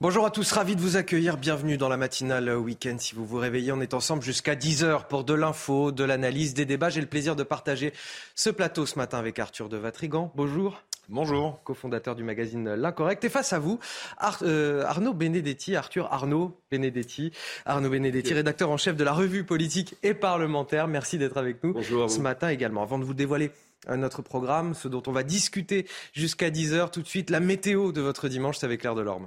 Bonjour à tous, ravi de vous accueillir. Bienvenue dans la matinale week-end. Si vous vous réveillez, on est ensemble jusqu'à 10h pour de l'info, de l'analyse, des débats. J'ai le plaisir de partager ce plateau ce matin avec Arthur de Vatrigan. Bonjour. Bonjour. cofondateur du magazine L'Incorrect. Et face à vous, euh, Arnaud Benedetti, Arthur Arnaud Benedetti, Arnaud Benedetti, rédacteur en chef de la revue politique et parlementaire. Merci d'être avec nous ce matin également. Avant de vous dévoiler euh, notre programme, ce dont on va discuter jusqu'à 10h, tout de suite, la météo de votre dimanche, c'est avec Claire Delorme.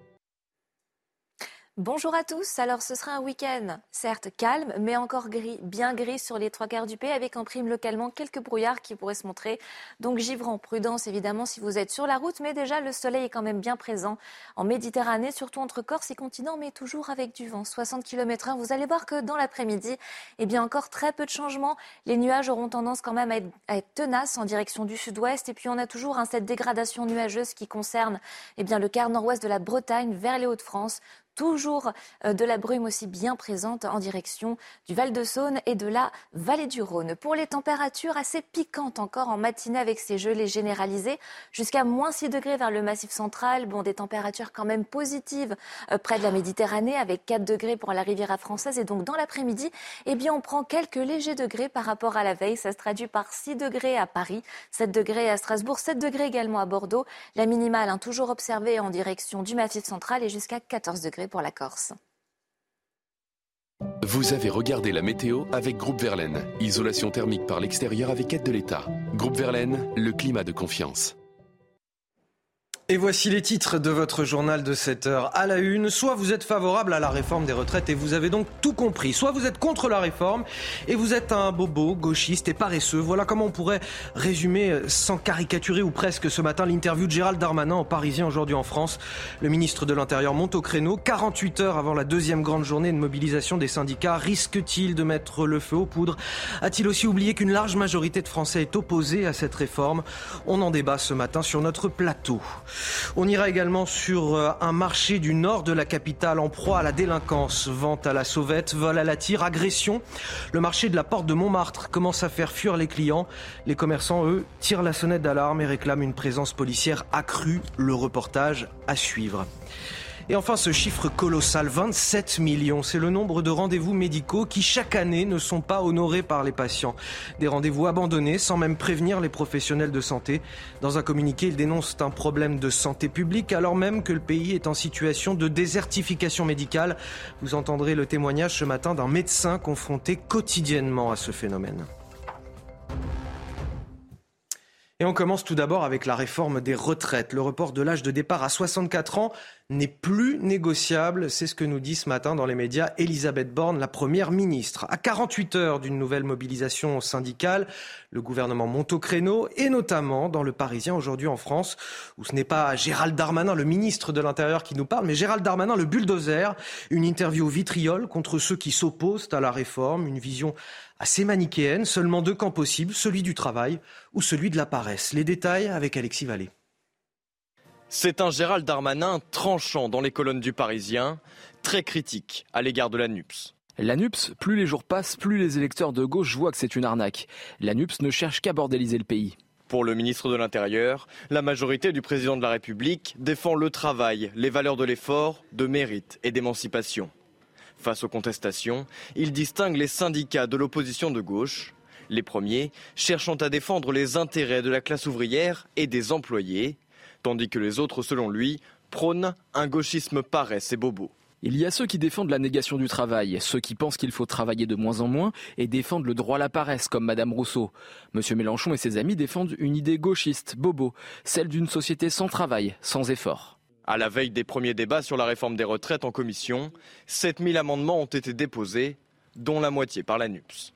Bonjour à tous. Alors, ce sera un week-end, certes calme, mais encore gris, bien gris sur les trois quarts du pays, avec en prime localement quelques brouillards qui pourraient se montrer. Donc, givrant, prudence évidemment si vous êtes sur la route, mais déjà le soleil est quand même bien présent en Méditerranée, surtout entre Corse et continent, mais toujours avec du vent. 60 km/h. Vous allez voir que dans l'après-midi, eh bien encore très peu de changements. Les nuages auront tendance quand même à être, tenaces en direction du sud-ouest, et puis on a toujours hein, cette dégradation nuageuse qui concerne eh bien le quart nord-ouest de la Bretagne vers les Hauts-de-France toujours euh, de la brume aussi bien présente en direction du Val-de-Saône et de la vallée du Rhône. Pour les températures assez piquantes encore en matinée avec ces gelées généralisées, jusqu'à moins 6 degrés vers le massif central. Bon, des températures quand même positives euh, près de la Méditerranée avec 4 degrés pour la Riviera française. Et donc dans l'après-midi, eh bien, on prend quelques légers degrés par rapport à la veille. Ça se traduit par 6 degrés à Paris, 7 degrés à Strasbourg, 7 degrés également à Bordeaux. La minimale, hein, toujours observée en direction du massif central et jusqu'à 14 degrés pour la Corse. Vous avez regardé la météo avec Groupe Verlaine. Isolation thermique par l'extérieur avec aide de l'État. Groupe Verlaine, le climat de confiance. Et voici les titres de votre journal de 7 heures à la une. Soit vous êtes favorable à la réforme des retraites et vous avez donc tout compris. Soit vous êtes contre la réforme et vous êtes un bobo, gauchiste et paresseux. Voilà comment on pourrait résumer euh, sans caricaturer ou presque ce matin l'interview de Gérald Darmanin en Parisien aujourd'hui en France. Le ministre de l'Intérieur monte au créneau 48 heures avant la deuxième grande journée de mobilisation des syndicats. Risque-t-il de mettre le feu aux poudres? A-t-il aussi oublié qu'une large majorité de Français est opposée à cette réforme? On en débat ce matin sur notre plateau. On ira également sur euh, un marché du nord de la capitale en proie à la délinquance. Vente à la sauvette, vol à la tire, agression. Le marché de la porte de Montmartre commence à faire fuir les clients. Les commerçants, eux, tirent la sonnette d'alarme et réclament une présence policière accrue. Le reportage à suivre. Et enfin, ce chiffre colossal, 27 millions, c'est le nombre de rendez-vous médicaux qui chaque année ne sont pas honorés par les patients. Des rendez-vous abandonnés sans même prévenir les professionnels de santé. Dans un communiqué, ils dénoncent un problème de santé publique alors même que le pays est en situation de désertification médicale. Vous entendrez le témoignage ce matin d'un médecin confronté quotidiennement à ce phénomène. Et on commence tout d'abord avec la réforme des retraites. Le report de l'âge de départ à 64 ans n'est plus négociable. C'est ce que nous dit ce matin dans les médias Elisabeth Borne, la première ministre. À 48 heures d'une nouvelle mobilisation syndicale, le gouvernement monte au créneau et notamment dans le Parisien aujourd'hui en France, où ce n'est pas Gérald Darmanin, le ministre de l'Intérieur qui nous parle, mais Gérald Darmanin, le bulldozer. Une interview vitriol contre ceux qui s'opposent à la réforme, une vision assez manichéenne, seulement deux camps possibles, celui du travail ou celui de la paresse. Les détails avec Alexis Vallée. C'est un Gérald Darmanin tranchant dans les colonnes du Parisien, très critique à l'égard de la NUPS. La NUPS, plus les jours passent, plus les électeurs de gauche voient que c'est une arnaque. La NUPS ne cherche qu'à bordéliser le pays. Pour le ministre de l'Intérieur, la majorité du président de la République défend le travail, les valeurs de l'effort, de mérite et d'émancipation. Face aux contestations, il distingue les syndicats de l'opposition de gauche, les premiers cherchant à défendre les intérêts de la classe ouvrière et des employés, tandis que les autres, selon lui, prônent un gauchisme paresse et bobo. Il y a ceux qui défendent la négation du travail, ceux qui pensent qu'il faut travailler de moins en moins et défendent le droit à la paresse, comme Madame Rousseau. Monsieur Mélenchon et ses amis défendent une idée gauchiste, bobo, celle d'une société sans travail, sans effort. À la veille des premiers débats sur la réforme des retraites en commission, 7000 amendements ont été déposés, dont la moitié par la NUPS.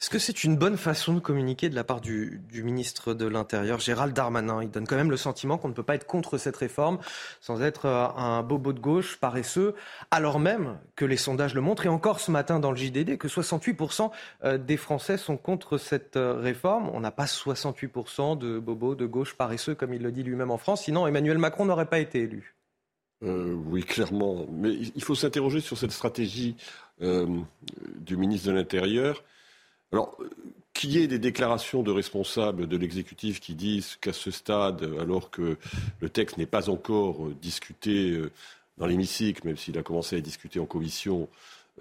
Est-ce que c'est une bonne façon de communiquer de la part du, ministre de l'Intérieur, Gérald Darmanin? Il donne quand même le sentiment qu'on ne peut pas être contre cette réforme sans être euh, un bobo de gauche paresseux, alors même que les sondages le montrent, et encore ce matin dans le JDD, que 68% euh, des Français sont contre cette euh, réforme. On n'a pas 68% de bobos de gauche paresseux, comme il le dit lui-même en France, sinon Emmanuel Macron n'aurait pas été élu. oui, clairement. Mais il faut s'interroger sur cette stratégie du ministre de l'Intérieur alors, qu'il y ait des déclarations de responsables de l'exécutif qui disent qu'à ce stade, alors que le texte n'est pas encore discuté euh, dans l'hémicycle, même s'il a commencé à discuter en commission,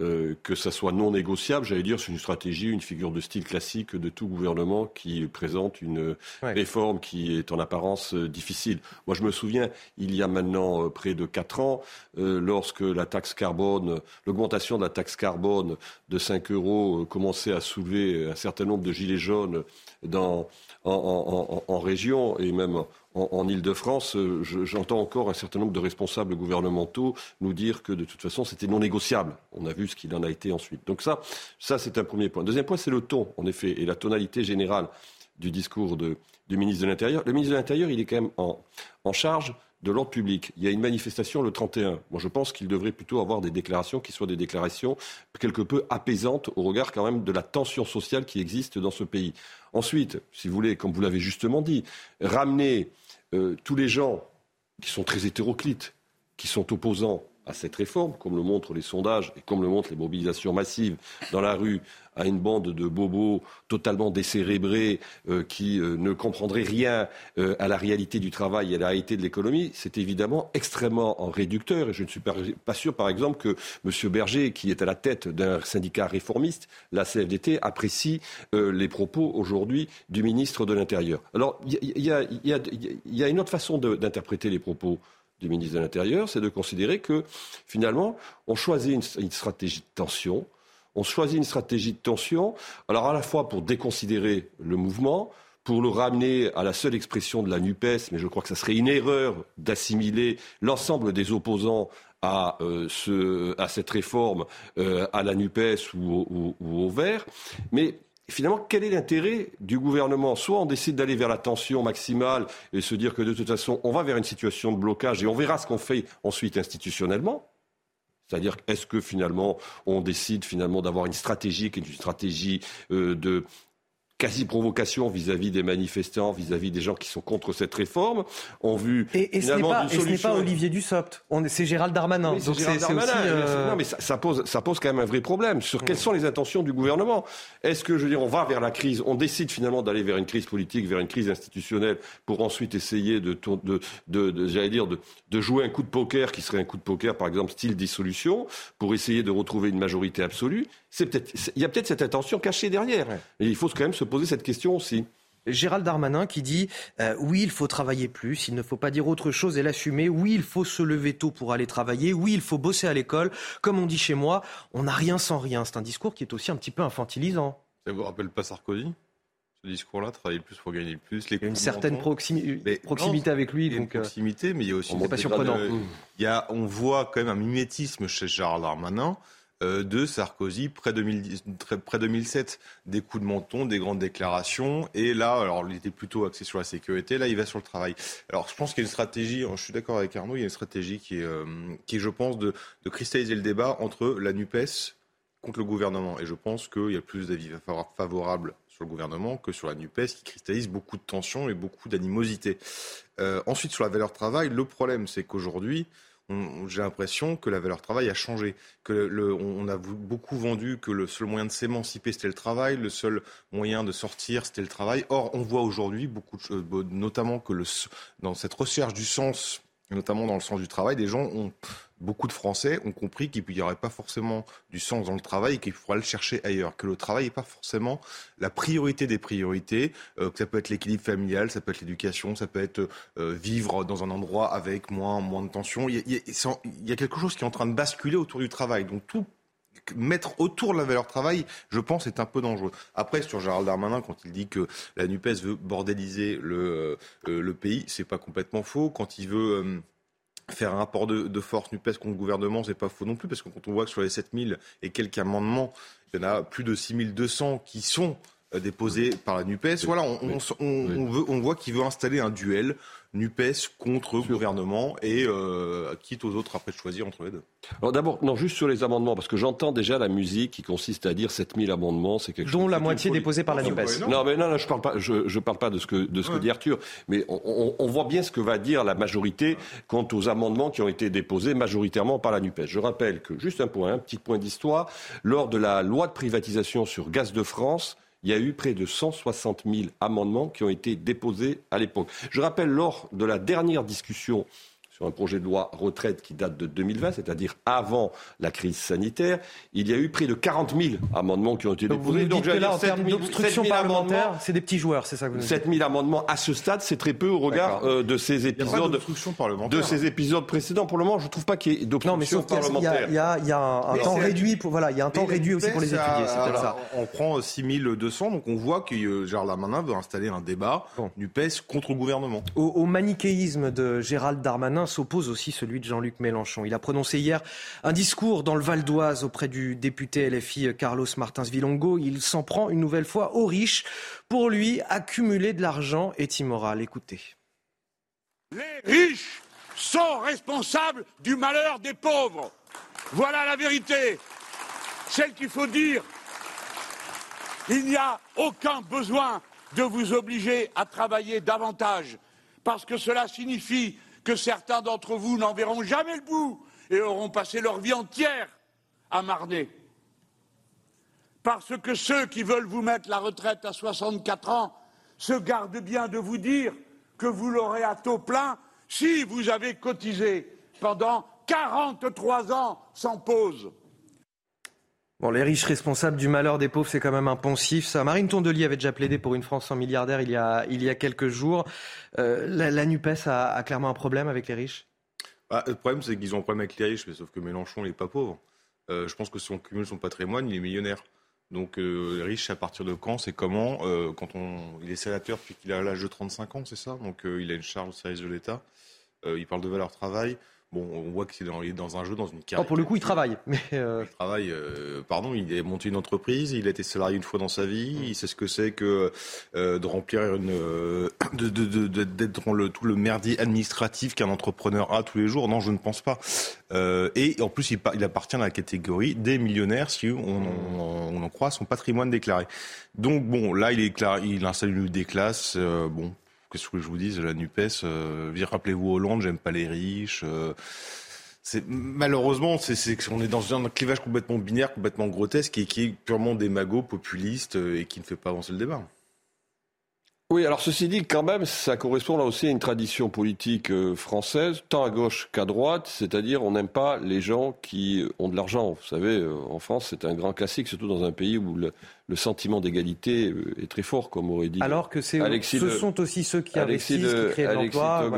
euh, que ça soit non négociable, j'allais dire, c'est une stratégie, une figure de style classique de tout gouvernement qui présente une réforme qui est en apparence euh, difficile. Moi, je me souviens, il y a maintenant euh, près de quatre ans, lorsque la taxe carbone, l'augmentation de la taxe carbone de 5 euros commençait à soulever un certain nombre de gilets jaunes dans, en, région et même en, Ile-de-France, euh, j'entends encore un certain nombre de responsables gouvernementaux nous dire que de toute façon c'était non négociable. On a vu ce qu'il en a été ensuite. Donc ça, ça c'est un premier point. Deuxième point, c'est le ton, en effet, et la tonalité générale du discours du ministre de l'Intérieur. Le ministre de l'Intérieur, il est quand même en, en charge de l'ordre public. Il y a une manifestation le 31. Moi, je pense qu'il devrait plutôt avoir des déclarations qui soient des déclarations quelque peu apaisantes au regard quand même de la tension sociale qui existe dans ce pays. Ensuite, si vous voulez, comme vous l'avez justement dit, ramener euh, tous les gens qui sont très hétéroclites, qui sont opposants à cette réforme, comme le montrent les sondages et comme le montrent les mobilisations massives dans la rue, à une bande de bobos totalement décérébrés euh, qui euh, ne comprendraient rien à la réalité du travail et à la réalité de l'économie, c'est évidemment extrêmement réducteur. Et je ne suis pas, sûr, par exemple, que M. Berger, qui est à la tête d'un syndicat réformiste, la CFDT, apprécie les propos aujourd'hui du ministre de l'Intérieur. Alors, il y, a une autre façon d'interpréter les propos du ministre de l'Intérieur, c'est de considérer que finalement, on choisit une, stratégie de tension, on choisit une stratégie de tension, alors à la fois pour déconsidérer le mouvement, pour le ramener à la seule expression de la NUPES, mais je crois que ça serait une erreur d'assimiler l'ensemble des opposants à, euh, à cette réforme, euh, à la NUPES ou, ou, ou au Vert. Mais finalement, quel est l'intérêt du gouvernement? Soit on décide d'aller vers la tension maximale et se dire que de toute façon, on va vers une situation de blocage et on verra ce qu'on fait ensuite institutionnellement. C'est-à-dire, est-ce que finalement, on décide finalement d'avoir une stratégie qui est une stratégie euh, de quasi-provocation vis-à-vis des manifestants, vis-à-vis des gens qui sont contre cette réforme, ont vu et, et ce n'est pas, Olivier Dussopt, c'est Gérald Darmanin. Oui, Gérald Darmanin. Euh, non, mais ça, pose, ça pose quand même un vrai problème sur quelles sont les intentions du gouvernement? Est-ce que, je veux dire, on va vers la crise, on décide finalement d'aller vers une crise politique, vers une crise institutionnelle, pour ensuite essayer de, de, de, de j'allais dire, de, de jouer un coup de poker qui serait un coup de poker, par exemple, style dissolution, pour essayer de retrouver une majorité absolue? C'est peut-être, il y a peut-être cette intention cachée derrière. Et il faut quand même se poser cette question aussi. Gérald Darmanin qui dit euh, oui, il faut travailler plus, il ne faut pas dire autre chose et l'assumer. Oui, il faut se lever tôt pour aller travailler. Oui, il faut bosser à l'école. Comme on dit chez moi, on n'a rien sans rien. C'est un discours qui est aussi un petit peu infantilisant. Ça vous rappelle pas Sarkozy? Ce discours-là, travailler plus pour gagner le plus. il y a une certaine proximité avec lui. Il y a une euh, proximité, mais il y a aussi. pas surprenant. il y a, on voit quand même un mimétisme chez Gérald Darmanin euh, de Sarkozy près, 2007. Des coups de menton, des grandes déclarations. Et là, alors il était plutôt axé sur la sécurité. Là, il va sur le travail. Alors je pense qu'il y a une stratégie, je suis d'accord avec Arnaud, il y a une stratégie qui est, euh, qui je pense, de, cristalliser le débat entre la NUPES contre le gouvernement. Et je pense qu'il y a plus d'avis favorables sur le gouvernement que sur la NUPES qui cristallise beaucoup de tensions et beaucoup d'animosité. Euh, ensuite, sur la valeur travail, le problème, c'est qu'aujourd'hui, j'ai l'impression que la valeur travail a changé, que on a beaucoup vendu que le seul moyen de s'émanciper c'était le travail, le seul moyen de sortir c'était le travail. Or, on voit aujourd'hui beaucoup notamment que dans cette recherche du sens, notamment dans le sens du travail, des gens ont beaucoup de Français ont compris qu'il n'y aurait pas forcément du sens dans le travail et qu'il faudra le chercher ailleurs, que le travail n'est pas forcément la priorité des priorités, euh, que ça peut être l'équilibre familial, ça peut être l'éducation, ça peut être euh, vivre dans un endroit avec moins, moins de tension. Il y, a, quelque chose qui est en train de basculer autour du travail. Donc tout mettre autour de la valeur travail, je pense, est un peu dangereux. Après, sur Gérald Darmanin, quand il dit que la NUPES veut bordéliser le, euh, le pays, c'est pas complètement faux. Quand il veut euh, faire un rapport de, force NUPES contre le gouvernement, c'est pas faux non plus, parce que quand on voit que sur les 7000 et quelques amendements, il y en a plus de 6200 qui sont euh, déposés par la NUPES. Voilà, on, veut, on voit qu'il veut installer un duel NUPES contre le gouvernement et euh, quitte aux autres après de choisir entre les deux. Alors d'abord, non, juste sur les amendements, parce que j'entends déjà la musique qui consiste à dire 7000 amendements, c'est quelque Dont chose. la moitié déposée par la NUPES. Non, mais non, je parle pas, je, parle pas de ce que, de ce que dit Arthur, mais on, on, voit bien ce que va dire la majorité quant aux amendements qui ont été déposés majoritairement par la NUPES. Je rappelle que, juste un point, un petit point d'histoire, lors de la loi de privatisation sur Gaz de France, il y a eu près de 160 000 amendements qui ont été déposés à l'époque. Je rappelle, lors de la dernière discussion sur un projet de loi retraite qui date de 2020, c'est-à-dire avant la crise sanitaire, il y a eu près de 40 000 amendements qui ont été déposés. Donc, vous là, en termes d'obstruction parlementaire, c'est des petits joueurs, c'est ça que vous 7 000 amendements à ce stade, c'est très peu au regard euh, de ces épisodes, de ces épisodes précédents. Pour le moment, je ne trouve pas qu'il y ait d'obstruction parlementaire. Il y a, il y a un, temps réduit, pour, voilà, il y a un temps réduit aussi pour les étudier. Ça. On prend 6 200, donc on voit que euh, Gérald Darmanin veut installer un débat du PES contre le gouvernement. au manichéisme de Gérald Darmanin s'oppose aussi celui de Jean-Luc Mélenchon. Il a prononcé hier un discours dans le Val d'Oise auprès du député LFI Carlos Martins Vilongo. Il s'en prend une nouvelle fois aux riches. Pour lui, accumuler de l'argent est immoral. Écoutez. Les riches sont responsables du malheur des pauvres. Voilà la vérité. Celle qu'il faut dire. Il n'y a aucun besoin de vous obliger à travailler davantage, parce que cela signifie que certains d'entre vous n'en verront jamais le bout et auront passé leur vie entière à marner. Parce que ceux qui veulent vous mettre la retraite à 64 ans se gardent bien de vous dire que vous l'aurez à taux plein si vous avez cotisé pendant 43 ans sans pause. Bon, les riches responsables du malheur des pauvres, c'est quand même un poncif. Ça. Marine Tondelier avait déjà plaidé pour une France sans milliardaires il y a, il y a quelques jours. Euh, la, NUPES a, clairement un problème avec les riches? Bah, Le problème, c'est qu'ils ont un problème avec les riches, mais sauf que Mélenchon n'est pas pauvre. Euh, je pense que si on cumule son patrimoine, il est millionnaire. Donc euh, les riches, à partir de quand C'est comment Quand on, il est sénateur depuis qu'il a l'âge de 35 ans, c'est ça? Donc il a une charge au service de l'État. il parle de valeur travail. Bon, on voit qu'il est dans un jeu, dans une carrière. Oh, pour le coup, il travaille. Mais euh, Il travaille, euh, pardon, il a monté une entreprise, il a été salarié une fois dans sa vie, il sait ce que c'est que euh, de remplir une. d'être de, de, dans le, tout le merdier administratif qu'un entrepreneur a tous les jours. Non, je ne pense pas. et en plus, il, il, appartient à la catégorie des millionnaires si on, on, en croit son patrimoine déclaré. Donc, bon, là, il, est, il installe une des classes. bon, Qu'est-ce que je vous dise La NUPES, euh, rappelez-vous Hollande, j'aime pas les riches. Euh, malheureusement, on est dans un clivage complètement binaire, complètement grotesque et qui est purement démago, populiste euh, et qui ne fait pas avancer le débat. Oui, alors ceci dit, quand même, ça correspond là aussi à une tradition politique française, tant à gauche qu'à droite, c'est-à-dire on n'aime pas les gens qui ont de l'argent. Vous savez, en France, c'est un grand classique, surtout dans un pays où le, sentiment d'égalité euh, est très fort, comme aurait dit. Alors que c'est, ce sont aussi ceux qui investissent, qui créent de l'emploi.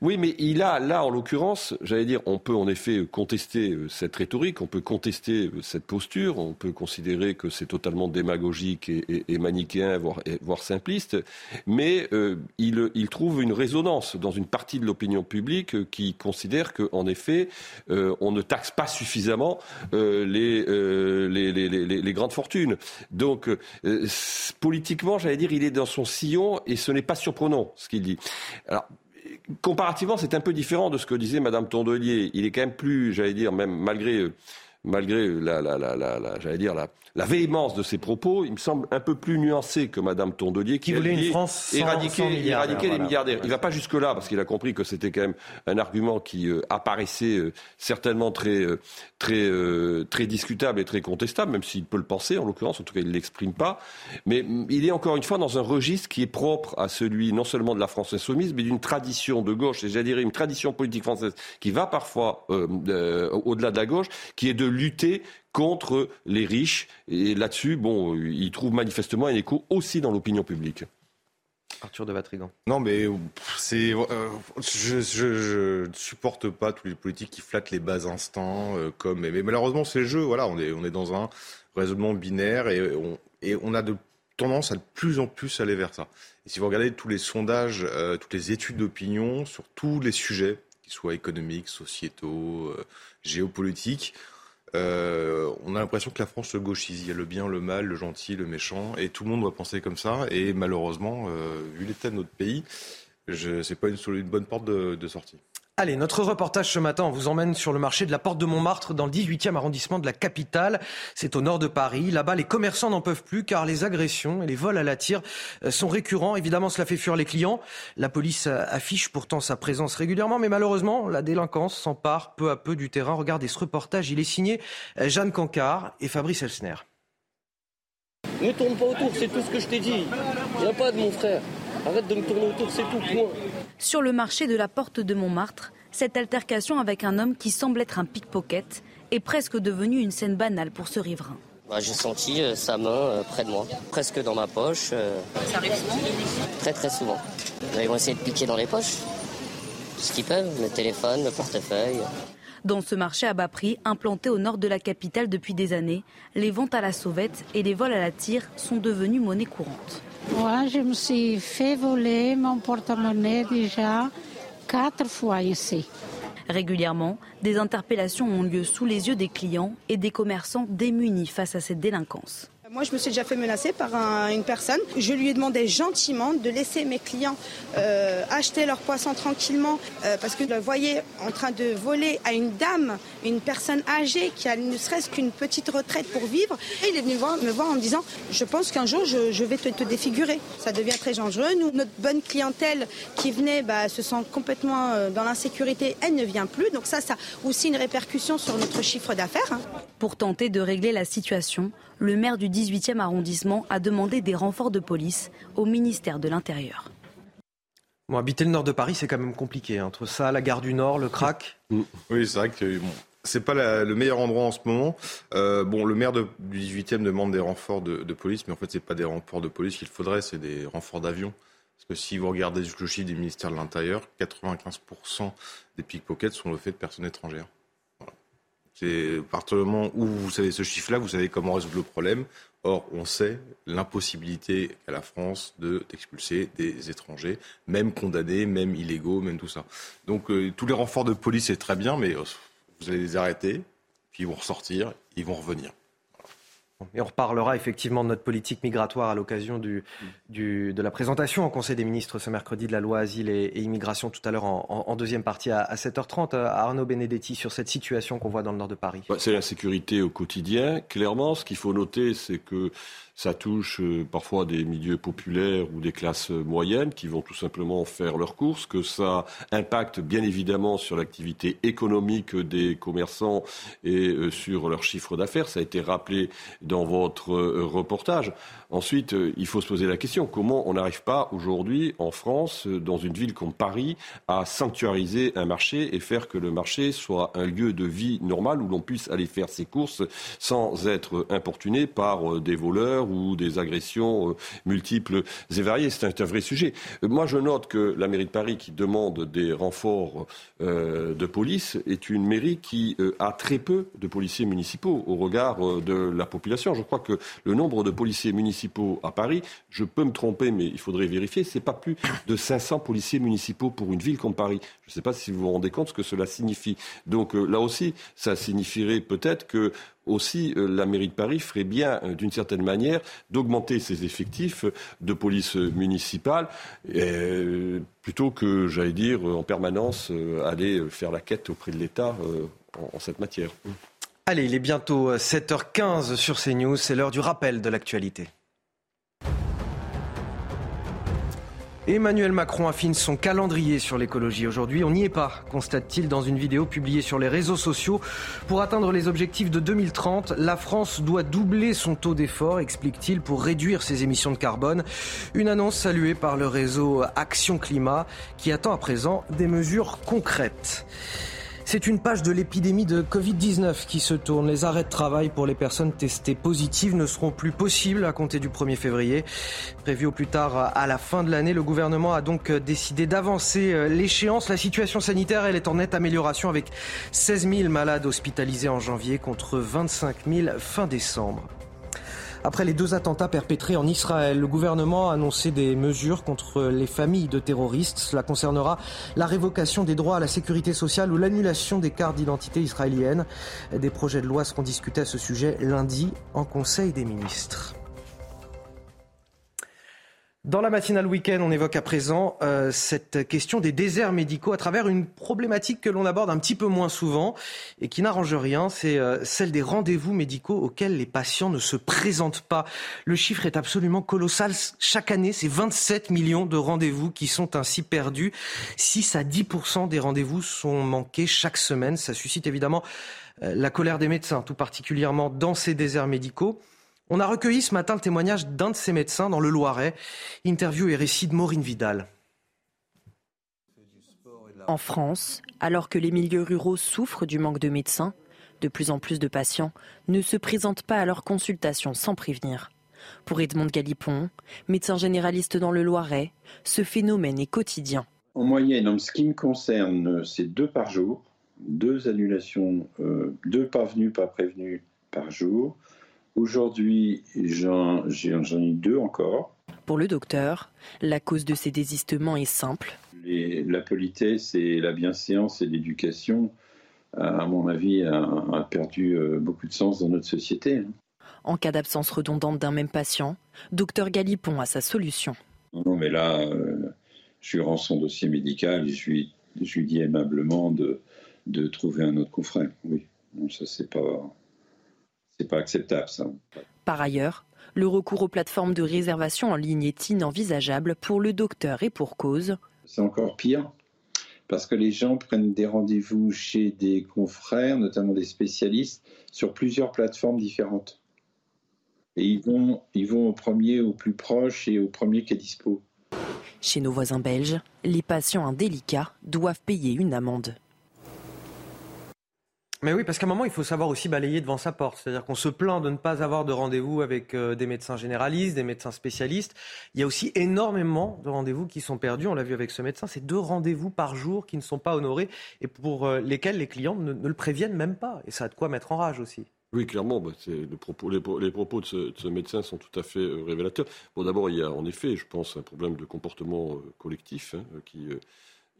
Oui, mais il a là, en l'occurrence, j'allais dire, on peut en effet contester cette rhétorique, on peut contester cette posture, on peut considérer que c'est totalement démagogique et, et manichéen, voire, voire simpliste mais euh, il, trouve une résonance dans une partie de l'opinion publique euh, qui considère qu'en effet, euh, on ne taxe pas suffisamment les, les, grandes fortunes. Donc, politiquement, j'allais dire, il est dans son sillon et ce n'est pas surprenant ce qu'il dit. Alors, comparativement, c'est un peu différent de ce que disait Madame Tondelier. Il est quand même plus, j'allais dire, même malgré malgré la, la, la, la j'allais dire la, la véhémence de ses propos, il me semble un peu plus nuancé que Madame Tondelier, qui, voulait une France sans, éradiquer, les milliardaires. Il va pas jusque là parce qu'il a compris que c'était quand même un argument qui euh, apparaissait euh, certainement très euh, très très discutable et très contestable, même s'il peut le penser. En l'occurrence, en tout cas, il l'exprime pas. Mais mm, il est encore une fois dans un registre qui est propre à celui non seulement de la France insoumise, mais d'une tradition de gauche, et j'allais dire une tradition politique française qui va parfois au-delà de la gauche, qui est de lutter contre les riches. Et là-dessus, bon, il trouve manifestement un écho aussi dans l'opinion publique. Arthur de Vatrigan. Non, mais c'est, je, ne supporte pas tous les politiques qui flattent les bas instants, comme. Mais, malheureusement, c'est le jeu. Voilà, on est, on est dans un raisonnement binaire et on, et on a de tendance à de plus en plus aller vers ça. Et si vous regardez tous les sondages, toutes les études d'opinion sur tous les sujets, qu'ils soient économiques, sociétaux, géopolitiques, euh, on a l'impression que la France se gauchise. Il y a le bien, le mal, le gentil, le méchant, et tout le monde doit penser comme ça. Et malheureusement, euh, vu l'état de notre pays, ce n'est pas une, bonne porte de sortie. Allez, notre reportage ce matin, vous emmène sur le marché de la Porte de Montmartre dans le 18e arrondissement de la capitale. C'est au nord de Paris. Là-bas, les commerçants n'en peuvent plus car les agressions et les vols à la tire euh, sont récurrents. Évidemment, cela fait fuir les clients. La police euh, affiche pourtant sa présence régulièrement, mais malheureusement, la délinquance s'empare peu à peu du terrain. Regardez ce reportage, il est signé euh, Jeanne Cancard et Fabrice Elsner. Ne tourne pas autour, c'est tout ce que je t'ai dit. a pas de mon frère. Arrête de me tourner autour, c'est tout. Sur le marché de la porte de Montmartre, cette altercation avec un homme qui semble être un pickpocket est presque devenue une scène banale pour ce riverain. Bah, j'ai senti euh, sa main euh, près de moi, presque dans ma poche. Euh. Ça arrive souvent? Très très souvent. Ils vont essayer de piquer dans les poches. Ce qu'ils peuvent, le téléphone, le portefeuille. Dans ce marché à bas prix, implanté au nord de la capitale depuis des années, les ventes à la sauvette et les vols à la tire sont devenus monnaie courante. Moi, je me suis fait voler mon porte-monnaie déjà quatre fois ici. Régulièrement, des interpellations ont lieu sous les yeux des clients et des commerçants démunis face à cette délinquance. Moi, je me suis déjà fait menacer par une personne. Je lui ai demandé gentiment de laisser mes clients euh, acheter leur poisson tranquillement euh, parce que je le voyais en train de voler à une dame, une personne âgée qui a ne serait-ce qu'une petite retraite pour vivre. Et il est venu me voir en me disant Je pense qu'un jour, je, vais te, défigurer. Ça devient très dangereux. Nous, notre bonne clientèle qui venait bah, se sent complètement euh, dans l'insécurité. Elle ne vient plus. Donc, ça, ça a aussi une répercussion sur notre chiffre d'affaires. Hein. Pour tenter de régler la situation, le maire du 18e arrondissement a demandé des renforts de police au ministère de l'Intérieur. Bon, habiter le nord de Paris, c'est quand même compliqué. Hein. Entre ça, la gare du Nord, le crack. Mm. Oui, c'est vrai que bon, c'est pas le meilleur endroit en ce moment. Euh, bon, le maire du 18e demande des renforts de, police, mais en fait, c'est pas des renforts de police qu'il faudrait, c'est des renforts d'avion. Parce que si vous regardez le chiffre du ministère de l'Intérieur, 95% des pickpockets sont le fait de personnes étrangères. C'est à partir du moment où vous savez ce chiffre-là, vous savez comment résoudre le problème. Or, on sait l'impossibilité qu'a la France de d'expulser des étrangers, même condamnés, même illégaux, même tout ça. Donc, euh, tous les renforts de police, c'est très bien, mais euh, vous allez les arrêter, puis ils vont ressortir, ils vont revenir. Et on reparlera effectivement de notre politique migratoire à l'occasion de la présentation au Conseil des ministres ce mercredi de la loi Asile et, Immigration tout à l'heure en, deuxième partie à, 7h30. Euh, Arnaud Benedetti sur cette situation qu'on voit dans le nord de Paris. Bah, c'est la sécurité au quotidien. Clairement, ce qu'il faut noter, c'est que ça touche euh, parfois des milieux populaires ou des classes moyennes qui vont tout simplement faire leurs courses, que ça impacte bien évidemment sur l'activité économique des commerçants et euh, sur leur chiffre d'affaires. Ça a été rappelé dans votre euh, reportage. Ensuite, il faut se poser la question comment on n'arrive pas aujourd'hui en France, dans une ville comme Paris, à sanctuariser un marché et faire que le marché soit un lieu de vie normal où l'on puisse aller faire ses courses sans être importuné par des voleurs ou des agressions euh, multiples et variées. C'est un, vrai sujet. Euh, moi, je note que la mairie de Paris, qui demande des renforts euh, de police, est une mairie qui a très peu de policiers municipaux au regard de la population. Je crois que le nombre de policiers municipaux à Paris, je peux me tromper, mais il faudrait vérifier, c'est pas plus de 500 policiers municipaux pour une ville comme Paris. Je ne sais pas si vous vous rendez compte ce que cela signifie. Donc là aussi, ça signifierait peut-être que aussi euh, la mairie de Paris ferait bien, euh, d'une certaine manière, d'augmenter ses effectifs de police municipale, plutôt que, j'allais dire, en permanence, euh, aller faire la quête auprès de l'État en, cette matière. Allez, il est bientôt 7h15 sur CNews, c'est l'heure du rappel de l'actualité. Emmanuel Macron affine son calendrier sur l'écologie. Aujourd'hui, on n'y est pas, constate-t-il dans une vidéo publiée sur les réseaux sociaux. Pour atteindre les objectifs de 2030, la France doit doubler son taux d'effort, explique-t-il, pour réduire ses émissions de carbone. Une annonce saluée par le réseau Action Climat qui attend à présent des mesures concrètes. C'est une page de l'épidémie de Covid-19 qui se tourne. Les arrêts de travail pour les personnes testées positives ne seront plus possibles à compter du 1er février. Prévu au plus tard à la fin de l'année, le gouvernement a donc décidé d'avancer l'échéance. La situation sanitaire, elle est en nette amélioration avec 16 000 malades hospitalisés en janvier contre 25 000 fin décembre. Après les deux attentats perpétrés en Israël, le gouvernement a annoncé des mesures contre les familles de terroristes. Cela concernera la révocation des droits à la sécurité sociale ou l'annulation des cartes d'identité israéliennes. Des projets de loi seront discutés à ce sujet lundi en Conseil des ministres. Dans la matinale week-end, on évoque à présent euh, cette question des déserts médicaux à travers une problématique que l'on aborde un petit peu moins souvent et qui n'arrange rien, c'est euh, celle des rendez-vous médicaux auxquels les patients ne se présentent pas. Le chiffre est absolument colossal. Chaque année, c'est 27 millions de rendez-vous qui sont ainsi perdus. 6 à 10 des rendez-vous sont manqués chaque semaine. Ça suscite évidemment euh, la colère des médecins, tout particulièrement dans ces déserts médicaux. On a recueilli ce matin le témoignage d'un de ces médecins dans le Loiret. Interview et récit de Maureen Vidal. En France, alors que les milieux ruraux souffrent du manque de médecins, de plus en plus de patients ne se présentent pas à leur consultation sans prévenir. Pour Edmond Galipon, médecin généraliste dans le Loiret, ce phénomène est quotidien. En moyenne, en ce qui me concerne, c'est deux par jour, deux annulations, euh, deux pas venus, pas prévenus par jour. Aujourd'hui, j'en ai deux encore. Pour le docteur, la cause de ces désistements est simple. la politesse et la bienséance et l'éducation, à mon avis, a, perdu euh, beaucoup de sens dans notre société. Hein. En cas d'absence redondante d'un même patient, docteur Galipon a sa solution. Non, mais là, euh, je lui rends son dossier médical et je lui, je lui dis aimablement de, de trouver un autre confrère. Oui, non, ça c'est pas c'est pas acceptable, ça. Par ailleurs, le recours aux plateformes de réservation en ligne est inenvisageable pour le docteur et pour cause. C'est encore pire parce que les gens prennent des rendez-vous chez des confrères, notamment des spécialistes, sur plusieurs plateformes différentes. Et ils vont, ils vont au premier, au plus proche et au premier qui est dispo. Chez nos voisins belges, les patients indélicats doivent payer une amende. Mais oui, parce qu'à un moment, il faut savoir aussi balayer devant sa porte. C'est-à-dire qu'on se plaint de ne pas avoir de rendez-vous avec euh, des médecins généralistes, des médecins spécialistes. Il y a aussi énormément de rendez-vous qui sont perdus. On l'a vu avec ce médecin. C'est deux rendez-vous par jour qui ne sont pas honorés et pour euh, lesquels les clients ne, le préviennent même pas. Et ça a de quoi mettre en rage aussi. Oui, clairement, bah, les, propos de ce, médecin sont tout à fait euh, révélateurs. Bon, d'abord, il y a en effet, je pense, un problème de comportement collectif hein, qui,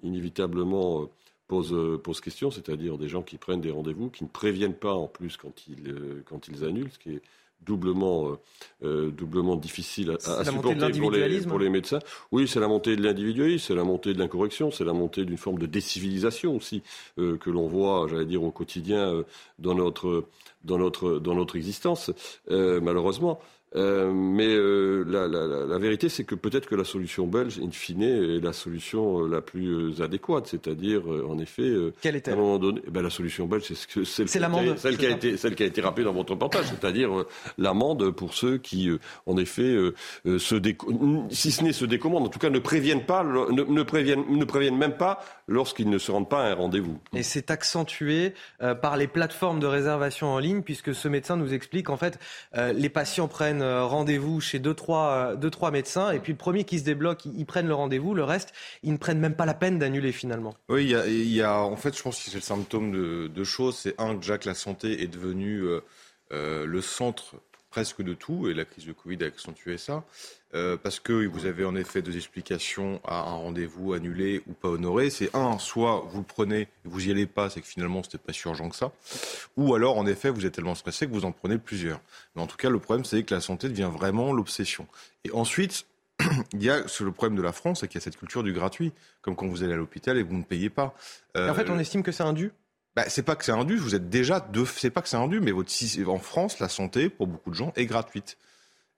inévitablement, pose, euh, pose question, c'est-à-dire des gens qui prennent des rendez-vous, qui ne préviennent pas en plus quand ils, euh, quand ils annulent, ce qui est doublement, euh, doublement difficile à, supporter pour les, pour les médecins. Oui, c'est la montée de l'individualisme, c'est la montée de l'incorrection, c'est la montée d'une forme de décivilisation aussi que l'on voit, j'allais dire, au quotidien dans notre, dans notre, dans notre existence, malheureusement. Euh, mais euh, la, la, la, vérité, c'est que peut-être que la solution belge, in fine, est la solution euh, la plus adéquate. C'est-à-dire, en effet, Quelle est à un moment donné, eh ben, la solution belge, c'est ce celle, celle, qui a été, celle qui a été rappelée dans votre reportage, c'est-à-dire l'amende pour ceux qui, en effet, se si ce n'est se décommandent, en tout cas ne préviennent pas, ne, ne, préviennent, ne préviennent même pas lorsqu'ils ne se rendent pas à un rendez-vous. Et c'est accentué par les plateformes de réservation en ligne, puisque ce médecin nous explique en fait, les patients prennent rendez-vous chez deux trois, euh, deux, trois médecins, et puis le premier qui se débloque, ils, prennent le rendez-vous, le reste, ils ne prennent même pas la peine d'annuler finalement. Oui, il y, a, en fait, je pense que c'est le symptôme de deux choses. C'est un, que La Santé est devenu euh, le centre presque de tout, et la crise de Covid a accentué ça. Euh, parce que vous avez en effet deux explications à un rendez-vous annulé ou pas honoré. C'est un, soit vous le prenez, vous y allez pas, c'est que finalement c'était pas si urgent que ça, ou alors en effet vous êtes tellement stressé que vous en prenez plusieurs. Mais en tout cas, le problème c'est que la santé devient vraiment l'obsession. Et ensuite, il y a le problème de la France, c'est qu'il y a cette culture du gratuit, comme quand vous allez à l'hôpital et vous ne payez pas. en fait, on estime que c'est un dû bah, c'est pas que c'est un dû, vous êtes déjà deux, c'est pas que c'est un dû, mais votre, en France, la santé, pour beaucoup de gens, est gratuite.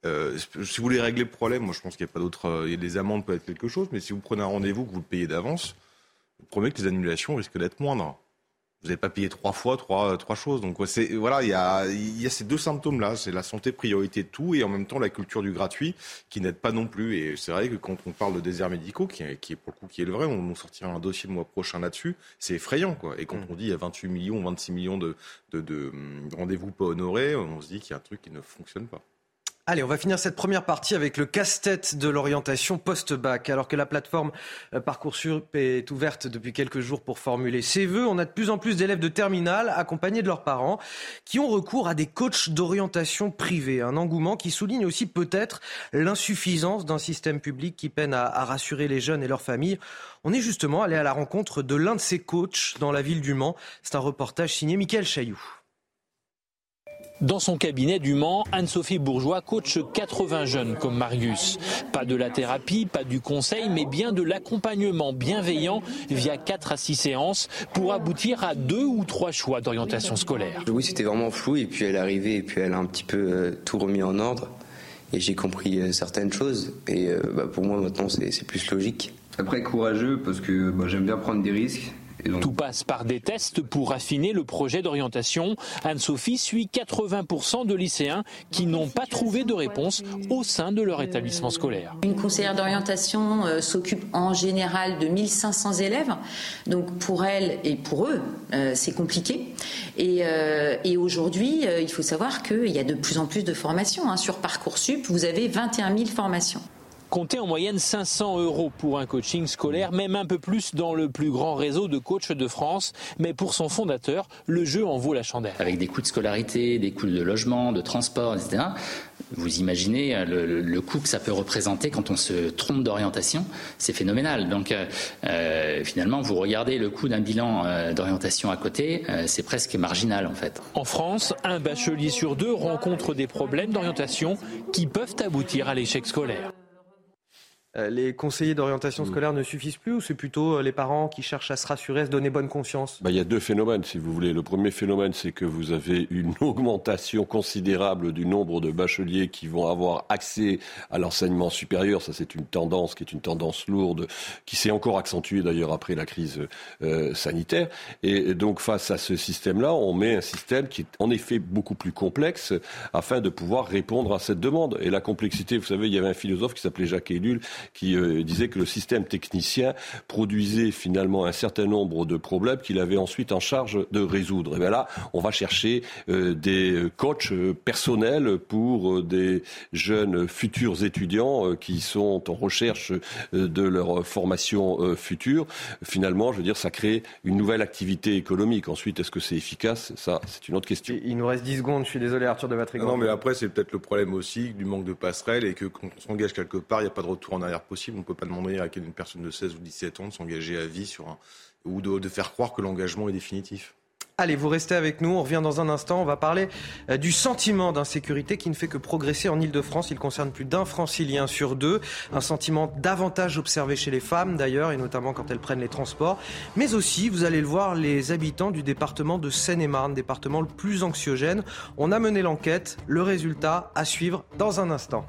Euh, si vous voulez régler le problème, moi je pense qu'il n'y a pas d'autre. Euh, il y a des amendes peut être quelque chose, mais si vous prenez un rendez-vous que vous le payez d'avance, vous promet que les annulations risquent d'être moindres. vous n'avez pas payé trois fois trois, trois choses. Donc voilà, il y a, il y a ces deux symptômes-là, c'est la santé priorité de tout et en même temps la culture du gratuit qui n'aide pas non plus. Et c'est vrai que quand on parle de déserts médicaux, qui est, qui est pour le coup qui est le vrai, on nous sortira un dossier le mois prochain là-dessus, c'est effrayant quoi. Et quand mm. on dit il y a 28 millions, 26 millions de, de, de rendez-vous pas honorés, on se dit qu'il y a un truc qui ne fonctionne pas. Allez, on va finir cette première partie avec le casse-tête de l'orientation post-bac. Alors que la plateforme euh, Parcoursup est ouverte depuis quelques jours pour formuler ses vœux, on a de plus en plus d'élèves de terminale accompagnés de leurs parents qui ont recours à des coachs d'orientation privés. Un engouement qui souligne aussi peut-être l'insuffisance d'un système public qui peine à, rassurer les jeunes et leurs familles. On est justement allé à la rencontre de l'un de ces coachs dans la ville du Mans. C'est un reportage signé Mickaël Chailloux. Dans son cabinet du Mans, Anne-Sophie Bourgeois coach 80 jeunes comme Marius. Pas de la thérapie, pas du conseil, mais bien de l'accompagnement bienveillant via 4 à 6 séances pour aboutir à deux ou trois choix d'orientation scolaire. Oui, c'était vraiment flou et puis elle est arrivée et puis elle a un petit peu euh, tout remis en ordre et j'ai compris euh, certaines choses et euh, bah, pour moi maintenant c'est plus logique. Après courageux parce que bah, j'aime bien prendre des risques tout passe par des tests pour affiner le projet d'orientation. Anne-Sophie suit 80% de lycéens qui n'ont pas trouvé de réponse au sein de leur établissement scolaire. Une conseillère d'orientation euh, s'occupe en général de 1500 élèves. Donc pour elle et pour eux, euh, c'est compliqué. Et, euh, aujourd'hui, il faut savoir qu'il y a de plus en plus de formations. Hein. Sur Parcoursup, vous avez 21 000 formations. Comptez en moyenne 500 euros pour un coaching scolaire, même un peu plus dans le plus grand réseau de coachs de France. Mais pour son fondateur, le jeu en vaut la chandelle. Avec des coûts de scolarité, des coûts de logement, de transport, etc. Vous imaginez le, coût que ça peut représenter quand on se trompe d'orientation, c'est phénoménal. Donc euh, euh, finalement, vous regardez le coût d'un bilan euh, d'orientation à côté, c'est presque marginal en fait. En France, un bachelier sur deux rencontre des problèmes d'orientation qui peuvent aboutir à l'échec scolaire. Euh, les conseillers d'orientation mm. scolaire ne suffisent plus ou c'est plutôt euh, les parents qui cherchent à se rassurer, à se donner bonne conscience? Bah, Il y a deux phénomènes, si vous voulez. Le premier phénomène, c'est que vous avez une augmentation considérable du nombre de bacheliers qui vont avoir accès à l'enseignement supérieur. Ça, c'est une tendance qui est une tendance lourde, qui s'est encore accentuée d'ailleurs après la crise euh, sanitaire. Et donc, face à ce système-là, on met un système qui est en effet beaucoup plus complexe afin de pouvoir répondre à cette demande. Et la complexité, vous savez, il y avait un philosophe qui s'appelait Jacques Ellul qui euh, disait que le système technicien produisait finalement un certain nombre de problèmes qu'il avait ensuite en charge de résoudre. Et bien là, on va chercher euh, des coachs euh, personnels pour des jeunes futurs étudiants qui sont en recherche de leur formation future. Finalement, je veux dire, ça crée une nouvelle activité économique. Ensuite, est-ce que c'est efficace? Ça, c'est une autre question. Il nous reste 10 secondes. Je suis désolé, Arthur de Vatrigan. Non, mais après, c'est peut-être le problème aussi du manque de passerelles et que quand on s'engage quelque part, il n'y a pas de retour en arrière possible. On ne peut pas demander à une personne de 16 ou 17 ans de s'engager à vie sur un, ou de, faire croire que l'engagement est définitif. Allez, vous restez avec nous. On revient dans un instant. On va parler euh, du sentiment d'insécurité qui ne fait que progresser en Ile-de-France. Il concerne plus d'un francilien sur deux. Un sentiment davantage observé chez les femmes d'ailleurs, et notamment quand elles prennent les transports. Mais aussi, vous allez le voir, les habitants du département de Seine-et-Marne, département le plus anxiogène. On a mené l'enquête. Le résultat à suivre dans un instant.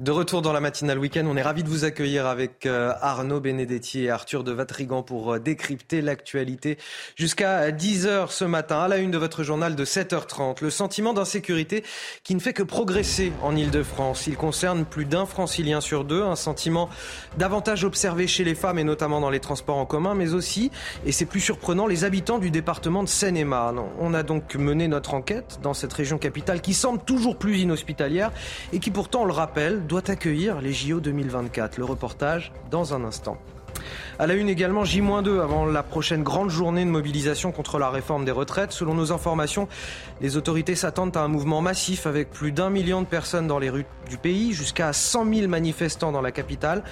De retour dans la matinale week-end, on est ravi de vous accueillir avec euh, Arnaud Benedetti et Arthur de Vatrigan pour euh, décrypter l'actualité jusqu'à 10h ce matin, à la une de votre journal de 7h30. Le sentiment d'insécurité qui ne fait que progresser en Ile-de-France. Il concerne plus d'un francilien sur deux, un sentiment davantage observé chez les femmes et notamment dans les transports en commun, mais aussi, et c'est plus surprenant, les habitants du département de Seine-et-Marne. On a donc mené notre enquête dans cette région capitale qui semble toujours plus inhospitalière et qui pourtant, on le rappelle, doit accueillir les JO 2024. Le reportage dans un instant. À la une également, J-2 avant la prochaine grande journée de mobilisation contre la réforme des retraites. Selon nos informations, les autorités s'attendent à un mouvement massif avec plus d'un million de personnes dans les rues du pays, jusqu'à 100 000 manifestants dans la capitale.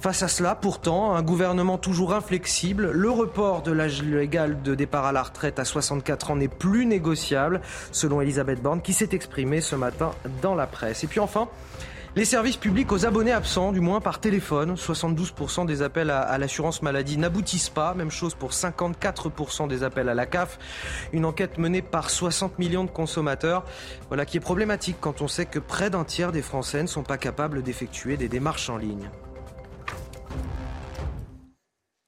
Face à cela, pourtant, un gouvernement toujours inflexible, le report de l'âge légal de départ à la retraite à 64 ans n'est plus négociable, selon Elisabeth Borne, qui s'est exprimée ce matin dans la presse. Et puis enfin, les services publics aux abonnés absents, du moins par téléphone. 72% des appels à, l'assurance maladie n'aboutissent pas. Même chose pour 54% des appels à la CAF. Une enquête menée par 60 millions de consommateurs. Voilà qui est problématique quand on sait que près d'un tiers des Français ne sont pas capables d'effectuer des démarches en ligne.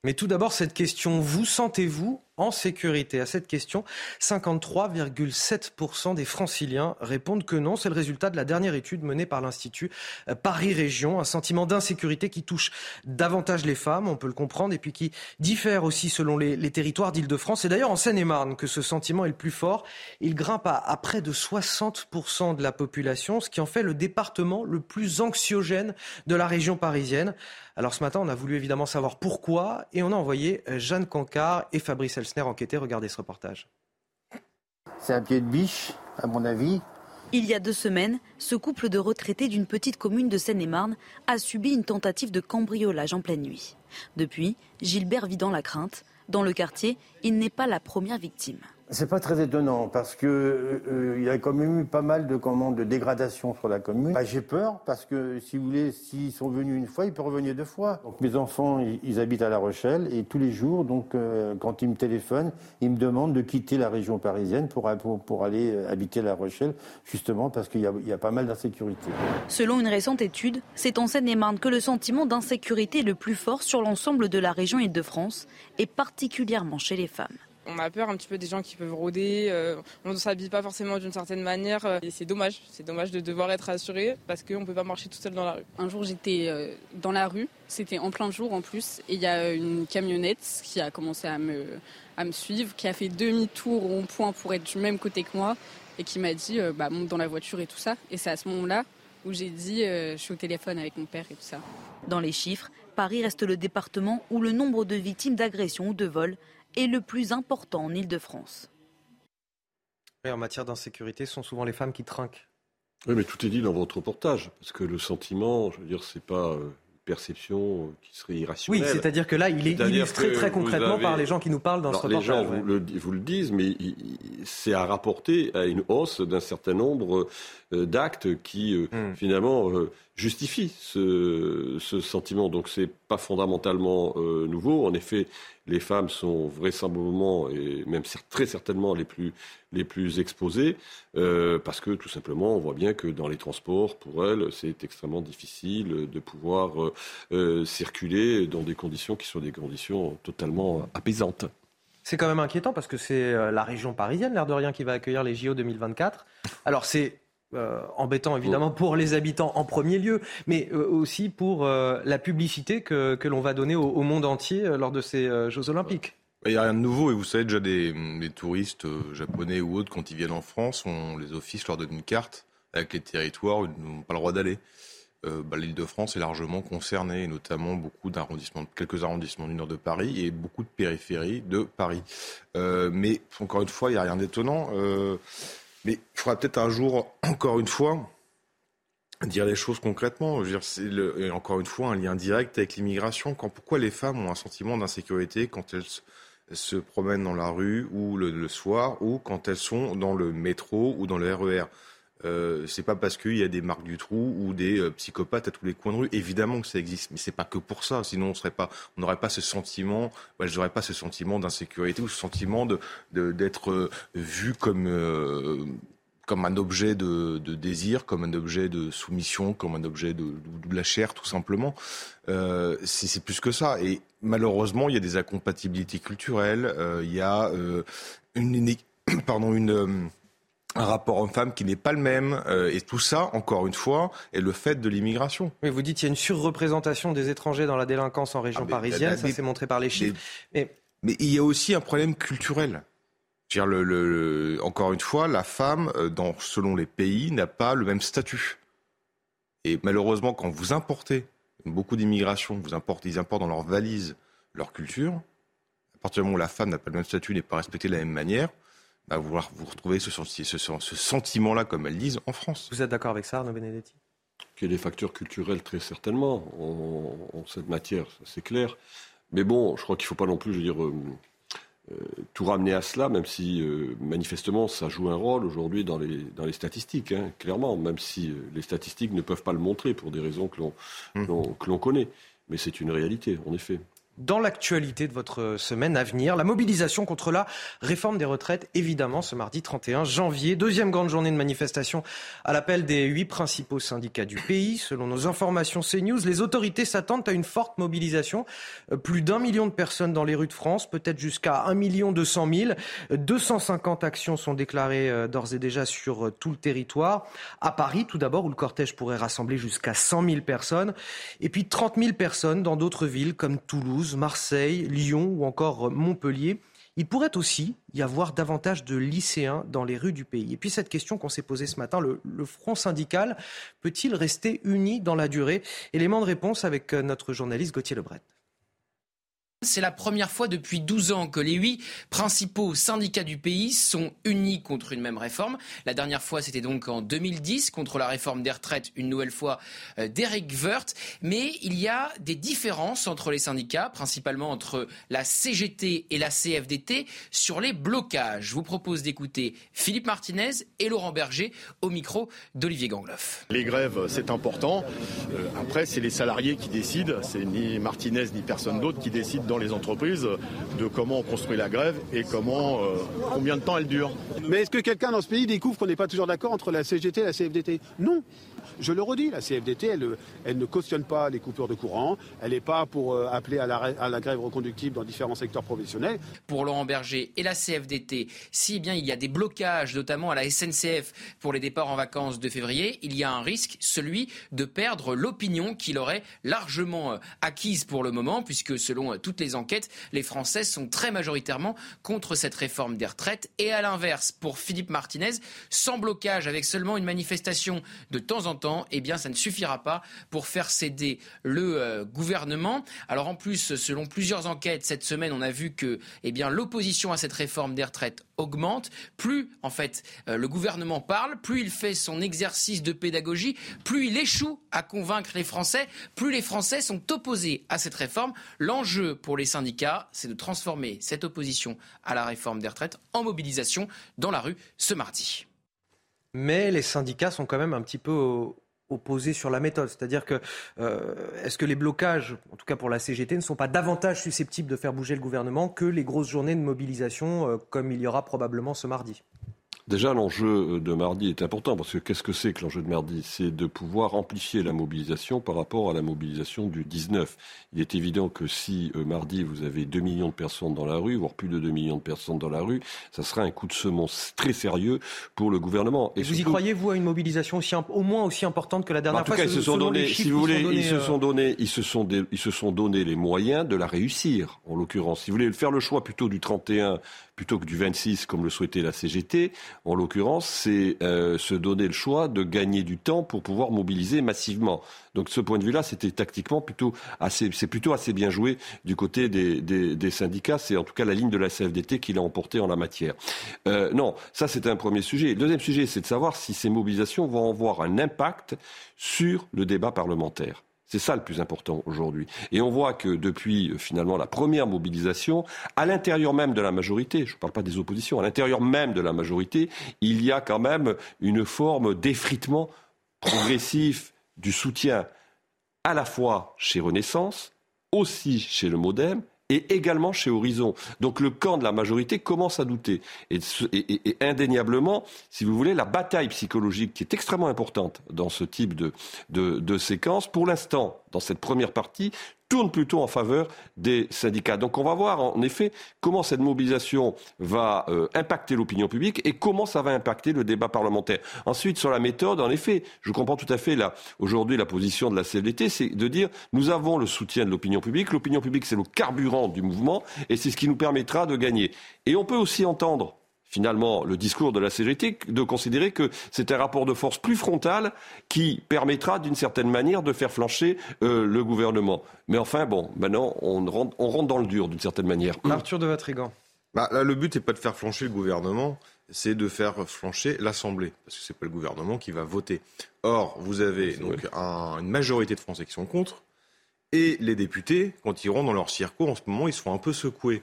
Mais tout d'abord, cette question, vous sentez-vous en sécurité À cette question, 53,7% des franciliens répondent que non. C'est le résultat de la dernière étude menée par l'Institut euh, Paris Région. Un sentiment d'insécurité qui touche davantage les femmes, on peut le comprendre, et puis qui diffère aussi selon les, territoires d'Île-de-France. Et d'ailleurs, en Seine-et-Marne, que ce sentiment est le plus fort. Il grimpe à, à près de 60% de la population, ce qui en fait le département le plus anxiogène de la région parisienne. Alors ce matin, on a voulu évidemment savoir pourquoi et on a envoyé euh, Jeanne Cancard et Fabrice Elsner enquêter. Regardez ce reportage. C'est un pied de biche, à mon avis. Il y a deux semaines, ce couple de retraités d'une petite commune de Seine-et-Marne a subi une tentative de cambriolage en pleine nuit. Depuis, Gilbert vit dans la crainte. Dans le quartier, il n'est pas la première victime. C'est pas très étonnant parce que euh, il y a quand même eu pas mal de commandes de dégradation sur la commune. Bah, j'ai peur parce que si vous voulez, s'ils sont venus une fois, ils peuvent revenir deux fois. Mes enfants, ils, habitent à La Rochelle et tous les jours, donc euh, quand ils me téléphonent, ils me demandent de quitter la région parisienne pour aller euh, habiter La Rochelle, justement parce qu'il y, y a, pas mal d'insécurité. Selon une récente étude, c'est en Seine-et-Marne que le sentiment d'insécurité est le plus fort sur l'ensemble de la région Île-de-France et particulièrement chez les femmes on a peur un petit peu des gens qui peuvent rôder, euh, on ne s'habille pas forcément d'une certaine manière euh, et c'est dommage, c'est dommage de devoir être assuré parce qu'on ne peut pas marcher tout seul dans la rue. Un jour j'étais euh, dans la rue, c'était en plein jour en plus et il y a une camionnette qui a commencé à me, à me suivre, qui a fait demi-tour au point pour être du même côté que moi et qui m'a dit bah, monte dans la voiture et tout ça et c'est à ce moment-là où j'ai dit je suis au téléphone avec mon père et tout ça. Dans les chiffres, Paris reste le département où le nombre de victimes d'agressions ou de vols est le plus important en Ile-de-France. en matière d'insécurité, ce sont souvent les femmes qui trinquent. Oui, mais tout est dit dans votre reportage, parce que le sentiment, je veux dire, c'est pas euh, perception euh, qui serait irrationnelle. Oui, c'est-à-dire que là, il est illustré très concrètement par les gens qui nous parlent dans ce reportage. Les gens vous, le, vous, le, disent, mais c'est à rapporter à une hausse d'un certain nombre euh, d'actes qui, hmm. finalement, justifient ce, sentiment. Donc, c'est pas fondamentalement nouveau. En effet, les femmes sont vraisemblablement et même très certainement les plus, les plus exposées, euh, parce que tout simplement, on voit bien que dans les transports, pour elles, c'est extrêmement difficile de pouvoir euh, euh, circuler dans des conditions qui sont des conditions totalement apaisantes. C'est quand même inquiétant parce que c'est la région parisienne, l'air de rien, qui va accueillir les JO 2024. Alors c'est euh, embêtant évidemment pour les habitants en premier lieu, mais euh, aussi pour euh, la publicité que, que l'on va donner au, monde entier lors de ces Jeux Olympiques. Il n'y a rien de nouveau et vous savez déjà des, des touristes japonais ou autres quand ils viennent en France, on, les offices leur donnent une carte avec les territoires où ils n'ont pas le droit d'aller. Bah, L'île de France est largement concernée, notamment beaucoup d'arrondissements, quelques arrondissements du nord de Paris et beaucoup de périphéries de Paris. mais encore une fois, il n'y a rien d'étonnant. Mais il faudra peut-être un jour, encore une fois, dire les choses concrètement. Je encore une fois un lien direct avec l'immigration. pourquoi les femmes ont un sentiment d'insécurité quand elles se promènent dans la rue ou le, soir ou quand elles sont dans le métro ou dans le RER euh, c'est pas parce qu'il y a des marques du trou ou des euh, psychopathes à tous les coins de rue. Évidemment que ça existe, mais c'est pas que pour ça. Sinon, on serait pas, on n'aurait pas ce sentiment, je pas ce sentiment d'insécurité ou ce sentiment d'être euh, vu comme un objet de, désir, comme un objet de soumission, comme un objet de, la chair, tout simplement. C'est plus que ça. Et malheureusement, il y a des incompatibilités culturelles. il y a une, pardon, une un rapport homme-femme qui n'est pas le même. Euh, et tout ça, encore une fois, est le fait de l'immigration. Mais vous dites qu'il y a une surreprésentation des étrangers dans la délinquance en région ah, parisienne, ça s'est montré par les chiffres. Mais... mais... il y a aussi un problème culturel. Dire le, le, encore une fois, la femme, euh, dans, selon les pays, n'a pas le même statut. Et malheureusement, quand vous importez beaucoup d'immigration, vous importez, ils importent dans leur valise leur culture, à partir du moment où la femme n'a pas le même statut, n'est pas respectée de la même manière, à vouloir vous retrouver ce, ce, ce sentiment-là, comme elles disent, en France. Vous êtes d'accord avec ça, Arnaud Benedetti? Qu'il y a des facteurs culturels, très certainement, en, cette matière, c'est clair. Mais bon, je crois qu'il ne faut pas non plus, je veux dire, euh, euh, tout ramener à cela, même si euh, manifestement ça joue un rôle aujourd'hui dans les, dans les statistiques, hein, clairement, même si les statistiques ne peuvent pas le montrer pour des raisons que l'on, mmh. que l'on connaît. Mais c'est une réalité, en effet. Dans l'actualité de votre semaine à venir. La mobilisation contre la réforme des retraites, évidemment, ce mardi 31 janvier. Deuxième grande journée de manifestation à l'appel des huit principaux syndicats du pays. Selon nos informations CNews, les autorités s'attendent à une forte mobilisation. Euh, plus d'un million de personnes dans les rues de France, peut-être jusqu'à un million deux cent mille. 250 actions sont déclarées euh, d'ores et déjà sur euh, tout le territoire. À Paris, tout d'abord, où le cortège pourrait rassembler jusqu'à 100 000 personnes. Et puis 30 000 personnes dans d'autres villes comme Toulouse, Marseille, Lyon ou encore Montpellier. Il pourrait aussi y avoir davantage de lycéens dans les rues du pays. Et puis cette question qu'on s'est posée ce matin, le, le front syndical peut-il rester uni dans la durée? Élément de réponse avec euh, notre journaliste Gauthier Lebret. C'est la première fois depuis 12 ans que les huit principaux syndicats du pays sont unis contre une même réforme. La dernière fois, c'était donc en 2010 contre la réforme des retraites, une nouvelle fois euh, d'Eric Woerth. Mais il y a des différences entre les syndicats, principalement entre la CGT et la CFDT, sur les blocages. Je vous propose d'écouter Philippe Martinez et Laurent Berger au micro d'Olivier Gangloff. Les grèves, c'est important. Euh, après, c'est les salariés qui décident. C'est ni Martinez ni personne d'autre qui décide dans les entreprises de comment on construit la grève et comment, euh, combien de temps elle dure. Mais est-ce que quelqu'un dans ce pays découvre qu'on n'est pas toujours d'accord entre la CGT et la CFDT Non. Je le redis, la CFDT, elle, ne cautionne pas les coupures de courant. Elle n'est pas pour euh, appeler à la, grève reconductible dans différents secteurs professionnels. Pour Laurent Berger et la CFDT, si bien il y a des blocages, notamment à la SNCF pour les départs en vacances de février, il y a un risque, celui de perdre l'opinion qu'il aurait largement euh, acquise pour le moment, puisque selon toutes les enquêtes, les Français sont très majoritairement contre cette réforme des retraites. Et à l'inverse, pour Philippe Martinez, sans blocage, avec seulement une manifestation de temps en temps, eh bien, ça ne suffira pas pour faire céder le euh, gouvernement. Alors en plus, selon plusieurs enquêtes cette semaine, on a vu que, eh bien, l'opposition à cette réforme des retraites augmente. Plus, en fait, euh, le gouvernement parle, plus il fait son exercice de pédagogie, plus il échoue à convaincre les Français, plus les Français sont opposés à cette réforme. L'enjeu pour les syndicats, c'est de transformer cette opposition à la réforme des retraites en mobilisation dans la rue ce mardi. Mais les syndicats sont quand même un petit peu opposés sur la méthode. C'est-à-dire que euh, est-ce que les blocages, en tout cas pour la CGT, ne sont pas davantage susceptibles de faire bouger le gouvernement que les grosses journées de mobilisation euh, comme il y aura probablement ce mardi? Déjà, l'enjeu de mardi est important parce que qu'est-ce que c'est que l'enjeu de mardi? C'est de pouvoir amplifier la mobilisation par rapport à la mobilisation du 19. Il est évident que si euh, mardi vous avez 2 millions de personnes dans la rue, voire plus de 2 millions de personnes dans la rue, ça sera un coup de semonce très sérieux pour le gouvernement. Et, vous surtout, y croyez, vous, à une mobilisation aussi, au moins aussi importante que la dernière fois En tout cas, ils se sont donnés, si vous voulez, ils se sont donnés, ils se sont, ils se sont donné les moyens de la réussir, en l'occurrence. Si vous voulez faire le choix plutôt du 31 plutôt que du 26 comme le souhaitait la CGT, en l'occurrence, c'est euh, se donner le choix de gagner du temps pour pouvoir mobiliser massivement. Donc de ce point de vue-là, c'était tactiquement plutôt assez, c'est plutôt assez bien joué du côté des, syndicats. C'est en tout cas la ligne de la CFDT qui l'a emporté en la matière. Euh, non, ça c'est un premier sujet. Le deuxième sujet, c'est de savoir si ces mobilisations vont avoir un impact sur le débat parlementaire. C'est ça le plus important aujourd'hui. Et on voit que depuis finalement la première mobilisation, à l'intérieur même de la majorité, je ne parle pas des oppositions, à l'intérieur même de la majorité, il y a quand même une forme d'effritement progressif du soutien à la fois chez Renaissance, aussi chez le Modem et également chez Horizon. Donc le camp de la majorité commence à douter. Et, indéniablement, si vous voulez, la bataille psychologique qui est extrêmement importante dans ce type de, de séquence, pour l'instant, dans cette première partie, tourne plutôt en faveur des syndicats. Donc on va voir en effet comment cette mobilisation va euh, impacter l'opinion publique et comment ça va impacter le débat parlementaire. Ensuite, sur la méthode, en effet, je comprends tout à fait aujourd'hui la position de la CFDT, c'est de dire nous avons le soutien de l'opinion publique, l'opinion publique c'est le carburant du mouvement et c'est ce qui nous permettra de gagner. Et on peut aussi entendre finalement le discours de la CGT de considérer que c'est un rapport de force plus frontal qui permettra d'une certaine manière de faire flancher euh, le gouvernement. Mais enfin, bon, maintenant on rentre, on rentre dans le dur d'une certaine manière. Arthur de Vatrigan. Bah, là, le but n'est pas de faire flancher le gouvernement, c'est de faire flancher l'Assemblée, parce que c'est pas le gouvernement qui va voter. Or, vous avez donc un, une majorité de Français qui sont contre, et les députés, quand ils rentrent dans leur circo, en ce moment, ils se font un peu secouer.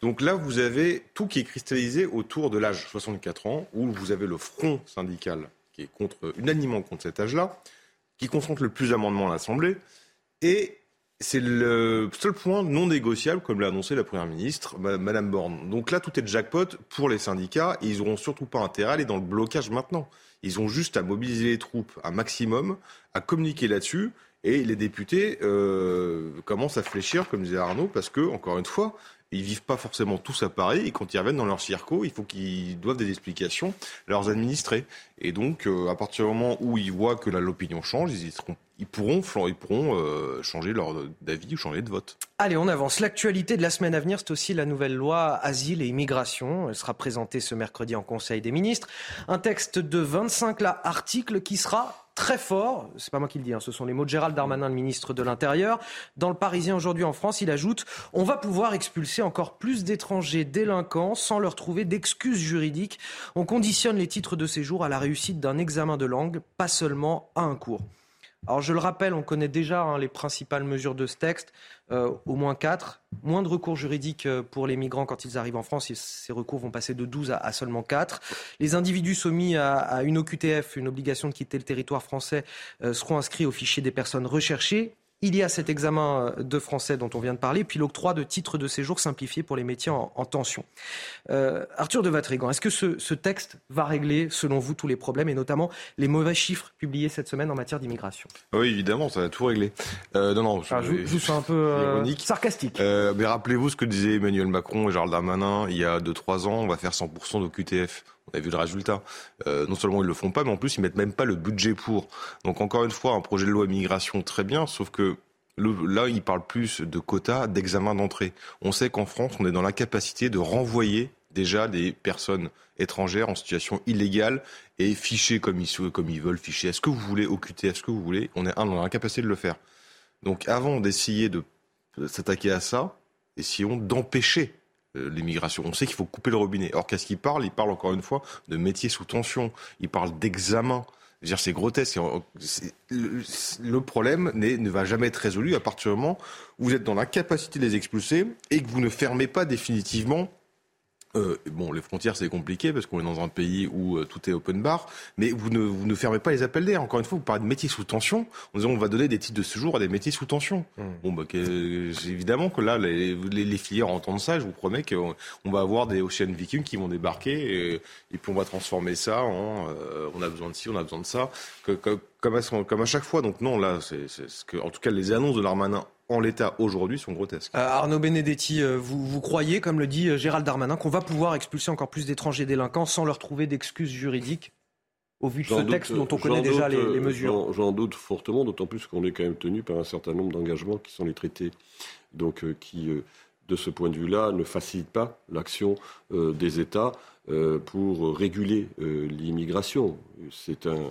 Donc là, vous avez tout qui est cristallisé autour de l'âge 64 ans, où vous avez le front syndical qui est contre, unanimement contre cet âge-là, qui concentre le plus d'amendements à l'Assemblée, et c'est le seul point non négociable, comme l'a annoncé la Première ministre, Madame Borne. Donc là, tout est jackpot pour les syndicats et ils n'auront surtout pas intérêt à aller dans le blocage maintenant. Ils ont juste à mobiliser les troupes un maximum, à communiquer là-dessus. Et les députés euh, commencent à fléchir, comme disait Arnaud, parce que, encore une fois, ils vivent pas forcément tous à Paris et quand ils reviennent dans leur circo, il faut qu'ils doivent des explications à leurs administrés. Et donc, euh, à partir du moment où ils voient que l'opinion change, ils, pourront euh, changer leur d'avis ou changer de vote. Allez, on avance. L'actualité de la semaine à venir, c'est aussi la nouvelle loi Asile et Immigration. Elle sera présentée ce mercredi en Conseil des ministres. Un texte de 25 articles qui sera très fort, c'est pas moi qui le dis, hein, ce sont les mots de Gérald Darmanin, le ministre de l'Intérieur. Dans le Parisien aujourd'hui en France, il ajoute On va pouvoir expulser encore plus d'étrangers délinquants sans leur trouver d'excuses juridiques. On conditionne les titres de séjour à la réussite d'un examen de langue, pas seulement à un cours. Alors je le rappelle, on connaît déjà hein, les principales mesures de ce texte, euh, au moins quatre. Moins de recours juridiques euh, pour les migrants quand ils arrivent en France, ces recours vont passer de 12 à, seulement 4. Les individus soumis à, une OQTF, une obligation de quitter le territoire français, euh, seront inscrits au fichier des personnes recherchées. Il y a cet examen euh, de français dont on vient de parler, puis l'octroi de titres de séjour simplifiés pour les métiers en, tension. Euh, Arthur de Vatrigan, est-ce que ce, texte va régler, selon vous, tous les problèmes, et notamment les mauvais chiffres publiés cette semaine en matière d'immigration? Oui, évidemment, ça va tout régler. Euh, non, non, je, je, suis un peu sarcastique. mais rappelez-vous ce que disait Emmanuel Macron et Gérald Darmanin il y a 2-3 ans, on va faire 100% de QTF. On a vu le résultat. Euh, non seulement ils le font pas, mais en plus ils mettent même pas le budget pour. Donc encore une fois, un projet de loi immigration très bien, sauf que là, il parle plus de quotas, d'examen d'entrée. On sait qu'en France, on est dans l'incapacité de renvoyer déjà des personnes étrangères en situation illégale et ficher comme ils, comme ils veulent ficher. Est-ce que vous voulez occulter? Est-ce que vous voulez? On est dans l'incapacité de le faire. Donc avant d'essayer de s'attaquer à ça, essayons d'empêcher l'immigration. On sait qu'il faut couper le robinet. Or, qu'est-ce qu'il parle? Il parle encore une fois de métiers sous tension. Il parle d'examen. C'est grotesque. Le problème ne va jamais être résolu à partir du moment où vous êtes dans l'incapacité de les expulser et que vous ne fermez pas définitivement euh, bon, les frontières, c'est compliqué parce qu'on est dans un pays où euh, tout est open bar, mais vous ne, vous ne fermez pas les appels d'air. Encore une fois, vous parlez de métiers sous tension. On disant on va donner des titres de séjour à des métiers sous tension. Mmh. Bon, bah, évidemment que là, les, les, filières entendent ça. Je vous promets qu'on va avoir des Ocean Vikings qui vont débarquer et, puis on va transformer ça en euh, on a besoin de ci, on a besoin de ça. Que, comme, à, comme à chaque fois. Donc non, là, c'est ce que, en tout cas, les annonces de l'Armanin en l'état aujourd'hui sont grotesques. Euh, Arnaud Benedetti, euh, vous, vous, croyez, comme le dit euh, Gérald Darmanin, qu'on va pouvoir expulser encore plus d'étrangers délinquants sans leur trouver d'excuses juridiques au vu de ce texte dont on connaît déjà les, mesures J'en doute fortement, d'autant plus qu'on est quand même tenu par un certain nombre d'engagements qui sont les traités, donc qui, de ce point de vue-là, ne facilitent pas l'action des États pour réguler l'immigration. C'est un,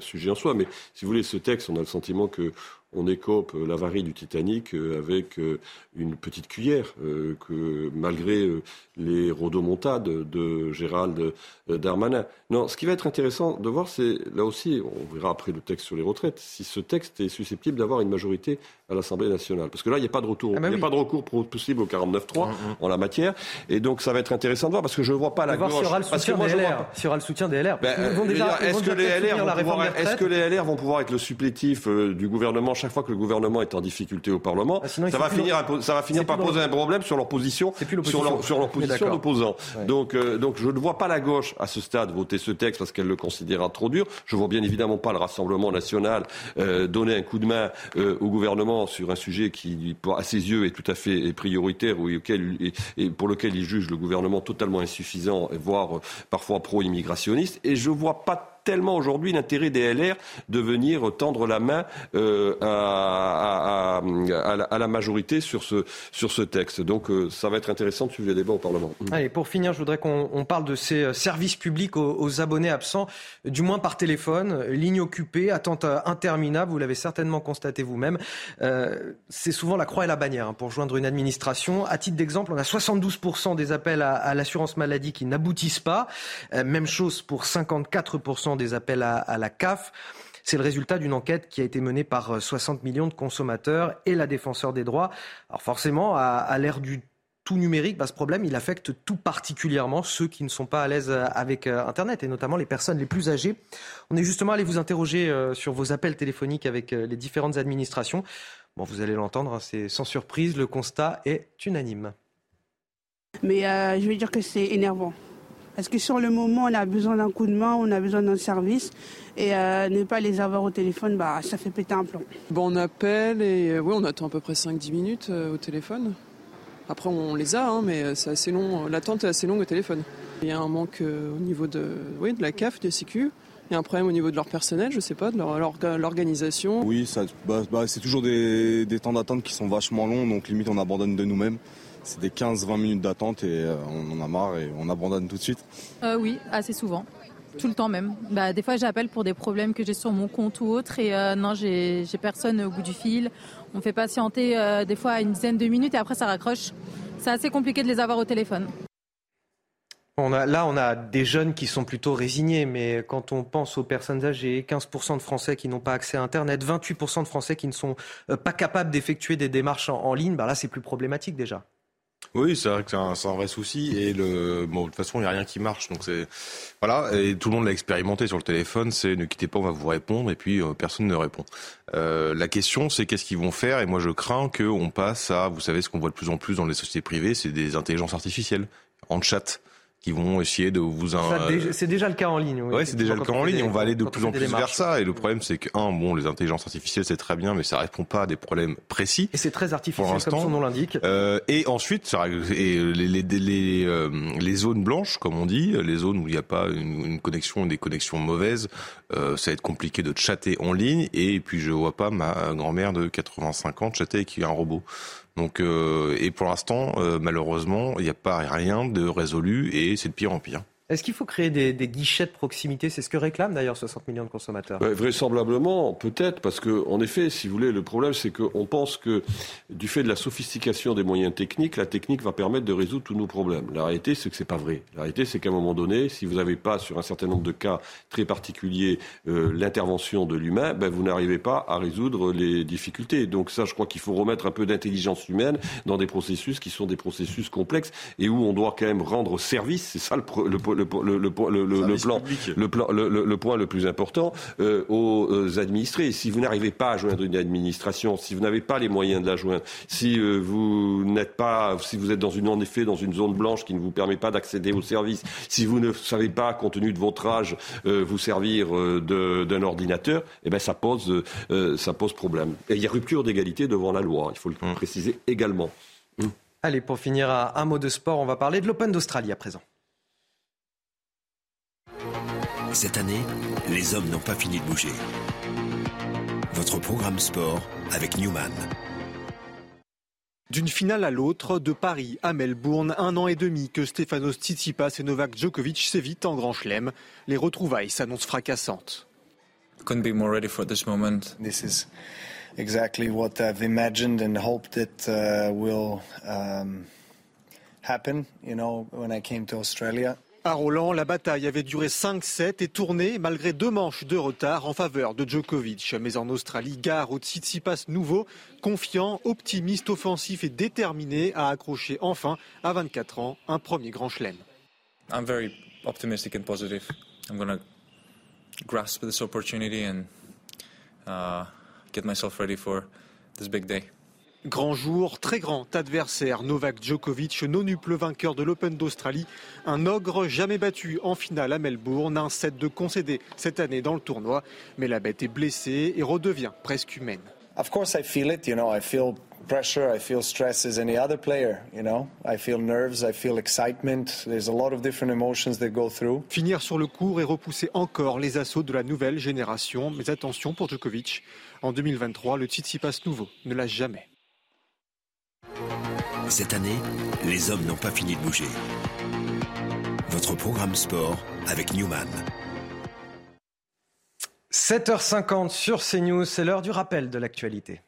sujet en soi. Mais si vous voulez, ce texte, on a le sentiment que on écope l'avarie du Titanic euh, avec euh, une petite cuillère, euh, que malgré les rodomontades de Gérald Darmanin. Non, ce qui va être intéressant de voir, c'est là aussi, on verra après le texte sur les retraites, si ce texte est susceptible d'avoir une majorité à l'Assemblée nationale. Parce que là, il n'y a pas de retour, ah bah il n'y a pas de recours possible au 49.3 3 mm, mm. en la matière. Et donc, ça va être intéressant de voir, parce que je ne vois pas la gauche. S'il y aura le. S'il y aura le soutien des LR. Est-ce que, les LR vont pouvoir être le supplétif du gouvernement chaque fois que le gouvernement est en difficulté au Parlement, ah, ça, va finir, ça va finir par poser un problème sur leur position, sur leur, sur leur position d'opposant. Donc, euh, donc je ne vois pas la gauche à ce stade voter ce texte parce qu'elle le considérera trop dur. Je vois bien évidemment pas le Rassemblement national euh, donner un coup de main euh, au gouvernement sur un sujet qui, à ses yeux, est tout à fait prioritaire ou auquel, et, pour lequel il juge le gouvernement totalement insuffisant, voire parfois pro-immigrationniste. Et je vois pas tellement aujourd'hui l'intérêt des LR de venir tendre la main euh, à, la, majorité sur ce, sur ce texte. Donc euh, ça va être intéressant de suivre les débats au Parlement. Allez, pour finir, je voudrais qu'on parle de ces euh, services publics aux, abonnés absents, du moins par téléphone, ligne occupée, attente interminable, vous l'avez certainement constaté vous-même. C'est souvent la croix et la bannière hein, pour joindre une administration. À titre d'exemple, on a 72% des appels à l'assurance maladie qui n'aboutissent pas. même chose pour 54% des appels à, la CAF. C'est le résultat d'une enquête qui a été menée par 60 euh, millions de consommateurs et la défenseur des droits. Alors forcément, à, l'ère du tout numérique, bah, ce problème, il affecte tout particulièrement ceux qui ne sont pas à l'aise euh, avec euh, Internet, et notamment les personnes les plus âgées. On est justement allé vous interroger sur vos appels téléphoniques avec les différentes administrations Bon, vous allez l'entendre, hein, c'est sans surprise, le constat est unanime. Mais je veux dire que c'est énervant. Parce que sur le moment, on a besoin d'un coup de main, on a besoin d'un service. Et euh, ne pas les avoir au téléphone, bah, ça fait péter un plomb. Bon, on appelle et euh, oui, on attend à peu près 5-10 minutes au téléphone. Après, on les a, hein, mais c'est assez long. L'attente est assez longue au téléphone. Il y a un manque au niveau de, oui, de la CAF, des sécu. Il y a un problème au niveau de leur personnel, je sais pas, de l'organisation. Oui, bah, bah, c'est toujours des, des temps d'attente qui sont vachement longs, donc limite on abandonne de nous-mêmes c'est des 15-20 minutes d'attente et euh, on en a marre et on abandonne tout de suite euh, Oui, assez souvent. Tout le temps même. Bah, des fois, j'appelle pour des problèmes que j'ai sur mon compte ou autre et euh, non, j'ai personne au bout du fil. On fait patienter des fois une dizaine de minutes et après ça raccroche. C'est assez compliqué de les avoir au téléphone. On a, là, on a des jeunes qui sont plutôt résignés, mais quand on pense aux personnes âgées, 15% de Français qui n'ont pas accès à Internet, 28% de Français qui ne sont pas capables d'effectuer des démarches en, ligne, bah là, c'est plus problématique déjà. Oui, c'est vrai que c'est un, vrai souci. Et le, bon, de toute façon, il n'y a rien qui marche. Donc c'est voilà. Et tout le monde l'a expérimenté sur le téléphone. C'est ne quittez pas, on va vous répondre. Et puis euh, personne ne répond. Euh, la question, c'est qu'est-ce qu'ils vont faire? Et moi, je crains qu'on passe à, vous savez, ce qu'on voit de plus en plus dans les sociétés privées, c'est des intelligences artificielles en chat qui vont essayer de vous... C'est déjà le cas en ligne. Oui, ouais, c'est déjà le cas en ligne. On va aller de plus en plus vers ça. Et le problème, c'est que, un, bon, les intelligences artificielles, c'est très bien, mais ça répond pas à des problèmes précis. Et c'est très artificiel, comme son nom l'indique. Euh, et ensuite, ça, et les, les, les, euh, les, zones blanches, comme on dit, les zones où il n'y a pas une, une, connexion, des connexions mauvaises, euh, ça va être compliqué de chatter en ligne. Et puis, je vois pas ma grand-mère de 85 ans chatter avec un robot. Donc, euh, et pour l'instant, euh, malheureusement, il n'y a pas rien de résolu et c'est de pire en pire. Est-ce qu'il faut créer des, guichets de proximité? C'est ce que réclament d'ailleurs 60 millions de consommateurs. vraisemblablement, peut-être, parce que en effet, si vous voulez, le problème, c'est qu'on pense que du fait de la sophistication des moyens techniques, la technique va permettre de résoudre tous nos problèmes. La réalité, c'est que c'est pas vrai. La réalité, c'est qu'à un moment donné, si vous n'avez pas, sur un certain nombre de cas très particuliers, euh, l'intervention de l'humain, ben, vous n'arrivez pas à résoudre les difficultés. Donc ça, je crois qu'il faut remettre un peu d'intelligence humaine dans des processus qui sont des processus complexes et où on doit quand même rendre service. C'est ça le, le le, le, le, plan, le, plan, le, point le plus important euh, aux euh, administrés. Si vous n'arrivez pas à joindre une administration, si vous n'avez pas les moyens de la joindre, si euh, vous n'êtes pas, si vous êtes dans une en effet dans une zone blanche qui ne vous permet pas d'accéder aux services, si vous ne savez pas, compte tenu de votre âge, vous servir d'un ordinateur, eh ben ça pose ça pose problème. Et il y a rupture d'égalité devant la loi. Il faut le mmh. préciser également. Mmh. Allez, pour finir, un mot de sport, on va parler de l'Open d'Australie à présent. Cette année, les hommes n'ont pas fini de bouger. Votre programme sport avec Newman. D'une finale à l'autre, de Paris à Melbourne, un an et demi que Stefanos Tsitsipas et Novak Djokovic s'évitent en grand chelem. Les retrouvailles s'annoncent fracassantes. Couldn't be more ready for this moment. This is exactly what I've imagined and hoped it uh, will um, happen. You know, when I came to Australia. À Roland, la bataille avait duré 5-7 et tourné malgré deux manches de retard en faveur de Djokovic. Mais en Australie, gare au Tsitsipas nouveau, confiant, optimiste, offensif et déterminé à accrocher enfin, à 24 ans, un premier grand chelem. Grasp this opportunity and uh, get myself ready for this big day. Grand jour, très grand adversaire, Novak Djokovic, nonuple vainqueur de l'Open d'Australie, un ogre jamais battu en finale à Melbourne, un set de concédé cette année dans le tournoi, mais la bête est blessée et redevient presque humaine. Of course I feel it, you know, I feel pressure, I feel stress as any other player, you know. I feel nerves, I feel excitement. There's a lot of different emotions that go through. Finir sur le court et repousser encore les assauts de la nouvelle génération, mais attention pour Djokovic, en 2023, le Tsitsipas nouveau ne lâche jamais. Cette année, les hommes n'ont pas fini de bouger. Votre programme sport avec Newman. 7h50 sur CNews, c'est l'heure du rappel de l'actualité.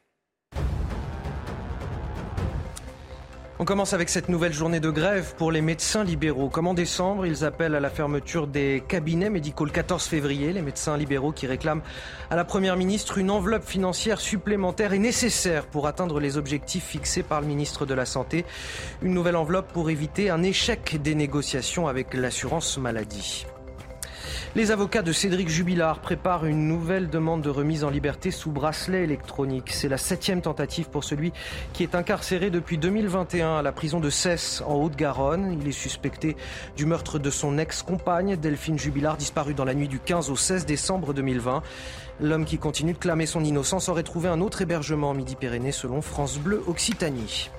On commence avec cette nouvelle journée de grève pour les médecins libéraux. Comme en décembre, ils appellent à la fermeture des cabinets médicaux le 14 février. Les médecins libéraux qui réclament à la Première ministre une enveloppe financière supplémentaire et nécessaire pour atteindre les objectifs fixés par le ministre de la Santé. Une nouvelle enveloppe pour éviter un échec des négociations avec l'assurance maladie. Les avocats de Cédric Jubilard préparent une nouvelle demande de remise en liberté sous bracelet électronique. C'est la septième tentative pour celui qui est incarcéré depuis 2021 à la prison de Cesse en Haute-Garonne. Il est suspecté du meurtre de son ex-compagne Delphine Jubilard disparue dans la nuit du 15 au 16 décembre 2020. L'homme qui continue de clamer son innocence aurait trouvé un autre hébergement en Midi-Pyrénées selon France Bleu Occitanie.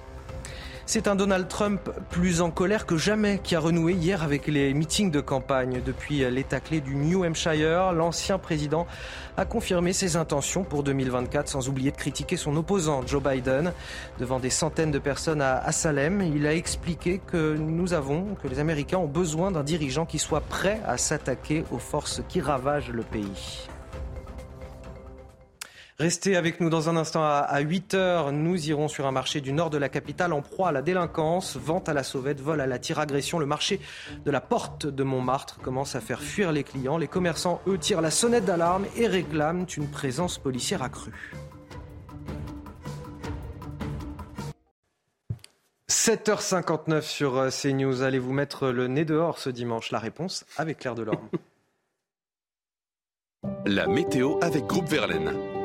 C'est un Donald Trump plus en colère que jamais qui a renoué hier avec les meetings de campagne. Depuis l'état clé du New Hampshire, l'ancien président a confirmé ses intentions pour 2024 sans oublier de critiquer son opposant Joe Biden. Devant des centaines de personnes à, Salem, il a expliqué que nous avons, que les Américains ont besoin d'un dirigeant qui soit prêt à s'attaquer aux forces qui ravagent le pays. Restez avec nous dans un instant à 8 heures. Nous irons sur un marché du nord de la capitale en proie à la délinquance, vente à la sauvette, vol à la tire, agression. Le marché de la porte de Montmartre commence à faire fuir les clients. Les commerçants, eux, tirent la sonnette d'alarme et réclament une présence policière accrue. 7h59 sur euh, CNews. Allez-vous mettre le nez dehors ce dimanche? La réponse avec Claire Delorme. La météo avec Groupe Verlaine.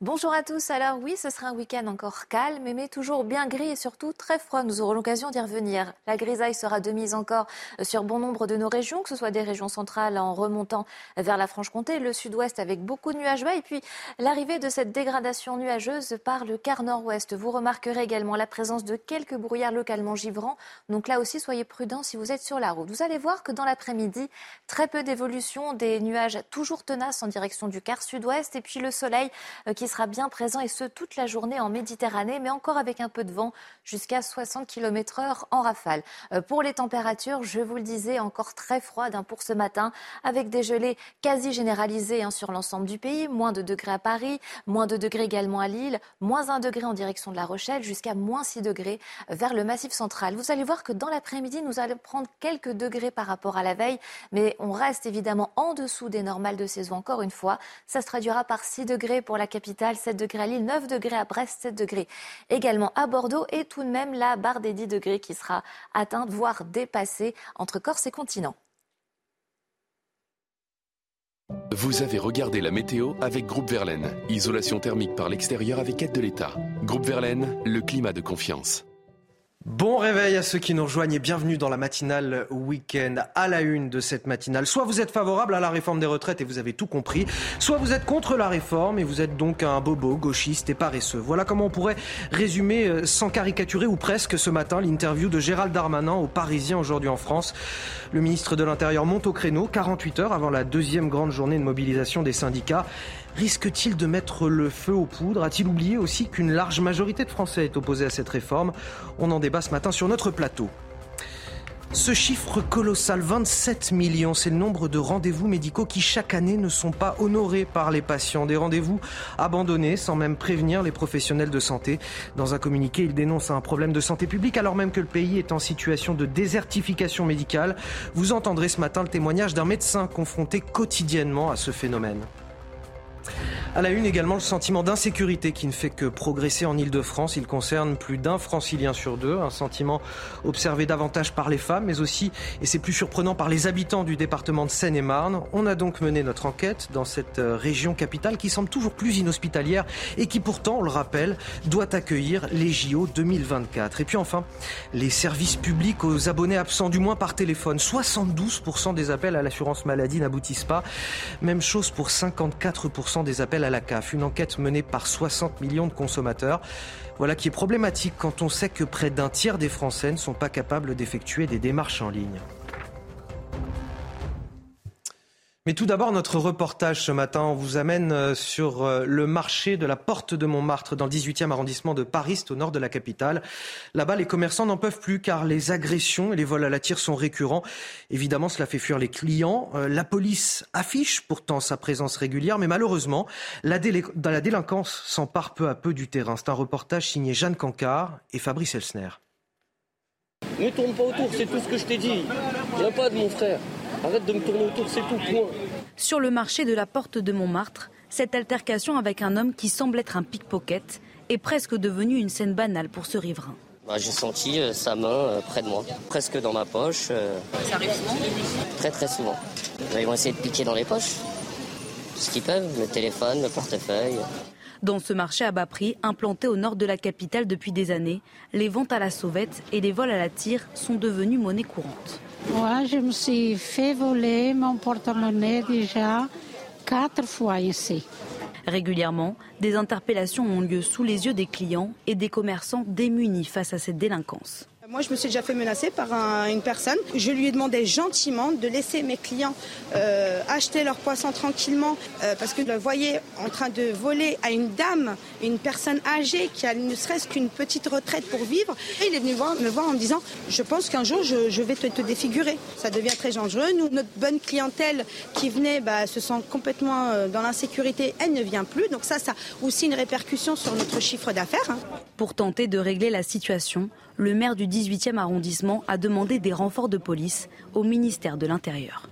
Bonjour à tous. Alors oui, ce sera un week-end encore calme, mais toujours bien gris et surtout très froid. Nous aurons l'occasion d'y revenir. La grisaille sera de mise encore sur bon nombre de nos régions, que ce soit des régions centrales en remontant vers la Franche-Comté, le sud-ouest avec beaucoup de nuages bas, et puis l'arrivée de cette dégradation nuageuse par le quart nord-ouest. Vous remarquerez également la présence de quelques brouillards localement givrants. Donc là aussi, soyez prudents si vous êtes sur la route. Vous allez voir que dans l'après-midi, très peu d'évolution, des nuages toujours tenaces en direction du quart sud-ouest, et puis le soleil euh, qui sera bien présent et ce toute la journée en Méditerranée, mais encore avec un peu de vent jusqu'à 60 km heure en rafale. Euh, pour les températures, je vous le disais, encore très froides hein, pour ce matin, avec des gelées quasi généralisées hein, sur l'ensemble du pays. Moins de degrés à Paris, moins de degrés également à Lille, moins 1 degré en direction de La Rochelle, jusqu'à moins 6 degrés vers le Massif central. Vous allez voir que dans l'après-midi, nous allons prendre quelques degrés par rapport à la veille, mais on reste évidemment en dessous des normales de saison encore une fois. Ça se traduira par 6 degrés pour la capitale 7 degrés à Lille, 9 degrés à Brest, 7 degrés également à Bordeaux et tout de même la barre des 10 degrés qui sera atteinte, voire dépassée entre Corse et continent. Vous avez regardé la météo avec Groupe Verlaine. Isolation thermique par l'extérieur avec aide de l'État. Groupe Verlaine, le climat de confiance. Bon réveil à ceux qui nous rejoignent et bienvenue dans la matinale week-end à la une de cette matinale. Soit vous êtes favorable à la réforme des retraites et vous avez tout compris, soit vous êtes contre la réforme et vous êtes donc un bobo, gauchiste et paresseux. Voilà comment on pourrait résumer euh, sans caricaturer ou presque ce matin l'interview de Gérald Darmanin au Parisien aujourd'hui en France. Le ministre de l'Intérieur monte au créneau 48 heures avant la deuxième grande journée de mobilisation des syndicats. Risque-t-il de mettre le feu aux poudres? A-t-il oublié aussi qu'une large majorité de Français est opposée à cette réforme? On en débat ce matin sur notre plateau. Ce chiffre colossal, 27 millions, c'est le nombre de rendez-vous médicaux qui chaque année ne sont pas honorés par les patients. Des rendez-vous abandonnés sans même prévenir les professionnels de santé. Dans un communiqué, il dénonce un problème de santé publique alors même que le pays est en situation de désertification médicale. Vous entendrez ce matin le témoignage d'un médecin confronté quotidiennement à ce phénomène. À la une également le sentiment d'insécurité qui ne fait que progresser en Ile-de-France. Il concerne plus d'un francilien sur deux, un sentiment observé davantage par les femmes, mais aussi, et c'est plus surprenant, par les habitants du département de Seine-et-Marne. On a donc mené notre enquête dans cette euh, région capitale qui semble toujours plus inhospitalière et qui pourtant, on le rappelle, doit accueillir les JO 2024. Et puis enfin, les services publics aux abonnés absents, du moins par téléphone. 72% des appels à l'assurance maladie n'aboutissent pas. Même chose pour 54% des appels à la CAF, une enquête menée par 60 millions de consommateurs. Voilà qui est problématique quand on sait que près d'un tiers des Français ne sont pas capables d'effectuer des démarches en ligne. Mais tout d'abord, notre reportage ce matin, vous amène euh, sur euh, le marché de la Porte de Montmartre dans le 18e arrondissement de Paris, au nord de la capitale. Là-bas, les commerçants n'en peuvent plus car les agressions et les vols à la tire sont récurrents. Évidemment, cela fait fuir les clients. Euh, la police affiche pourtant sa présence régulière, mais malheureusement, la, la délinquance s'empare peu à peu du terrain. C'est un reportage signé Jeanne Cancard et Fabrice Elsner. Ne tourne pas autour, c'est tout ce que je t'ai dit. A pas de mon frère. Arrête de me tourner autour, c'est tout, point. Sur le marché de la porte de Montmartre, cette altercation avec un homme qui semble être un pickpocket est presque devenue une scène banale pour ce riverain. Bah, j'ai senti euh, sa main euh, près de moi, presque dans ma poche. euh, Ça arrive souvent très très souvent. Bah, Ils vont essayer de piquer dans les poches. Tout ce qu'ils peuvent, le téléphone, le portefeuille. Dans ce marché à bas prix, implanté au nord de la capitale depuis des années, les ventes à la sauvette et les vols à la tire sont devenus monnaie courante. Moi, je me suis fait voler mon porte-monnaie déjà quatre fois ici. Régulièrement, des interpellations ont lieu sous les yeux des clients et des commerçants démunis face à cette délinquance. Moi, je me suis déjà fait menacer par un- une personne. Je lui ai demandé gentiment de laisser mes clients euh, acheter leur poisson tranquillement euh, parce que je le voyais en train de voler à une dame, une personne âgée qui a ne serait-ce qu'une petite retraite pour vivre. Et il est venu me voir en me disant Je pense qu'un jour, je, je vais te, te défigurer. Ça devient très dangereux. Nous, notre bonne clientèle qui venait bah, se sent complètement euh, dans l'insécurité. Elle ne vient plus. Donc, ça, ça a aussi une répercussion sur notre chiffre d'affaires. hein. Pour tenter de régler la situation, le maire du 18e arrondissement a demandé des renforts de police au ministère de l'Intérieur.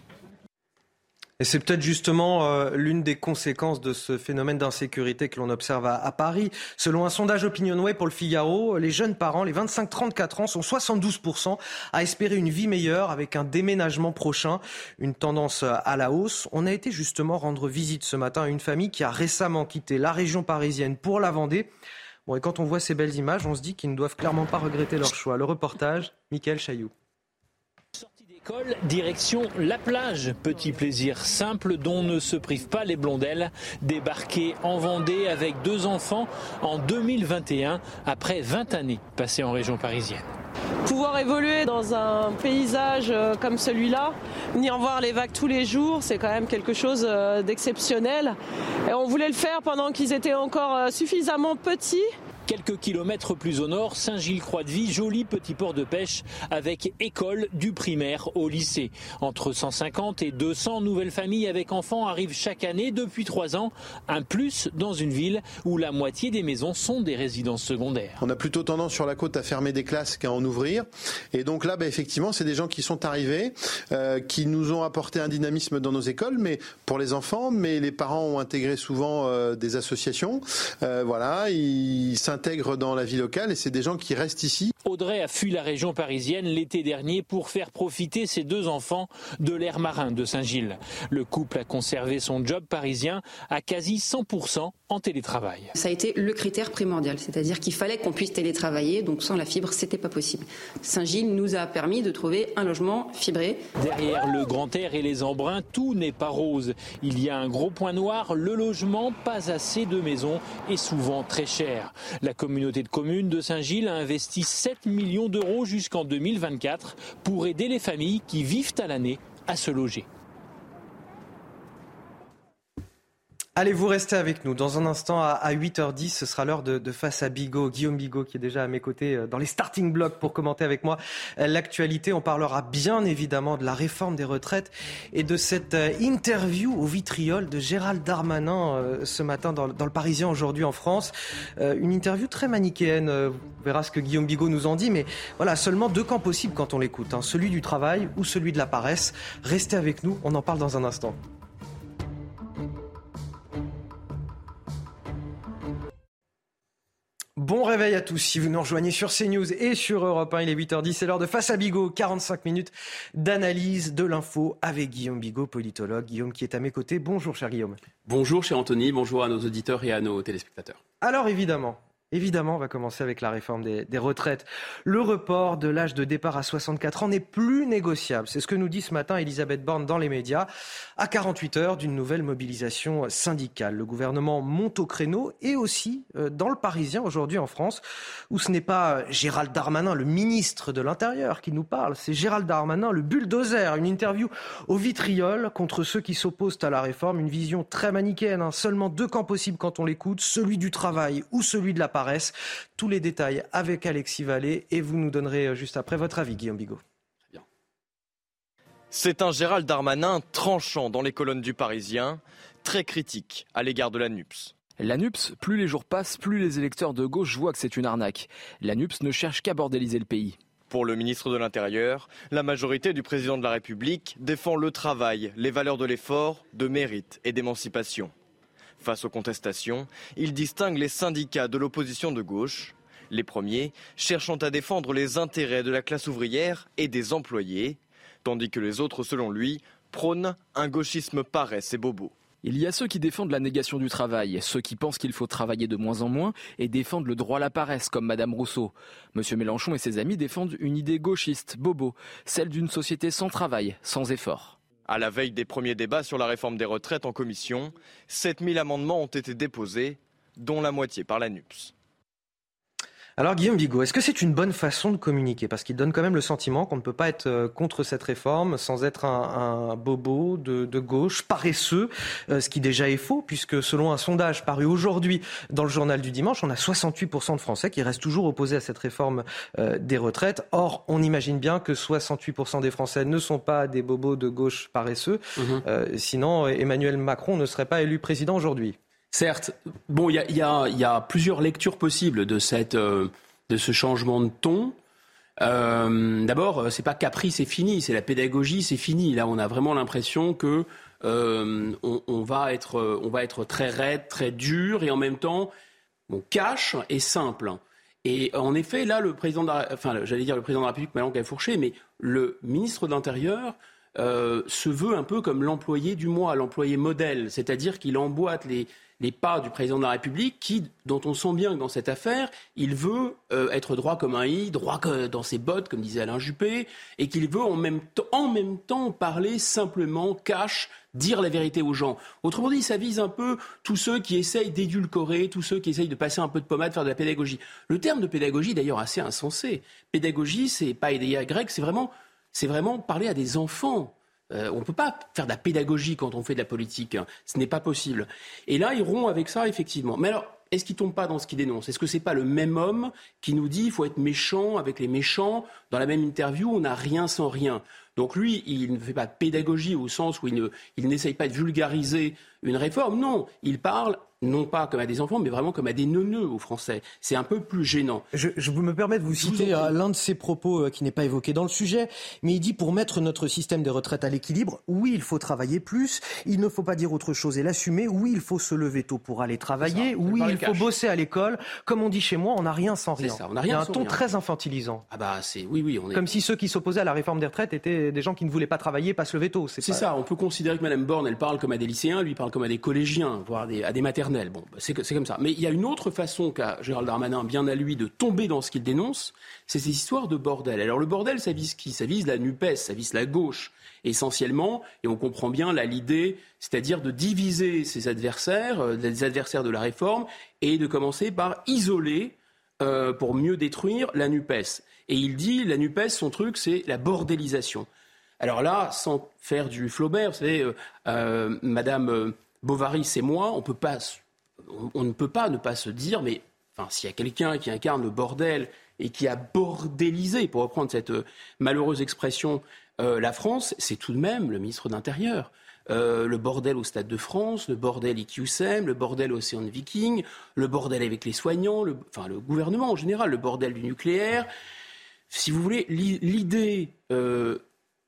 Et c'est peut-être justement euh, l'une des conséquences de ce phénomène d'insécurité que l'on observe à, à Paris. Selon un sondage OpinionWay pour le Figaro, les jeunes parents, les 25-34 ans, sont 72% à espérer une vie meilleure avec un déménagement prochain, une tendance à la hausse. On a été justement rendre visite ce matin à une famille qui a récemment quitté la région parisienne pour la Vendée. Bon, et quand on voit ces belles images, on se dit qu'ils ne doivent clairement pas regretter leur choix. Le reportage, Michael Chailloux. Direction la plage. Petit plaisir simple dont ne se privent pas les blondelles. Débarquer en Vendée avec deux enfants en 2021 après 20 années passées en région parisienne. Pouvoir évoluer dans un paysage euh, comme celui-là, venir voir les vagues tous les jours, c'est quand même quelque chose euh, d'exceptionnel. Et on voulait le faire pendant qu'ils étaient encore euh, suffisamment petits. Quelques kilomètres plus au nord, Saint-Gilles-Croix-de-Vie, joli petit port de pêche avec école du primaire au lycée. Entre 150 et 200 nouvelles familles avec enfants arrivent chaque année depuis trois ans. Un plus dans une ville où la moitié des maisons sont des résidences secondaires. On a plutôt tendance sur la côte à fermer des classes qu'à en ouvrir. Et donc là, bah, effectivement, c'est des gens qui sont arrivés, euh, qui nous ont apporté un dynamisme dans nos écoles, mais pour les enfants, mais les parents ont intégré souvent euh, des associations. Euh, voilà, ils dans la vie locale et c'est des gens qui restent ici. Audrey a fui la région parisienne l'été dernier pour faire profiter ses deux enfants de l'air marin de Saint-Gilles. Le couple a conservé son job parisien à quasi 100% en télétravail. Ça a été le critère primordial, c'est-à-dire qu'il fallait qu'on puisse télétravailler, donc sans la fibre, c'était pas possible. Saint-Gilles nous a permis de trouver un logement fibré. Derrière le grand air et les embruns, tout n'est pas rose. Il y a un gros point noir, le logement, pas assez de maisons et souvent très cher. La communauté de communes de Saint-Gilles a investi 7 millions d'euros jusqu'en 2024 pour aider les familles qui vivent à l'année à se loger. Allez, vous restez avec nous. Dans un instant, à, à 8h10, ce sera l'heure de, de Face à Bigot. Guillaume Bigot, qui est déjà à mes côtés euh, dans les starting blocks pour commenter avec moi euh, l'actualité. On parlera bien évidemment de la réforme des retraites et de cette euh, interview au vitriol de Gérald Darmanin ce matin dans, dans le Parisien aujourd'hui en France. Une interview très manichéenne. On verra ce que Guillaume Bigot nous en dit. Mais voilà, seulement deux camps possibles quand on l'écoute. hein. Celui du travail ou celui de la paresse. Restez avec nous. On en parle dans un instant. Bon réveil à tous. Si vous nous rejoignez sur CNews et sur Europe 1, il est 8h10. C'est l'heure de Face à Bigot. 45 minutes d'analyse de l'info avec Guillaume Bigot, politologue. Guillaume qui est à mes côtés. Bonjour, cher Guillaume. Bonjour cher Anthony, bonjour à nos auditeurs et à nos téléspectateurs. Alors évidemment, évidemment, on va commencer avec la réforme des, retraites. Le report de l'âge de départ à 64 ans n'est plus négociable. C'est ce que nous dit ce matin Elisabeth Borne dans les médias, à 48 heures d'une nouvelle mobilisation syndicale. Le gouvernement monte au créneau et aussi euh, dans le Parisien aujourd'hui en France, où ce n'est pas Gérald Darmanin, le ministre de l'Intérieur, qui nous parle, c'est Gérald Darmanin, le bulldozer. Une interview au vitriol contre ceux qui s'opposent à la réforme. Une vision très manichéenne. hein. Seulement deux camps possibles quand on l'écoute, celui du travail ou celui de la Tous les détails avec Alexis Vallée et vous nous donnerez euh, juste après votre avis, Guillaume Bigot. C'est un Gérald Darmanin tranchant dans les colonnes du Parisien, très critique à l'égard de la NUPS. La NUPS, plus les jours passent, plus les électeurs de gauche voient que c'est une arnaque. La NUPS ne cherche qu'à bordéliser le pays. Pour le ministre de l'Intérieur, la majorité du président de la République défend le travail, les valeurs de l'effort, de mérite et d'émancipation. Face aux contestations, il distingue les syndicats de l'opposition de gauche. Les premiers cherchant à défendre les intérêts de la classe ouvrière et des employés, tandis que les autres, selon lui, prônent un gauchisme paresse et bobo. Il y a ceux qui défendent la négation du travail, ceux qui pensent qu'il faut travailler de moins en moins et défendent le droit à la paresse, comme Madame Rousseau. Monsieur Mélenchon et ses amis défendent une idée gauchiste, bobo, celle d'une société sans travail, sans effort. À la veille des premiers débats sur la réforme des retraites en commission, 7000 amendements ont été déposés, dont la moitié par la NUPS. Alors Guillaume Bigot, est-ce que c'est une bonne façon de communiquer? Parce qu'il donne quand même le sentiment qu'on ne peut pas être euh, contre cette réforme sans être un, bobo de, gauche, paresseux, euh, ce qui déjà est faux, puisque selon un sondage paru aujourd'hui dans le journal du dimanche, on a 68% de Français qui restent toujours opposés à cette réforme euh, des retraites. Or, on imagine bien que 68% des Français ne sont pas des bobos de gauche paresseux, mhm. sinon Emmanuel Macron ne serait pas élu président aujourd'hui. Certes, bon, il y a, plusieurs lectures possibles de, cette, euh, de ce changement de ton. Euh, D'abord, euh, c'est pas Capri, c'est fini, c'est la pédagogie, c'est fini. Là, on a vraiment l'impression que euh, on, va être, on va être très raide, très dur, et en même temps, bon, cash et simple. Et en effet, là, le président, de la, enfin, j'allais dire le président de la République, Manon Fourché, mais le ministre de l'Intérieur se veut un peu comme l'employé du mois, l'employé modèle, c'est-à-dire qu'il emboîte les, les pas du président de la République, qui, dont on sent bien que dans cette affaire, il veut euh, être droit comme un i, droit dans ses bottes, comme disait Alain Juppé, et qu'il veut en même, temps parler simplement, cash, dire la vérité aux gens. Autrement dit, ça vise un peu tous ceux qui essayent d'édulcorer, tous ceux qui essayent de passer un peu de pommade, faire de la pédagogie. Le terme de pédagogie, d'ailleurs, assez insensé. Pédagogie, c'est pas idéal grec, c'est vraiment, c'est vraiment parler à des enfants. Euh, on ne peut pas faire de la pédagogie quand on fait de la politique. Hein. Ce n'est pas possible. Et là, ils rompt avec ça, effectivement. Mais alors, est-ce qu'il tombe pas dans ce qu'il dénonce Est-ce que c'est pas le même homme qui nous dit qu'il faut être méchant avec les méchants? Dans la même interview, on n'a rien sans rien. Donc lui, il ne fait pas de pédagogie au sens où il n'essaye pas de vulgariser une réforme. Non, il parle non pas comme à des enfants, mais vraiment comme à des neuneux aux Français. C'est un peu plus gênant. Je, je me permets de vous citer euh, l'un de ses propos euh, qui n'est pas évoqué dans le sujet, mais il dit pour mettre notre système des retraites à l'équilibre, oui, il faut travailler plus, il ne faut pas dire autre chose et l'assumer, oui, il faut se lever tôt pour aller travailler, oui, il faut bosser à l'école. Comme on dit chez moi, on n'a rien sans rien. Ça, on a rien il y a un ton très infantilisant. Ah bah c'est oui, oui, on est... Comme si ceux qui s'opposaient à la réforme des retraites étaient des gens qui ne voulaient pas travailler, pas se lever tôt. C'est ça, on peut considérer que Mme Borne, elle parle comme à des lycéens, lui parle comme à des collégiens, voire à des maternelles. Bon, bah, c'est comme ça. Mais il y a une autre façon qu'a Gérald Darmanin, bien à lui, de tomber dans ce qu'il dénonce, c'est ces histoires de bordel. Alors le bordel, ça vise qui? Ça vise la NUPES, ça vise la gauche, essentiellement, et on comprend bien là l'idée, c'est-à-dire de diviser ses adversaires, euh, les adversaires de la réforme, et de commencer par isoler, euh, pour mieux détruire, la NUPES. Et il dit, la NUPES, son truc, c'est la bordélisation. Alors là, sans faire du Flaubert, vous savez, euh, Madame Bovary, c'est moi, on ne peut pas ne pas se dire, mais s'il y a quelqu'un qui incarne le bordel et qui a bordélisé, pour reprendre cette euh, malheureuse expression, euh, la France, c'est tout de même le ministre d'Intérieur. Euh, le bordel au Stade de France, le bordel IQSM, le bordel Océan Viking, le bordel avec les soignants, le, enfin le gouvernement en général, le bordel du nucléaire. Si vous voulez, l'idée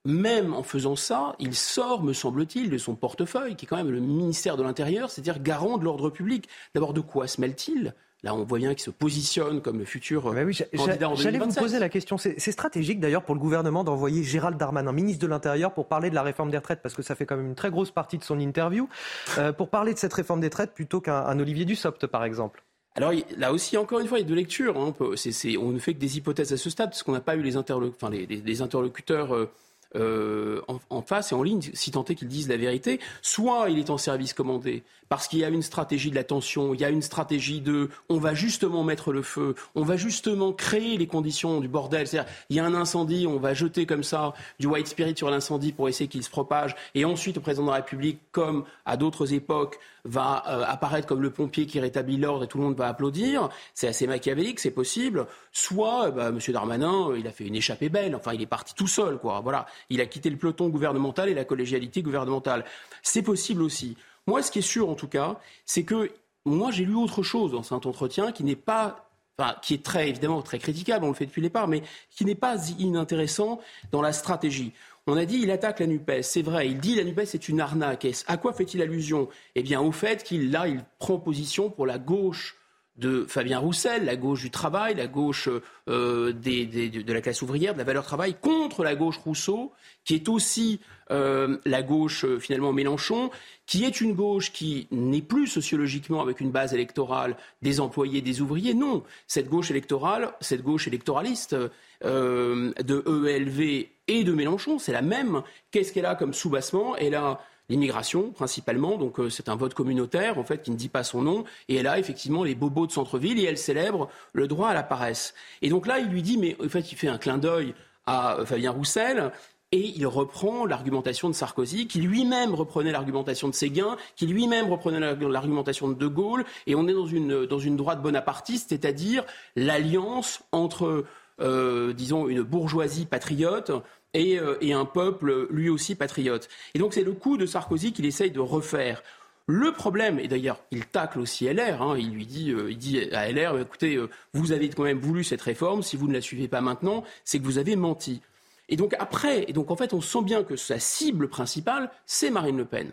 même en faisant ça, il sort, me semble-t-il, de son portefeuille, qui est quand même le ministère de l'Intérieur, c'est-à-dire garant de l'ordre public. D'abord, de quoi se mêle-t-il? Là, on voit bien qu'il se positionne comme le futur euh, oui, candidat en J'allais vous poser la question. C'est stratégique d'ailleurs pour le gouvernement d'envoyer Gérald Darmanin, ministre de l'Intérieur, pour parler de la réforme des retraites, parce que ça fait quand même une très grosse partie de son interview, euh, pour parler de cette réforme des retraites plutôt qu'un Olivier Dussopt, par exemple. Alors là aussi, encore une fois, il y a deux lectures. Hein. On, ne fait que des hypothèses à ce stade, parce qu'on n'a pas eu les, interlocuteurs euh, euh, en, face et en ligne, si tant est qu'ils disent la vérité, soit il est en service commandé, parce qu'il y a une stratégie de la tension, il y a une stratégie de on va justement mettre le feu, on va justement créer les conditions du bordel. C'est-à-dire, il y a un incendie, on va jeter comme ça du white spirit sur l'incendie pour essayer qu'il se propage, et ensuite le président de la République, comme à d'autres époques, va euh, apparaître comme le pompier qui rétablit l'ordre et tout le monde va applaudir. C'est assez machiavélique, c'est possible. Soit, bah, M. Darmanin, euh, il a fait une échappée belle. Enfin, il est parti tout seul, quoi. Voilà. Il a quitté le peloton gouvernemental et la collégialité gouvernementale. C'est possible aussi. Moi, ce qui est sûr, en tout cas, c'est que moi, j'ai lu autre chose dans cet entretien qui n'est pas Enfin, qui est très évidemment très critiquable, on le fait depuis le départ, mais qui n'est pas inintéressant dans la stratégie. On a dit il attaque la NUPES, c'est vrai, il dit la NUPES est une arnaque. À quoi fait-il allusion? Eh bien au fait qu'il là, il prend position pour la gauche de Fabien Roussel, la gauche du travail, la gauche euh, de la classe ouvrière, de la valeur travail, contre la gauche Rousseau, qui est aussi euh, la gauche euh, finalement Mélenchon, qui est une gauche qui n'est plus sociologiquement avec une base électorale des employés, des ouvriers. Non, cette gauche électorale, cette gauche électoraliste de ELV et de Mélenchon, c'est la même. Qu'est-ce qu'elle a comme soubassement? Elle a l'immigration principalement. Donc euh, c'est un vote communautaire en fait qui ne dit pas son nom. Et elle a effectivement les bobos de centre-ville et elle célèbre le droit à la paresse. Et donc là, il lui dit, mais en fait, il fait un clin d'œil à euh, Fabien Roussel. Et il reprend l'argumentation de Sarkozy, qui lui-même reprenait l'argumentation de Séguin, qui lui-même reprenait l'argumentation de De Gaulle. Et on est dans une, dans une droite bonapartiste, c'est-à-dire l'alliance entre, euh, disons, une bourgeoisie patriote euh, et, un peuple lui aussi patriote. Et donc c'est le coup de Sarkozy qu'il essaye de refaire. Le problème, et d'ailleurs il tacle aussi LR, hein, il lui dit, euh, il dit à LR, écoutez, euh, vous avez quand même voulu cette réforme, si vous ne la suivez pas maintenant, c'est que vous avez menti. Et donc après, et donc en fait on sent bien que sa cible principale, c'est Marine Le Pen.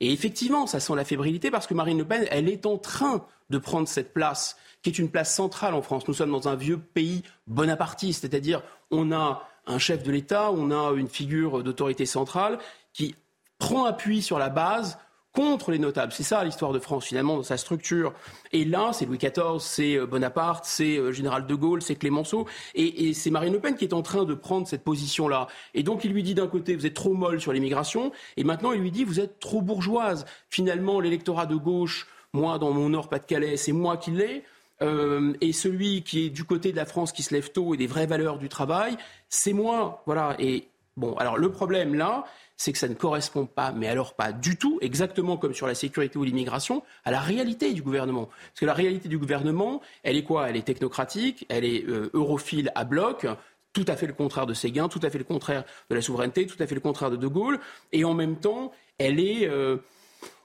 Et effectivement, ça sent la fébrilité parce que Marine Le Pen, elle est en train de prendre cette place, qui est une place centrale en France. Nous sommes dans un vieux pays bonapartiste, c'est-à-dire on a un chef de l'État, on a une figure d'autorité centrale qui prend appui sur la base contre les notables. C'est ça l'histoire de France finalement dans sa structure. Et là, c'est Louis XIV, c'est euh, Bonaparte, c'est euh, Général de Gaulle, c'est Clémenceau, et, c'est Marine Le Pen qui est en train de prendre cette position-là. Et donc il lui dit d'un côté, vous êtes trop molle sur l'immigration, et maintenant il lui dit, vous êtes trop bourgeoise. Finalement, l'électorat de gauche, moi dans mon Nord-Pas-de-Calais, c'est moi qui l'ai. Euh, et celui qui est du côté de la France qui se lève tôt et des vraies valeurs du travail, c'est moi. Voilà. Et bon, alors le problème là, c'est que ça ne correspond pas, mais alors pas du tout, exactement comme sur la sécurité ou l'immigration, à la réalité du gouvernement. Parce que la réalité du gouvernement, elle est quoi? Elle est technocratique, elle est euh, europhile à bloc, tout à fait le contraire de Séguin, tout à fait le contraire de la souveraineté, tout à fait le contraire de De Gaulle, et en même temps, elle est euh,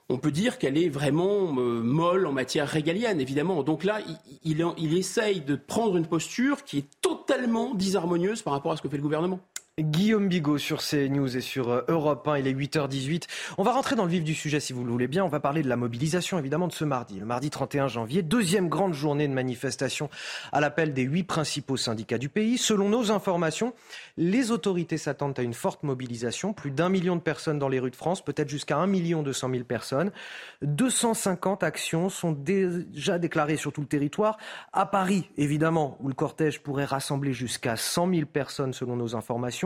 on peut dire qu'elle est vraiment euh, molle en matière régalienne, évidemment. Donc là, il, il, essaye de prendre une posture qui est totalement disharmonieuse par rapport à ce que fait le gouvernement. Guillaume Bigot sur CNews et sur euh, Europe 1, il est 8h18. On va rentrer dans le vif du sujet si vous le voulez bien. On va parler de la mobilisation évidemment de ce mardi, le mardi 31 janvier, deuxième grande journée de manifestation à l'appel des huit principaux syndicats du pays. Selon nos informations, les autorités s'attendent à une forte mobilisation, plus d'un million de personnes dans les rues de France, peut-être jusqu'à un million deux cent mille personnes. 250 actions sont déjà déclarées sur tout le territoire. À Paris, évidemment, où le cortège pourrait rassembler jusqu'à 100 000 personnes selon nos informations.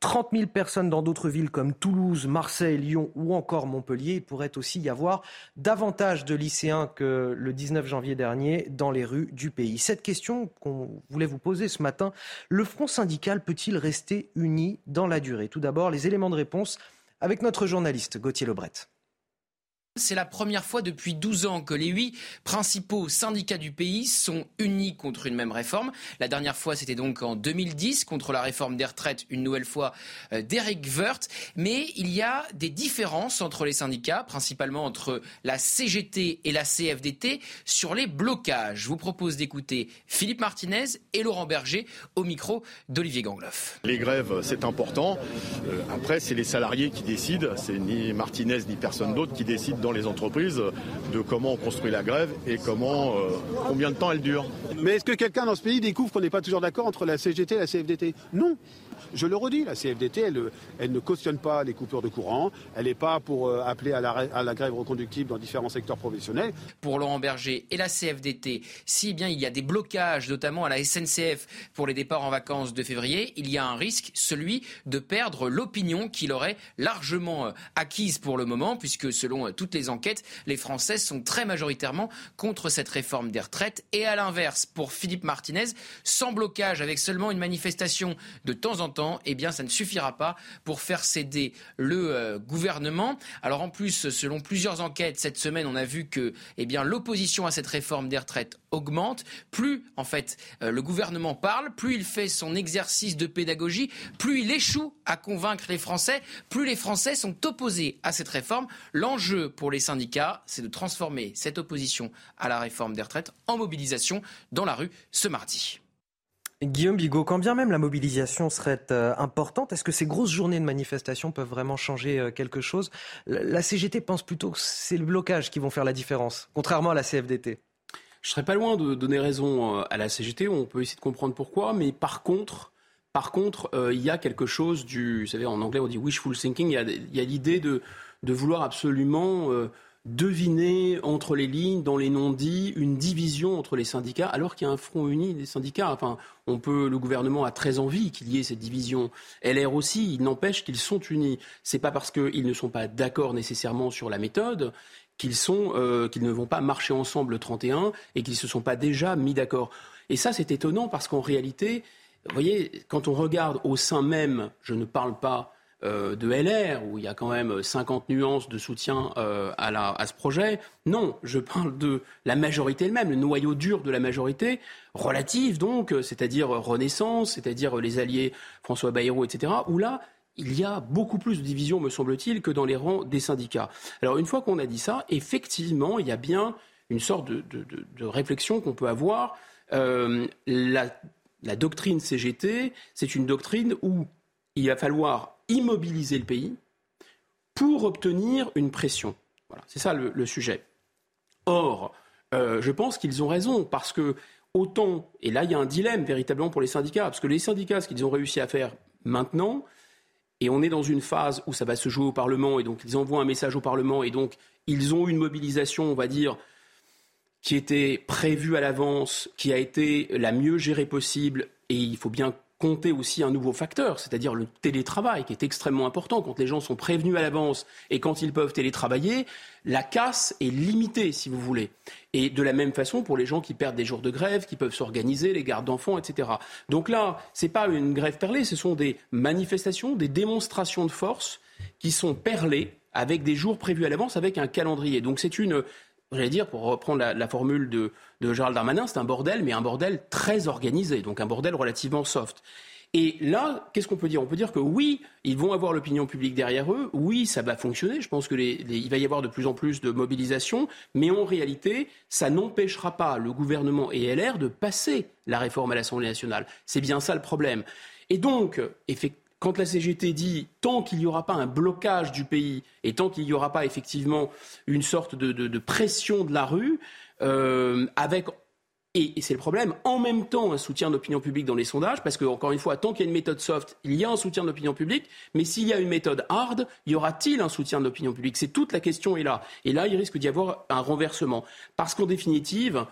30 000 personnes dans d'autres villes comme Toulouse, Marseille, Lyon ou encore Montpellier. Il pourrait aussi y avoir davantage de lycéens que le 19 janvier dernier dans les rues du pays. Cette question qu'on voulait vous poser ce matin, le front syndical peut-il rester uni dans la durée? Tout d'abord, les éléments de réponse avec notre journaliste Gauthier Lebret. C'est la première fois depuis 12 ans que les huit principaux syndicats du pays sont unis contre une même réforme. La dernière fois, c'était donc en 2010 contre la réforme des retraites, une nouvelle fois euh, d'Eric. Mais il y a des différences entre les syndicats, principalement entre la CGT et la CFDT, sur les blocages. Je vous propose d'écouter Philippe Martinez et Laurent Berger au micro d'Olivier Gangloff. Les grèves, c'est important. Euh, après, c'est les salariés qui décident. C'est ni Martinez ni personne d'autre qui décide dans les entreprises de comment on construit la grève et comment, euh, combien de temps elle dure. Mais est-ce que quelqu'un dans ce pays découvre qu'on n'est pas toujours d'accord entre la CGT et la CFDT Non. Je le redis, la CFDT, elle, ne cautionne pas les coupures de courant. Elle n'est pas pour euh, appeler à la, grève reconductible dans différents secteurs professionnels. Pour Laurent Berger et la CFDT, si bien il y a des blocages, notamment à la SNCF pour les départs en vacances de février, il y a un risque, celui de perdre l'opinion qu'il aurait largement euh, acquise pour le moment, puisque selon toutes les enquêtes, les Français sont très majoritairement contre cette réforme des retraites. Et à l'inverse, pour Philippe Martinez, sans blocage, avec seulement une manifestation de temps en temps, eh bien, ça ne suffira pas pour faire céder le euh, gouvernement. Alors en plus, selon plusieurs enquêtes cette semaine, on a vu que, eh bien, l'opposition à cette réforme des retraites augmente. Plus, en fait, euh, le gouvernement parle, plus il fait son exercice de pédagogie, plus il échoue à convaincre les Français, plus les Français sont opposés à cette réforme. L'enjeu pour les syndicats, c'est de transformer cette opposition à la réforme des retraites en mobilisation dans la rue ce mardi. Guillaume Bigot, quand bien même la mobilisation serait euh, importante, est-ce que ces grosses journées de manifestation peuvent vraiment changer euh, quelque chose? La, CGT pense plutôt que c'est le blocage qui vont faire la différence, contrairement à la CFDT. je serais pas loin de donner raison à la CGT. On peut essayer de comprendre pourquoi, mais par contre, par contre, il y a quelque chose du, vous savez, en anglais on dit wishful thinking. Il y a, l'idée de, vouloir absolument deviner entre les lignes, dans les non-dits, une division entre les syndicats, alors qu'il y a un front uni des syndicats. Enfin, on peut, le gouvernement a très envie qu'il y ait cette division. LR aussi, il n'empêche qu'ils sont unis. C'est pas parce qu'ils ne sont pas d'accord nécessairement sur la méthode qu'ils sont, euh, qu'ils ne vont pas marcher ensemble le 31 et qu'ils se sont pas déjà mis d'accord. Et ça, c'est étonnant parce qu'en réalité, vous voyez, quand on regarde au sein même, je ne parle pas euh, de LR, où il y a quand même 50 nuances de soutien euh, à, ce projet. Non, je parle de la majorité elle-même, le noyau dur de la majorité, relative donc, c'est-à-dire Renaissance, c'est-à-dire les alliés François Bayrou, etc., où là, il y a beaucoup plus de divisions, me semble-t-il, que dans les rangs des syndicats. Alors une fois qu'on a dit ça, effectivement, il y a bien une sorte de, réflexion qu'on peut avoir. Euh, la doctrine CGT, c'est une doctrine où il va falloir immobiliser le pays pour obtenir une pression. Voilà, c'est ça le, sujet. Or, euh, je pense qu'ils ont raison parce que autant, et là il y a un dilemme véritablement pour les syndicats, parce que les syndicats, ce qu'ils ont réussi à faire maintenant, et on est dans une phase où ça va se jouer au Parlement, et donc ils envoient un message au Parlement, et donc ils ont une mobilisation, on va dire, qui était prévue à l'avance, qui a été la mieux gérée possible, et il faut bien compter aussi un nouveau facteur, c'est-à-dire le télétravail, qui est extrêmement important. Quand les gens sont prévenus à l'avance et quand ils peuvent télétravailler, la casse est limitée, si vous voulez. Et de la même façon pour les gens qui perdent des jours de grève, qui peuvent s'organiser, les gardes d'enfants, etc. Donc là, ce n'est pas une grève perlée, ce sont des manifestations, des démonstrations de force qui sont perlées avec des jours prévus à l'avance, avec un calendrier. Donc c'est une j'allais dire, pour reprendre la, formule de, de, Gérald Darmanin, c'est un bordel, mais un bordel très organisé, donc un bordel relativement soft. Et là, qu'est-ce qu'on peut dire? On peut dire que oui, ils vont avoir l'opinion publique derrière eux, oui, ça va fonctionner, je pense qu'il va y avoir de plus en plus de mobilisation, mais en réalité, ça n'empêchera pas le gouvernement et LR de passer la réforme à l'Assemblée nationale. C'est bien ça le problème. Et donc, effectivement, quand la CGT dit tant qu'il n'y aura pas un blocage du pays et tant qu'il n'y aura pas effectivement une sorte de, pression de la rue, euh, avec et, c'est le problème, en même temps un soutien d'opinion publique dans les sondages, parce que, encore une fois, tant qu'il y a une méthode soft, il y a un soutien de l'opinion publique, mais s'il y a une méthode hard, y aura-t-il un soutien de l'opinion publique? C'est toute la question est là. Et là, il risque d'y avoir un renversement. Parce qu'en définitive,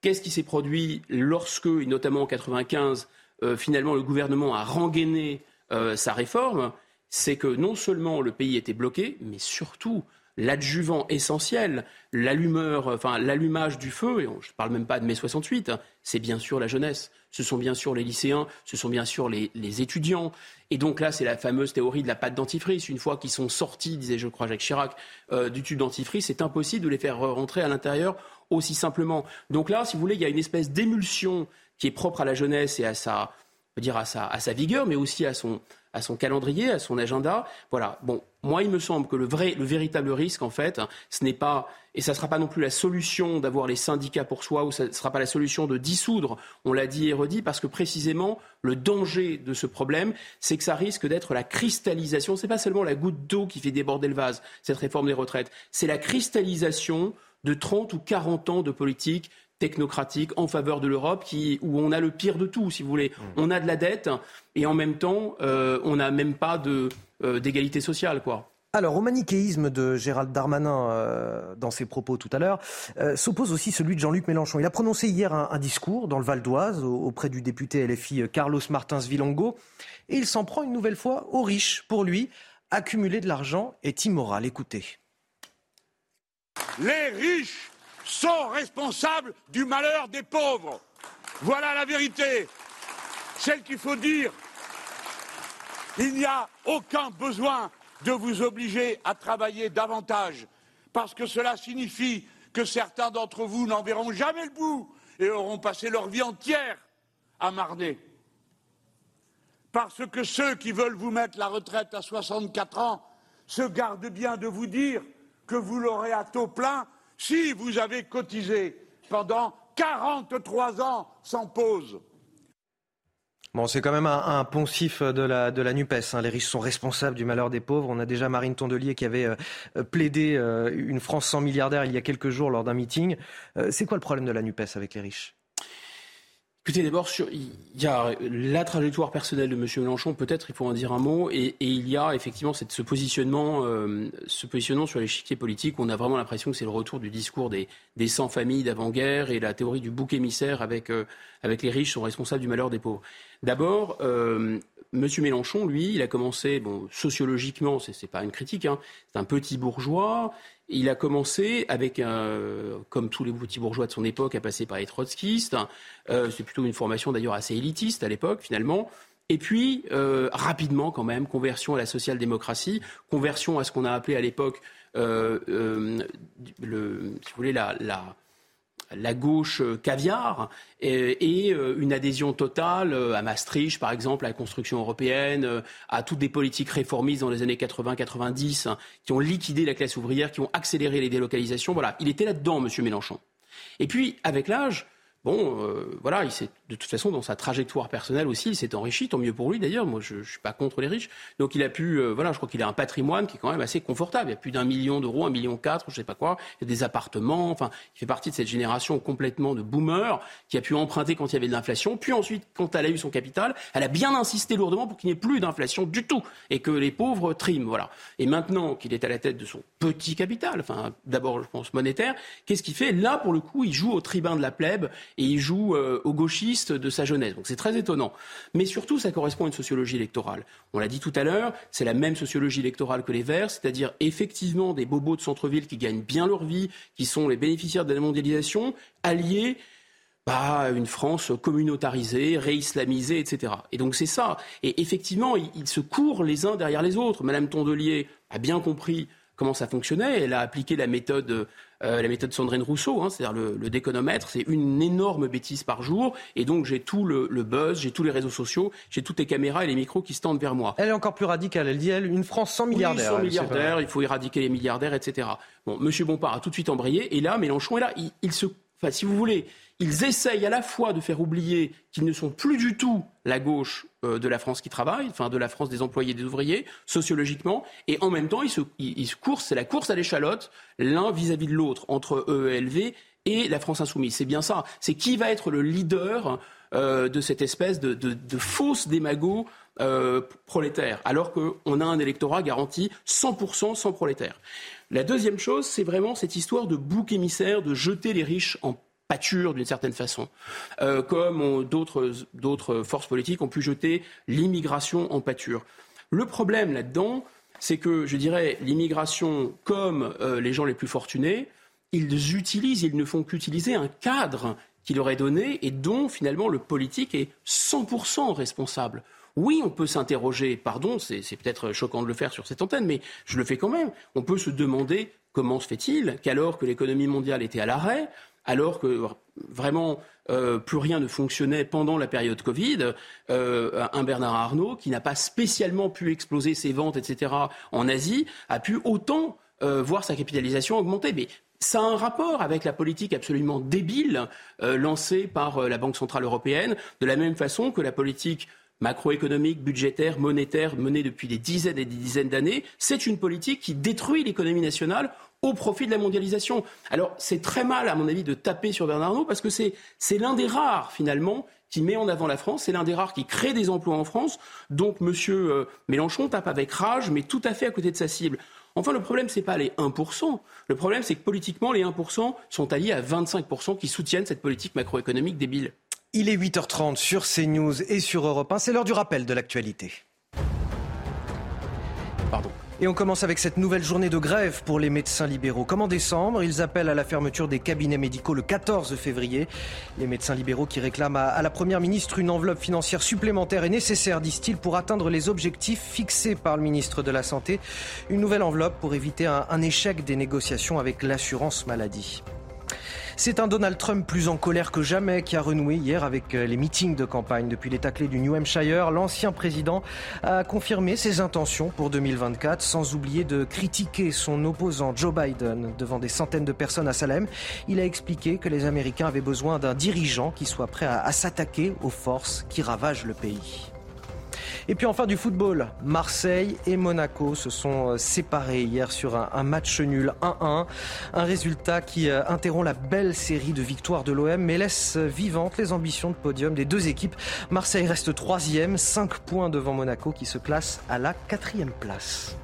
qu'est-ce qui s'est produit lorsque, notamment en 95, euh, finalement le gouvernement a rengainé euh, sa réforme, c'est que non seulement le pays était bloqué, mais surtout l'adjuvant essentiel, l'allumeur, enfin l'allumage du feu, et je ne parle même pas de mai 68, hein, c'est bien sûr la jeunesse, ce sont bien sûr les lycéens, ce sont bien sûr les, étudiants. Et donc là, c'est la fameuse théorie de la pâte dentifrice. Une fois qu'ils sont sortis, disait je crois Jacques Chirac, euh, du tube dentifrice, c'est impossible de les faire rentrer à l'intérieur aussi simplement. Donc là, si vous voulez, il y a une espèce d'émulsion qui est propre à la jeunesse et à sa, dire à sa, à sa vigueur, mais aussi à son, à son calendrier, à son agenda. Voilà. Bon, moi, il me semble que le vrai, le véritable risque, en fait, ce n'est pas, et ça ne sera pas non plus la solution d'avoir les syndicats pour soi, ou ça ne sera pas la solution de dissoudre, on l'a dit et redit, parce que précisément, le danger de ce problème, c'est que ça risque d'être la cristallisation. Ce n'est pas seulement la goutte d'eau qui fait déborder le vase, cette réforme des retraites, c'est la cristallisation de 30 ou 40 ans de politique technocratique en faveur de l'Europe, où on a le pire de tout, si vous voulez. Mmh. On a de la dette et en même temps, euh, on n'a même pas euh, d'égalité sociale, quoi. Alors, au manichéisme de Gérald Darmanin euh, dans ses propos tout à l'heure, s'oppose aussi celui de Jean-Luc Mélenchon. Il a prononcé hier un, discours dans le Val d'Oise auprès du député LFI Carlos Martins Vilongo et il s'en prend une nouvelle fois aux riches. Pour lui, accumuler de l'argent est immoral. Écoutez. Les riches sont responsables du malheur des pauvres. Voilà la vérité, celle qu'il faut dire. Il n'y a aucun besoin de vous obliger à travailler davantage, parce que cela signifie que certains d'entre vous n'en verront jamais le bout et auront passé leur vie entière à marner. Parce que ceux qui veulent vous mettre la retraite à 64 ans se gardent bien de vous dire que vous l'aurez à taux plein si vous avez cotisé pendant 43 ans sans pause. Bon, c'est quand même un, poncif de la, NUPES. Hein. Les riches sont responsables du malheur des pauvres. On a déjà Marine Tondelier qui avait euh, plaidé euh, une France sans milliardaires il y a quelques jours lors d'un meeting. Euh, c'est quoi le problème de la NUPES avec les riches? Écoutez, d'abord, il y a la trajectoire personnelle de M. Mélenchon, peut-être il faut en dire un mot, et, il y a effectivement ce positionnement, euh, ce positionnement sur l'échiquier politique. Où on a vraiment l'impression que c'est le retour du discours des, des 100 familles d'avant-guerre et la théorie du bouc émissaire avec, euh, avec les riches sont responsables du malheur des pauvres. D'abord, euh, M. Mélenchon, lui, il a commencé, bon, sociologiquement, c'est, n'est pas une critique, hein, c'est un petit bourgeois, il a commencé avec, comme tous les petits bourgeois de son époque, à passer par les trotskistes. Euh, c'est plutôt une formation d'ailleurs assez élitiste à l'époque, finalement. Et puis, euh, rapidement quand même, conversion à la social-démocratie, conversion à ce qu'on a appelé à l'époque, euh, le, si vous voulez, la, la gauche caviar et, une adhésion totale à Maastricht, par exemple, à la construction européenne, à toutes des politiques réformistes dans les années 80-90 hein, qui ont liquidé la classe ouvrière, qui ont accéléré les délocalisations. Voilà, il était là-dedans, M. Mélenchon. Et puis, avec l'âge, bon, euh, voilà, il s'est de toute façon, dans sa trajectoire personnelle aussi, il s'est enrichi, tant mieux pour lui d'ailleurs. Moi, je ne suis pas contre les riches. Donc, il a pu, euh, voilà, je crois qu'il a un patrimoine qui est quand même assez confortable. Il y a plus d'un million d'euros, un million quatre, je sais pas quoi. Il y a des appartements. Enfin, il fait partie de cette génération complètement de boomers qui a pu emprunter quand il y avait de l'inflation. Puis ensuite, quand elle a eu son capital, elle a bien insisté lourdement pour qu'il n'y ait plus d'inflation du tout et que les pauvres triment, voilà. Et maintenant qu'il est à la tête de son petit capital, enfin, d'abord, je pense monétaire, qu'est-ce qu'il fait? Là, pour le coup, il joue au tribun de la plèbe et il joue euh, au gauchiste de sa jeunesse. Donc c'est très étonnant. Mais surtout, ça correspond à une sociologie électorale. On l'a dit tout à l'heure, c'est la même sociologie électorale que les Verts, c'est-à-dire effectivement des bobos de centre-ville qui gagnent bien leur vie, qui sont les bénéficiaires de la mondialisation, alliés bah, à une France communautarisée, réislamisée, etc. Et donc c'est ça. Et effectivement, ils, se courent les uns derrière les autres. Madame Tondelier a bien compris comment ça fonctionnait. Elle a appliqué la méthode, euh, la méthode Sandrine Rousseau, hein, c'est-à-dire le, déconomètre. C'est une énorme bêtise par jour. Et donc, j'ai tout le, buzz, j'ai tous les réseaux sociaux, j'ai toutes les caméras et les micros qui se tendent vers moi. Elle est encore plus radicale. Elle dit, elle, une France sans milliardaires. Oui, sans milliardaires, il faut éradiquer les milliardaires, etc. Bon, Monsieur Bompard a tout de suite embrayé. Et là, Mélenchon est là. il se, enfin, si vous voulez, ils essayent à la fois de faire oublier qu'ils ne sont plus du tout la gauche euh, de la France qui travaille, enfin de la France des employés et des ouvriers, sociologiquement, et en même temps, ils se, c'est la course à l'échalote, l'un vis-à-vis de l'autre, entre EELV et la France insoumise. C'est bien ça. C'est qui va être le leader euh, de cette espèce de, de, fausse démago euh, prolétaire, alors qu'on a un électorat garanti 100% sans prolétaire. La deuxième chose, c'est vraiment cette histoire de bouc émissaire, de jeter les riches en pâture d'une certaine façon, euh, comme d'autres forces politiques ont pu jeter l'immigration en pâture. Le problème là-dedans, c'est que, je dirais, l'immigration, comme euh, les gens les plus fortunés, ils utilisent, ils ne font qu'utiliser un cadre qui leur est donné et dont finalement le politique est 100% responsable. Oui, on peut s'interroger, pardon, c'est peut-être choquant de le faire sur cette antenne, mais je le fais quand même. On peut se demander comment se fait-il qu'alors que l'économie mondiale était à l'arrêt, alors que vraiment euh, plus rien ne fonctionnait pendant la période Covid. Euh, un Bernard Arnault, qui n'a pas spécialement pu exploser ses ventes, etc., en Asie, a pu autant euh, voir sa capitalisation augmenter. Mais ça a un rapport avec la politique absolument débile lancée par la Banque Centrale Européenne, de la même façon que la politique macroéconomique, budgétaire, monétaire menée depuis des dizaines et des dizaines d'années, c'est une politique qui détruit l'économie nationale au profit de la mondialisation. Alors c'est très mal, à mon avis, de taper sur Bernard Arnault parce que c'est l'un des rares, finalement, qui met en avant la France, c'est l'un des rares qui crée des emplois en France. Donc M. Euh, Mélenchon tape avec rage, mais tout à fait à côté de sa cible. Enfin, le problème, ce n'est pas les 1%. Le problème, c'est que politiquement, les 1% sont alliés à 25% qui soutiennent cette politique macroéconomique débile. Il est 8h30 sur CNews et sur Europe 1. C'est l'heure du rappel de l'actualité. Pardon. Et on commence avec cette nouvelle journée de grève pour les médecins libéraux. Comme en décembre, ils appellent à la fermeture des cabinets médicaux le 14 février. Les médecins libéraux qui réclament à, la Première ministre une enveloppe financière supplémentaire est nécessaire, disent-ils, pour atteindre les objectifs fixés par le ministre de la Santé. Une nouvelle enveloppe pour éviter un échec des négociations avec l'assurance maladie. C'est un Donald Trump plus en colère que jamais qui a renoué hier avec euh, les meetings de campagne. Depuis l'état clé du New Hampshire, l'ancien président a confirmé ses intentions pour 2024 sans oublier de critiquer son opposant Joe Biden devant des centaines de personnes à Salem. Il a expliqué que les Américains avaient besoin d'un dirigeant qui soit prêt à s'attaquer aux forces qui ravagent le pays. Et puis enfin du football, Marseille et Monaco se sont euh, séparés hier sur un, match nul 1-1. Un résultat qui euh, interrompt la belle série de victoires de l'OM mais laisse vivantes les ambitions de podium des deux équipes. Marseille reste troisième, 5 points devant Monaco qui se classe à la quatrième place.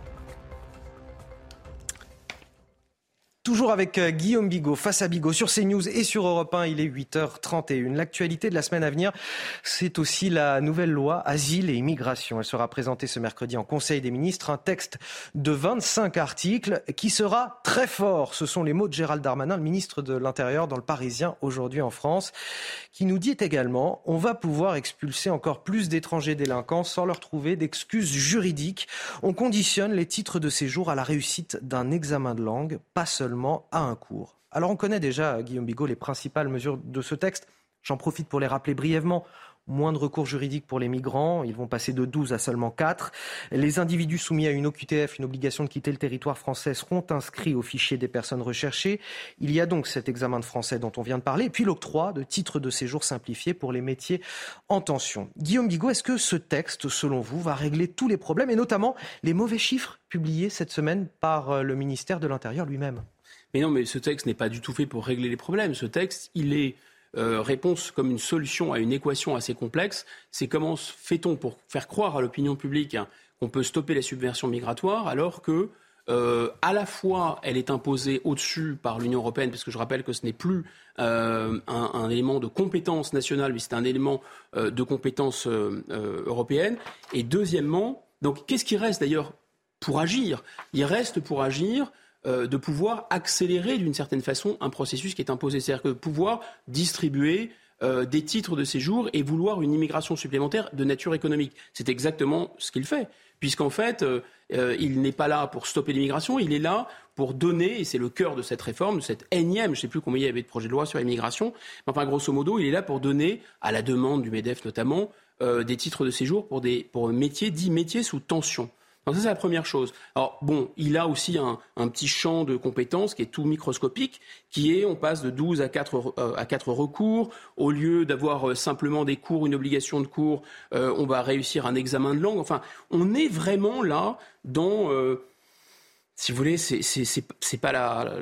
Toujours avec euh, Guillaume Bigot, face à Bigot, sur CNews et sur Europe 1, il est 8h31. L'actualité de la semaine à venir, c'est aussi la nouvelle loi Asile et Immigration. Elle sera présentée ce mercredi en Conseil des ministres. Un texte de 25 articles qui sera très fort. Ce sont les mots de Gérald Darmanin, le ministre de l'Intérieur, dans le Parisien aujourd'hui en France, qui nous dit également on va pouvoir expulser encore plus d'étrangers délinquants sans leur trouver d'excuses juridiques. On conditionne les titres de séjour à la réussite d'un examen de langue, pas seulement à un cours. Alors on connaît déjà, Guillaume Bigot, les principales mesures de ce texte. J'en profite pour les rappeler brièvement. Moins de recours juridiques pour les migrants, ils vont passer de 12 à seulement 4. Les individus soumis à une OQTF, une obligation de quitter le territoire français, seront inscrits au fichier des personnes recherchées. Il y a donc cet examen de français dont on vient de parler, et puis l'octroi de titres de séjour simplifiés pour les métiers en tension. Guillaume Bigot, est-ce que ce texte, selon vous, va régler tous les problèmes, et notamment les mauvais chiffres publiés cette semaine par euh, le ministère de l'Intérieur lui-même? Mais non, mais ce texte n'est pas du tout fait pour régler les problèmes. Ce texte, il est euh, réponse comme une solution à une équation assez complexe. C'est comment fait-on pour faire croire à l'opinion publique hein, qu'on peut stopper la subversion migratoire alors que euh, à la fois, elle est imposée au-dessus par l'Union européenne, parce que je rappelle que ce n'est plus euh, un, élément de compétence nationale, mais c'est un élément de compétence européenne. Et deuxièmement, donc qu'est-ce qui reste d'ailleurs pour agir? Il reste pour agir euh, de pouvoir accélérer d'une certaine façon un processus qui est imposé. C'est-à-dire que pouvoir distribuer euh, des titres de séjour et vouloir une immigration supplémentaire de nature économique. C'est exactement ce qu'il fait, puisqu'en fait, euh, il n'est pas là pour stopper l'immigration, il est là pour donner, et c'est le cœur de cette réforme, de cette énième, je ne sais plus combien il y avait de projets de loi sur l'immigration, mais enfin, grosso modo, il est là pour donner, à la demande du MEDEF notamment, des titres de séjour pour des pour métiers dits métiers sous tension. Donc ça, c'est la première chose. Alors bon, il a aussi un, petit champ de compétences qui est tout microscopique, qui est, on passe de 12 à 4, euh, à 4 recours. Au lieu d'avoir euh, simplement des cours, une obligation de cours, euh, on va réussir un examen de langue. Enfin, on est vraiment là dans... Si vous voulez, c'est pas la.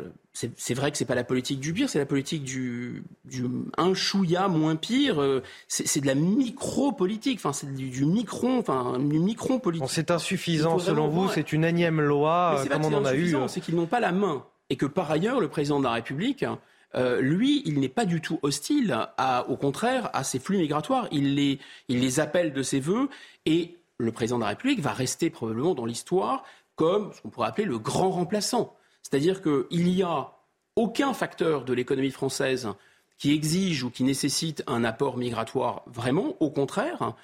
C'est vrai que c'est pas la politique du pire, c'est la politique du, du un chouïa moins pire. Euh, c'est de la micro-politique, enfin c'est du, du, micron, enfin du micron politique. C'est insuffisant selon vous, c'est une énième loi comme on en a eu. C'est qu'ils n'ont pas la main et que par ailleurs le président de la République. Euh, lui, il n'est pas du tout hostile, à, au contraire, à ces flux migratoires. Il les, il les appelle de ses voeux et le président de la République va rester probablement dans l'histoire comme ce qu'on pourrait appeler le grand remplaçant. C'est-à-dire qu'il n'y a aucun facteur de l'économie française qui exige ou qui nécessite un apport migratoire vraiment, au contraire.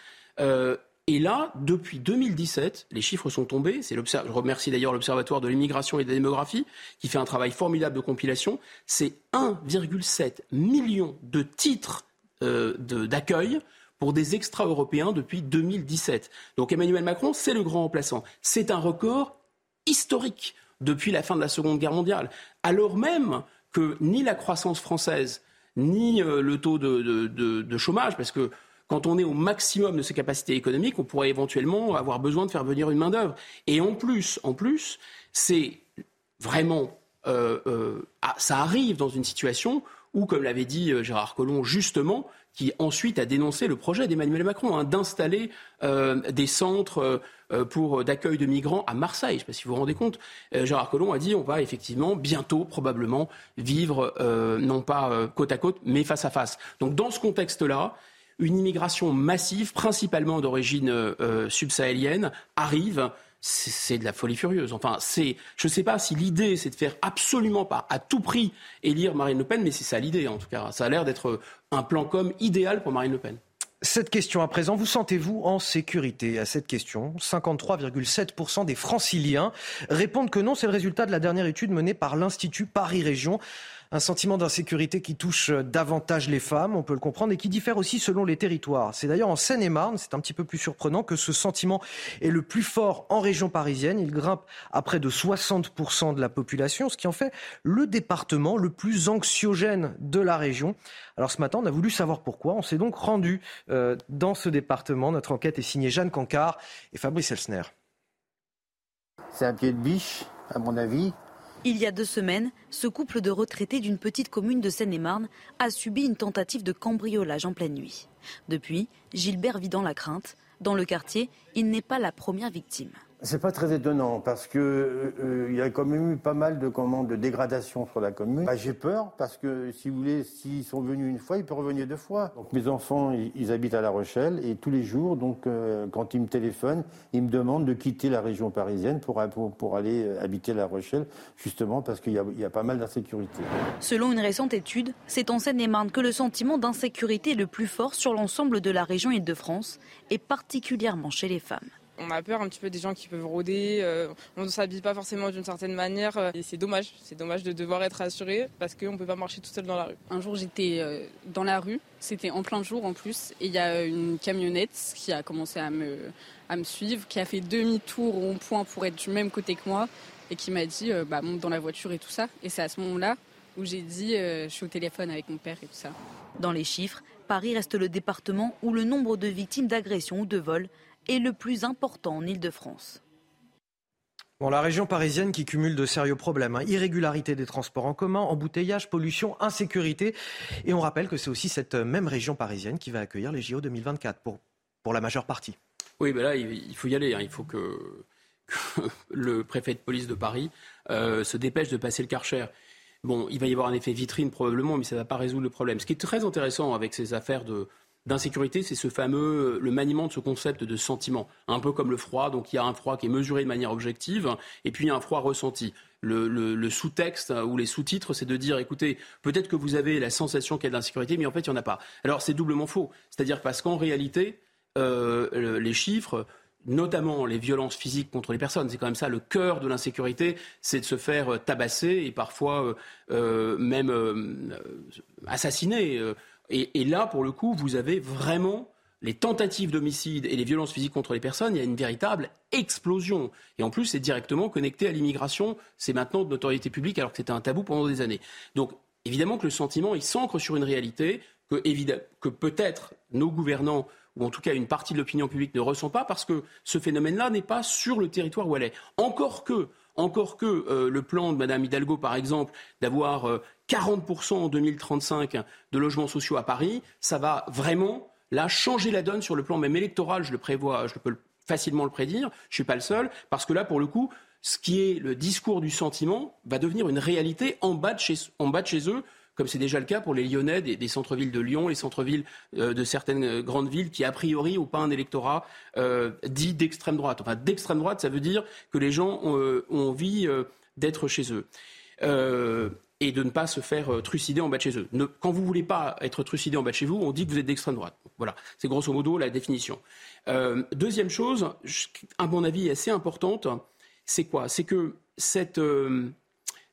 Euh, et là, depuis 2017, les chiffres sont tombés. C'est je remercie d'ailleurs l'Observatoire de l'immigration et de la démographie qui fait un travail formidable de compilation. C'est 1,7 million de titres euh, d'accueil pour des extra-européens depuis 2017. Donc Emmanuel Macron, c'est le grand remplaçant. C'est un record historique depuis la fin de la Seconde Guerre mondiale, alors même que ni la croissance française, ni euh, le taux de, chômage, parce que quand on est au maximum de ses capacités économiques, on pourrait éventuellement avoir besoin de faire venir une main-d'œuvre. Et en plus, en plus, c'est vraiment. Euh, euh, ah, ça arrive dans une situation où, comme l'avait dit Gérard Collomb justement, qui ensuite a dénoncé le projet d'Emmanuel Macron hein, d'installer des centres euh, pour d'accueil de migrants à Marseille. Je ne sais pas si vous vous rendez compte. Euh, Gérard Collomb a dit on va effectivement bientôt probablement vivre euh, non pas côte à côte mais face à face. Donc dans ce contexte-là, une immigration massive, principalement d'origine subsahélienne, arrive c'est de la folie furieuse. Enfin, c'est, je ne sais pas si l'idée c'est de faire absolument pas, à tout prix, élire Marine Le Pen, mais c'est ça l'idée en tout cas. Ça a l'air d'être un plan com idéal pour Marine Le Pen. Cette question à présent, vous sentez-vous en sécurité À cette question, 53,7% des franciliens répondent que non. C'est le résultat de la dernière étude menée par l'Institut Paris Région. Un sentiment d'insécurité qui touche davantage les femmes, on peut le comprendre, et qui diffère aussi selon les territoires. C'est d'ailleurs en Seine-et-Marne, c'est un petit peu plus surprenant, que ce sentiment est le plus fort en région parisienne. Il grimpe à près de 60% de la population, ce qui en fait le département le plus anxiogène de la région. Alors ce matin, on a voulu savoir pourquoi. On s'est donc rendu euh, dans ce département. Notre enquête est signée Jeanne Cancard et Fabrice Elsner. C'est un pied de biche, à mon avis. Il y a deux semaines, ce couple de retraités d'une petite commune de Seine-et-Marne a subi une tentative de cambriolage en pleine nuit. Depuis, Gilbert vit dans la crainte. Dans le quartier, il n'est pas la première victime. C'est pas très étonnant parce que euh, il y a quand même eu pas mal de commandes de dégradation sur la commune. Bah, j'ai peur parce que si vous voulez, s'ils sont venus une fois, ils peuvent revenir deux fois. Mes enfants, ils, habitent à La Rochelle et tous les jours, donc euh, quand ils me téléphonent, ils me demandent de quitter la région parisienne pour, aller euh, habiter La Rochelle, justement parce qu'il y, a pas mal d'insécurité. Selon une récente étude, c'est en Seine-et-Marne que le sentiment d'insécurité le plus fort sur l'ensemble de la région Île-de-France et particulièrement chez les femmes. On a peur un petit peu des gens qui peuvent rôder, euh, on ne s'habille pas forcément d'une certaine manière euh, et c'est dommage, c'est dommage de devoir être assuré parce qu'on ne peut pas marcher tout seul dans la rue. Un jour j'étais euh, dans la rue, c'était en plein jour en plus et il y a une camionnette qui a commencé à me, à me suivre, qui a fait demi-tour au point pour être du même côté que moi et qui m'a dit bah, monte dans la voiture et tout ça. Et c'est à ce moment-là où j'ai dit je suis au téléphone avec mon père et tout ça. Dans les chiffres, Paris reste le département où le nombre de victimes d'agressions ou de vols est le plus important en Ile-de-France. Bon, la région parisienne qui cumule de sérieux problèmes, hein. irrégularité des transports en commun, embouteillage, pollution, insécurité. Et on rappelle que c'est aussi cette même région parisienne qui va accueillir les JO 2024 pour, pour la majeure partie. Oui, mais là, il faut y aller. Hein. Il faut que, le préfet de police de Paris euh, se dépêche de passer le Karcher. Bon, il va y avoir un effet vitrine probablement, mais ça ne va pas résoudre le problème. Ce qui est très intéressant avec ces affaires de, d'insécurité, c'est ce fameux, le maniement de ce concept de sentiment, un peu comme le froid. Donc il y a un froid qui est mesuré de manière objective, et puis il y a un froid ressenti. Le, sous-texte ou les sous-titres, c'est de dire, écoutez, peut-être que vous avez la sensation qu'il y a de l'insécurité, mais en fait, il n'y en a pas. Alors c'est doublement faux. C'est-à-dire parce qu'en réalité, euh, les chiffres notamment les violences physiques contre les personnes. C'est quand même ça le cœur de l'insécurité, c'est de se faire tabasser et parfois euh, euh, même assassiner. Et, là, pour le coup, vous avez vraiment les tentatives d'homicide et les violences physiques contre les personnes, il y a une véritable explosion. Et en plus, c'est directement connecté à l'immigration. C'est maintenant de notoriété publique alors que c'était un tabou pendant des années. Donc, évidemment que le sentiment, il s'ancre sur une réalité que, que peut-être nos gouvernants ou en tout cas une partie de l'opinion publique ne ressent pas parce que ce phénomène-là n'est pas sur le territoire où elle est. Encore que, encore que euh, le plan de Mme Hidalgo, par exemple, d'avoir euh, 40% en 2035 de logements sociaux à Paris, ça va vraiment là changer la donne sur le plan même électoral, je le prévois, je peux facilement le prédire, je ne suis pas le seul, parce que là, pour le coup, ce qui est le discours du sentiment va devenir une réalité en bas de chez, en bas de chez eux, comme c'est déjà le cas pour les Lyonnais des, centres-villes de Lyon, les centres-villes euh, de certaines euh, grandes villes qui, a priori, n'ont pas un électorat euh, dit d'extrême droite. Enfin, d'extrême droite, ça veut dire que les gens ont, envie d'être chez eux et de ne pas se faire trucider en bas de chez eux. quand vous ne voulez pas être trucidé en bas de chez vous, on dit que vous êtes d'extrême droite. Voilà, c'est grosso modo la définition. Deuxième chose, à mon avis assez importante, c'est quoi? C'est que cette,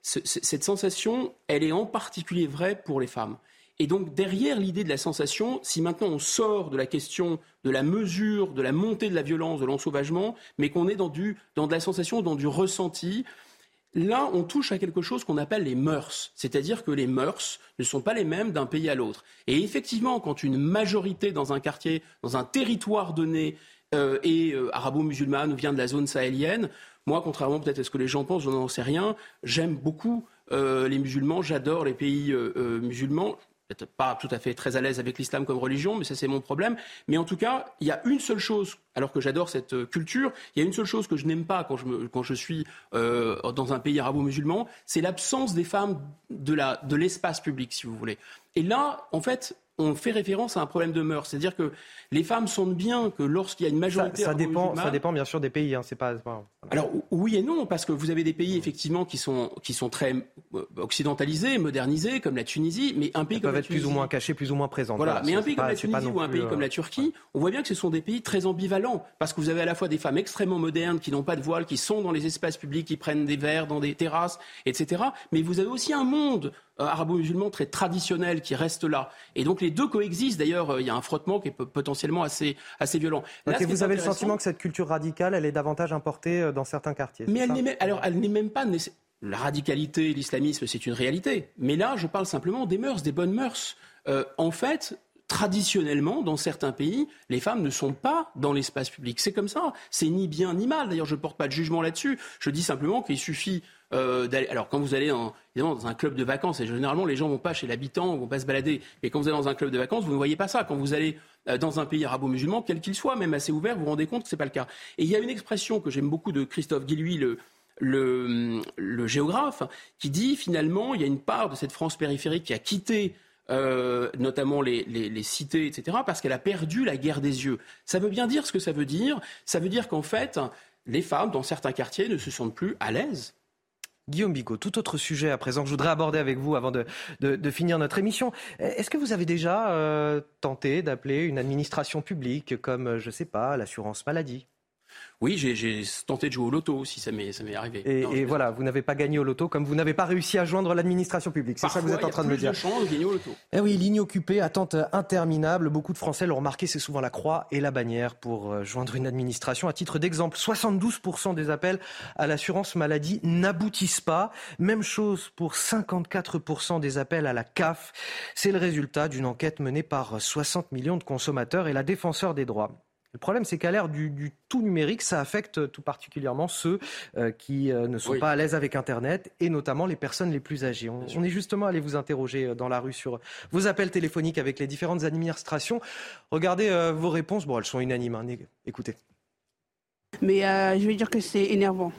cette sensation, elle est en particulier vraie pour les femmes. Et donc derrière l'idée de la sensation, si maintenant on sort de la question de la mesure, de la montée de la violence, de l'ensauvagement, mais qu'on est dans, du, dans de la sensation, dans du ressenti, Là, on touche à quelque chose qu'on appelle les mœurs, c'est-à-dire que les mœurs ne sont pas les mêmes d'un pays à l'autre. Et effectivement, quand une majorité dans un quartier, dans un territoire donné, euh, est euh, arabo-musulmane ou vient de la zone sahélienne, moi, contrairement peut-être à ce que les gens pensent, je n'en sais rien, j'aime beaucoup euh, les musulmans, j'adore les pays musulmans peut-être pas tout à fait très à l'aise avec l'islam comme religion, mais ça c'est mon problème. Mais en tout cas, il y a une seule chose, alors que j'adore cette euh, culture, il y a une seule chose que je n'aime pas quand je, me, quand je suis euh, dans un pays arabo-musulman, c'est l'absence des femmes de l'espace de public, si vous voulez. Et là, en fait, on fait référence à un problème de mœurs. C'est-à-dire que les femmes sentent bien que lorsqu'il y a une majorité. Ça, dépend, ça dépend bien sûr des pays. Hein, c'est pas, Alors oui et non, parce que vous avez des pays effectivement qui sont, qui sont très euh, occidentalisés, modernisés, comme la Tunisie, mais un pays Elles comme peuvent être plus ou moins cachés, plus ou moins présents. Voilà, mais un pays comme la Tunisie ou un pays comme la Turquie, on voit bien que ce sont des pays très ambivalents, parce que vous avez à la fois des femmes extrêmement modernes qui n'ont pas de voile, qui sont dans les espaces publics, qui prennent des verres dans des terrasses, etc. Mais vous avez aussi un monde arabo-musulman très traditionnel qui reste là. Et donc les deux coexistent. D'ailleurs, il y a un frottement qui est potentiellement assez, assez violent. vous avez le sentiment que cette culture radicale, elle est davantage importée dans certains quartiers Mais elle n'est, alors, elle n'est même pas la radicalité, l'islamisme, c'est une réalité. Mais là, je parle simplement des mœurs, des bonnes mœurs. en fait, traditionnellement, dans certains pays, les femmes ne sont pas dans l'espace public. C'est comme ça. C'est ni bien ni mal. D'ailleurs, je ne porte pas de jugement là-dessus. Je dis simplement qu'il suffit euh. Alors, quand vous allez dans, dans un club de vacances, et généralement, les gens vont pas chez l'habitant, vont pas se balader. Mais quand vous allez dans un club de vacances, vous ne voyez pas ça. Quand vous allez euh, dans un pays arabo-musulman, quel qu'il soit, même assez ouvert, vous vous rendez compte que ce n'est pas le cas. Et il y a une expression que j'aime beaucoup de Christophe Guilluy, le, géographe, qui dit finalement, il y a une part de cette France périphérique qui a quitté euh, notamment les, cités, etc., parce qu'elle a perdu la guerre des yeux. Ça veut bien dire ce que ça veut dire. Ça veut dire qu'en fait, les femmes, dans certains quartiers, ne se sentent plus à l'aise. Guillaume Bigot, tout autre sujet à présent que je voudrais aborder avec vous avant de, finir notre émission. Est-ce que vous avez déjà euh, tenté d'appeler une administration publique comme, je ne sais pas, l'assurance maladie? Oui, j'ai tenté de jouer au loto si ça m'est arrivé. Et, voilà, vous n'avez pas gagné au loto comme vous n'avez pas réussi à joindre l'administration publique. C'est ça que vous êtes en train de me dire. De gagner au loto. Eh oui, ligne occupée, attente interminable. Beaucoup de Français l'ont remarqué, c'est souvent la croix et la bannière pour euh, joindre une administration. À titre d'exemple, 72% des appels à l'assurance maladie n'aboutissent pas. Même chose pour 54% des appels à la CAF. C'est le résultat d'une enquête menée par 60 millions de consommateurs et la défenseur des droits. Le problème, c'est qu'à l'ère du, tout numérique, ça affecte tout particulièrement ceux euh, qui euh, ne sont pas à l'aise avec Internet et notamment les personnes les plus âgées. On, est justement allé vous interroger euh, dans la rue sur vos appels téléphoniques avec les différentes administrations. Regardez vos réponses. Bon, elles sont unanimes. Hein. Écoutez. Mais je veux dire que c'est énervant.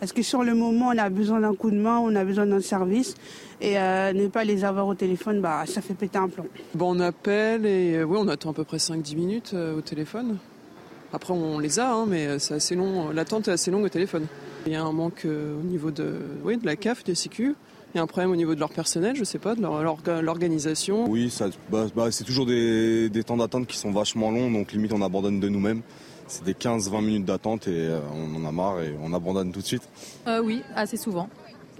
Parce que sur le moment, on a besoin d'un coup de main, on a besoin d'un service. Et ne pas les avoir au téléphone, bah, ça fait péter un plomb. Bon, on appelle et oui, on attend à peu près 5-10 minutes au téléphone. Après, on les a, hein, mais c'est assez long. L'attente est assez longue au téléphone. Il y a un manque au niveau de, oui, de la CAF, des sécu. Il y a un problème au niveau de leur personnel, je ne sais pas, de l'organisation. Oui, bah, bah, c'est toujours des, des temps d'attente qui sont vachement longs, donc limite on abandonne de nous-mêmes c'est des 15-20 minutes d'attente et euh, on en a marre et on abandonne tout de suite euh, Oui, assez souvent.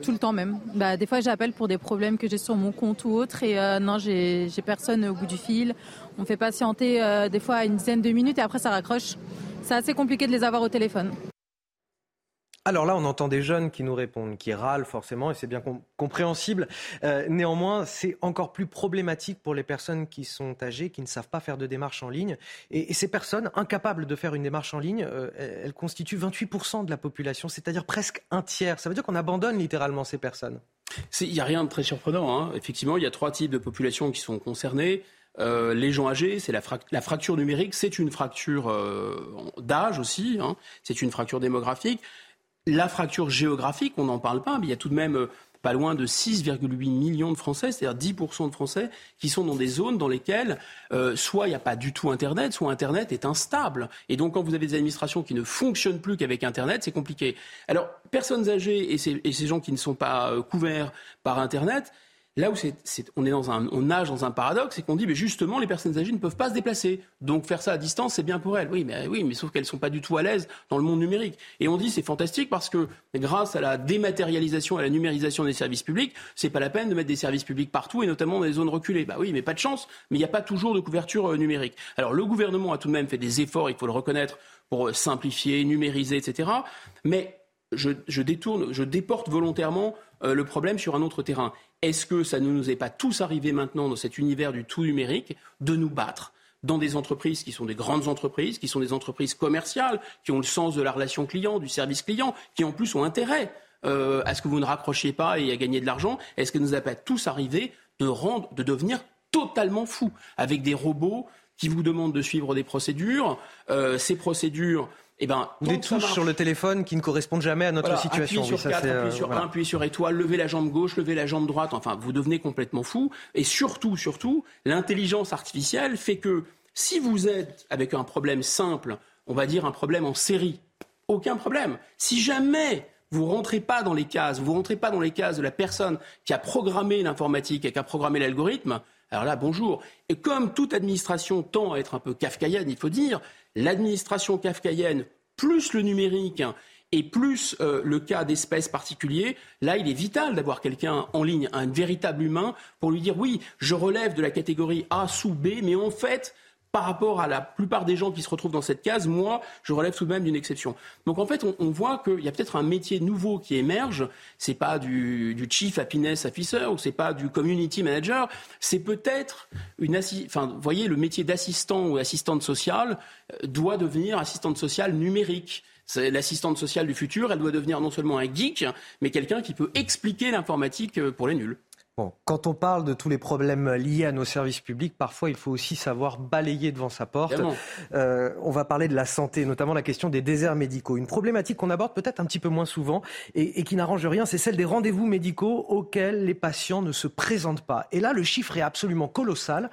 Tout le temps même. Bah, des fois, j'appelle pour des problèmes que j'ai sur mon compte ou autre et euh, non, j'ai personne au bout du fil. On fait patienter des fois une dizaine de minutes et après ça raccroche. C'est assez compliqué de les avoir au téléphone. Alors là, on entend des jeunes qui nous répondent, qui râlent forcément, et c'est bien compréhensible. Euh, néanmoins, c'est encore plus problématique pour les personnes qui sont âgées, qui ne savent pas faire de démarche en ligne. Et, ces personnes, incapables de faire une démarche en ligne, euh, elles constituent 28% de la population, c'est-à-dire presque un tiers. Ça veut dire qu'on abandonne littéralement ces personnes. Il n'y a rien de très surprenant. Hein. Effectivement, il y a trois types de populations qui sont concernées. Euh, les gens âgés, c'est la, fracture numérique, c'est une fracture d'âge aussi, hein. c'est une fracture démographique. La fracture géographique, on n'en parle pas, mais il y a tout de même euh, pas loin de 6,8 millions de Français, c'est-à-dire 10% de Français qui sont dans des zones dans lesquelles euh, soit il n'y a pas du tout Internet, soit Internet est instable. Et donc quand vous avez des administrations qui ne fonctionnent plus qu'avec Internet, c'est compliqué. Alors, personnes âgées et ces, gens qui ne sont pas euh, couverts par Internet, Là où on, nage dans un paradoxe, c'est qu'on dit, mais justement, les personnes âgées ne peuvent pas se déplacer. Donc faire ça à distance, c'est bien pour elles. Oui, mais, oui, mais sauf qu'elles ne sont pas du tout à l'aise dans le monde numérique. Et on dit, c'est fantastique parce que grâce à la dématérialisation, à la numérisation des services publics, c'est pas la peine de mettre des services publics partout et notamment dans les zones reculées. Bah oui, mais pas de chance. Mais il n'y a pas toujours de couverture euh, numérique. Alors le gouvernement a tout de même fait des efforts, il faut le reconnaître, pour euh, simplifier, numériser, etc. Mais je, je détourne, je déporte volontairement euh, le problème sur un autre terrain. Est-ce que ça ne nous est pas tous arrivé maintenant dans cet univers du tout numérique de nous battre dans des entreprises qui sont des grandes entreprises, qui sont des entreprises commerciales, qui ont le sens de la relation client, du service client, qui en plus ont intérêt euh, à ce que vous ne raccrochiez pas et à gagner de l'argent? Est-ce que nous a pas tous arrivé de, rendre, de devenir totalement fous avec des robots qui vous demandent de suivre des procédures euh, Ces procédures eh ben, des touches sur le téléphone qui ne correspondent jamais à notre situation. Appuyez sur 4, appuyez sur 1, appuyez sur étoile, levez la jambe gauche, levez la jambe droite. Enfin, vous devenez complètement fou. Et surtout, surtout, l'intelligence artificielle fait que si vous êtes avec un problème simple, on va dire un problème en série, aucun problème. Si jamais vous rentrez pas dans les cases, vous rentrez pas dans les cases de la personne qui a programmé l'informatique et qui a programmé l'algorithme, alors là, bonjour. Et comme toute administration tend à être un peu kafkaïenne, il faut dire, l'administration kafkaïenne plus le numérique et plus euh, le cas d'espèces particuliers, là, il est vital d'avoir quelqu'un en ligne, un véritable humain, pour lui dire oui, je relève de la catégorie A sous B, mais en fait, par rapport à la plupart des gens qui se retrouvent dans cette case, moi, je relève tout de même d'une exception. Donc en fait, on, voit qu'il y a peut-être un métier nouveau qui émerge. C'est pas du, chief happiness officer ou c'est pas du community manager. C'est peut-être une, enfin, vous voyez, le métier d'assistant ou assistante sociale euh, doit devenir assistante sociale numérique. L'assistante sociale du futur. Elle doit devenir non seulement un geek, mais quelqu'un qui peut expliquer l'informatique euh, pour les nuls quand on parle de tous les problèmes liés à nos services publics, parfois il faut aussi savoir balayer devant sa porte. Euh, on va parler de la santé, notamment la question des déserts médicaux. Une problématique qu'on aborde peut-être un petit peu moins souvent et, et qui n'arrange rien, c'est celle des rendez-vous médicaux auxquels les patients ne se présentent pas. Et là, le chiffre est absolument colossal.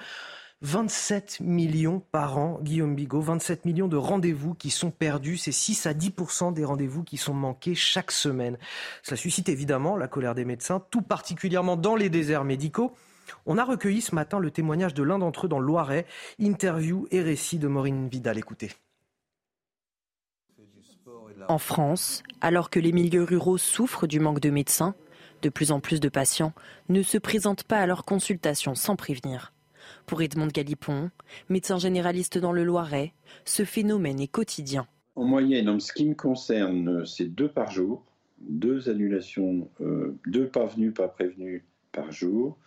27 millions par an, Guillaume Bigot, 27 millions de rendez-vous qui sont perdus. C'est 6 à 10% des rendez-vous qui sont manqués chaque semaine. Ça suscite évidemment la colère des médecins, tout particulièrement dans les déserts médicaux. On a recueilli ce matin le témoignage de l'un d'entre eux dans le Loiret. Interview et récit de Maureen Vidal. Écoutez. En France, alors que les milieux ruraux souffrent du manque de médecins, de plus en plus de patients ne se présentent pas à leur consultation sans prévenir. Pour Edmond Galipon, médecin généraliste dans le Loiret, ce phénomène est quotidien. En moyenne, en ce qui me concerne, c'est deux par jour, deux annulations, euh, deux pas venus, pas prévenus par jour.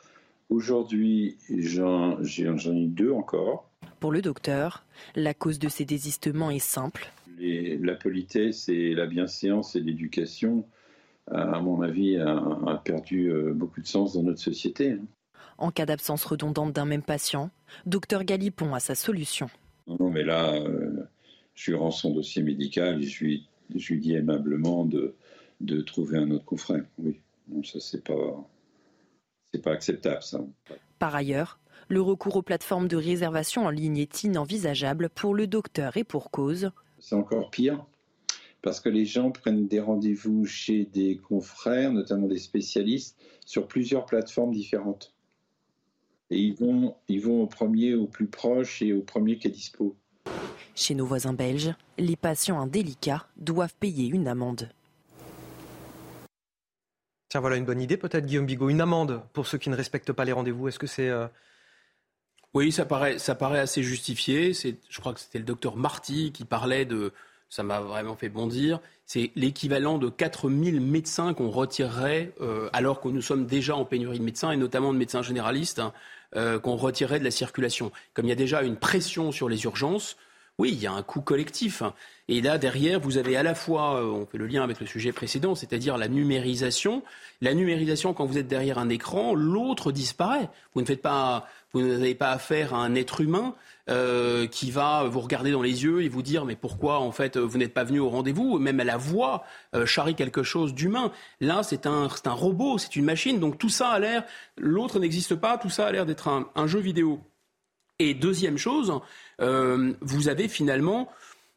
Aujourd'hui, j'en ai deux encore. Pour le docteur, la cause de ces désistements est simple. la politesse et la bienséance et l'éducation, à mon avis, a, a perdu euh, beaucoup de sens dans notre société. En cas d'absence redondante d'un même patient, docteur Galipon a sa solution. Non, mais là, euh, je lui rends son dossier médical et je lui, je dis aimablement de, de trouver un autre confrère. Oui, non, ça, c'est pas, c'est pas acceptable, ça. Par ailleurs, le recours aux plateformes de réservation en ligne est inenvisageable pour le docteur et pour cause. C'est encore pire parce que les gens prennent des rendez-vous chez des confrères, notamment des spécialistes, sur plusieurs plateformes différentes et ils vont, ils vont au premier, au plus proche et au premier qui est dispo. Chez nos voisins belges, les patients indélicats doivent payer une amende. Tiens, voilà une bonne idée peut-être, Guillaume Bigot. Une amende pour ceux qui ne respectent pas les rendez-vous. Est-ce que c'est... Euh, oui, ça paraît, ça paraît assez justifié. Je crois que c'était le docteur Marty qui parlait de... Ça m'a vraiment fait bondir. C'est l'équivalent de 4000 médecins qu'on retirerait euh, alors que nous sommes déjà en pénurie de médecins et notamment de médecins généralistes. Hein. Euh, qu'on retirerait de la circulation. Comme il y a déjà une pression sur les urgences, oui, il y a un coût collectif. Et là, derrière, vous avez à la fois, euh, on fait le lien avec le sujet précédent, c'est-à-dire la numérisation. La numérisation, quand vous êtes derrière un écran, l'autre disparaît. Vous ne faites pas, vous n'avez pas affaire à un être humain euh, qui va vous regarder dans les yeux et vous dire mais pourquoi en fait vous n'êtes pas venu au rendez-vous? Même à la voix euh, charrie quelque chose d'humain. Là, c'est un, c'est un robot, c'est une machine. Donc tout ça a l'air, l'autre n'existe pas. Tout ça a l'air d'être un, jeu vidéo. Et deuxième chose, euh, vous avez finalement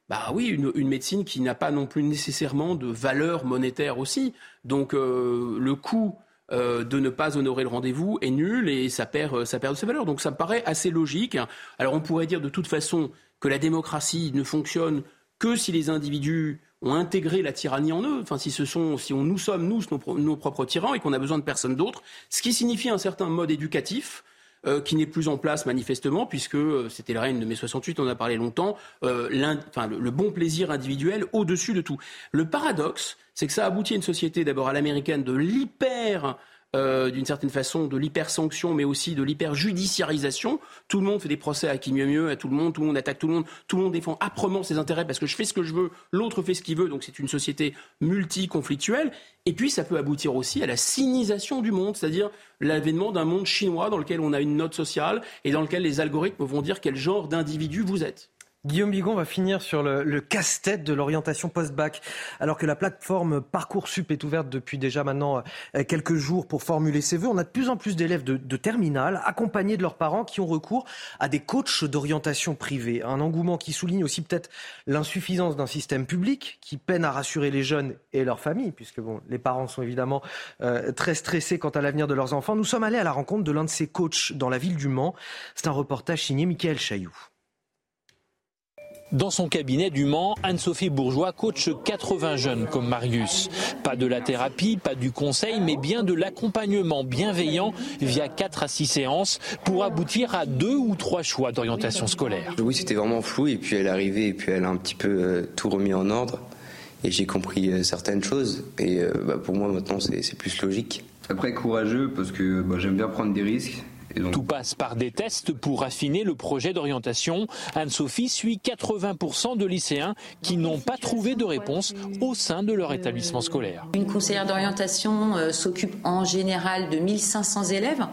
bah oui, une, une médecine qui n'a pas non plus nécessairement de valeur monétaire aussi. Donc le coût euh, de ne pas honorer le rendez-vous est nul et ça perd, euh, ça perd de sa valeur. Donc ça me paraît assez logique. Alors on pourrait dire de toute façon que la démocratie ne fonctionne que si les individus ont intégré la tyrannie en eux, enfin si ce sont, si on, nous sommes nous nos, propres tyrans et qu'on a besoin de personne d'autre, ce qui signifie un certain mode éducatif. Euh, qui n'est plus en place manifestement, puisque c'était le règne de mai 68, on en a parlé longtemps, enfin, le, bon plaisir individuel au-dessus de tout. Le paradoxe, c'est que ça aboutit à une société d'abord à l'américaine de l'hyper euh, d'une certaine façon de l'hyper-sanction, mais aussi de l'hyper-judiciarisation. Tout le monde fait des procès à qui mieux mieux, à tout le monde, tout le monde attaque tout le monde, tout le monde défend âprement ses intérêts parce que je fais ce que je veux, l'autre fait ce qu'il veut, donc c'est une société multiconflictuelle. Et puis ça peut aboutir aussi à la cynisation du monde, c'est-à-dire l'avènement d'un monde chinois dans lequel on a une note sociale et dans lequel les algorithmes vont dire quel genre d'individu vous êtes. Guillaume Bigon va finir sur le, casse-tête de l'orientation post-bac. Alors que la plateforme Parcoursup est ouverte depuis déjà maintenant euh, quelques jours pour formuler ses vœux, on a de plus en plus d'élèves de, de terminale accompagnés de leurs parents qui ont recours à des coachs d'orientation privée. Un engouement qui souligne aussi peut-être l'insuffisance d'un système public qui peine à rassurer les jeunes et leurs familles, puisque bon, les parents sont évidemment euh, très stressés quant à l'avenir de leurs enfants. Nous sommes allés à la rencontre de l'un de ces coachs dans la ville du Mans. C'est un reportage signé Michael Chailloux. Dans son cabinet du Mans, Anne-Sophie Bourgeois coach 80 jeunes comme Marius. Pas de la thérapie, pas du conseil, mais bien de l'accompagnement bienveillant via 4 à 6 séances pour aboutir à deux ou trois choix d'orientation scolaire. Oui, c'était vraiment flou et puis elle est arrivée et puis elle a un petit peu euh, tout remis en ordre et j'ai compris euh, certaines choses et euh, bah, pour moi maintenant c'est plus logique. Après courageux parce que bah, j'aime bien prendre des risques tout passe par des tests pour affiner le projet d'orientation. Anne-Sophie suit 80% de lycéens qui n'ont pas trouvé de réponse au sein de leur établissement scolaire. Une conseillère d'orientation euh, s'occupe en général de 1500 élèves.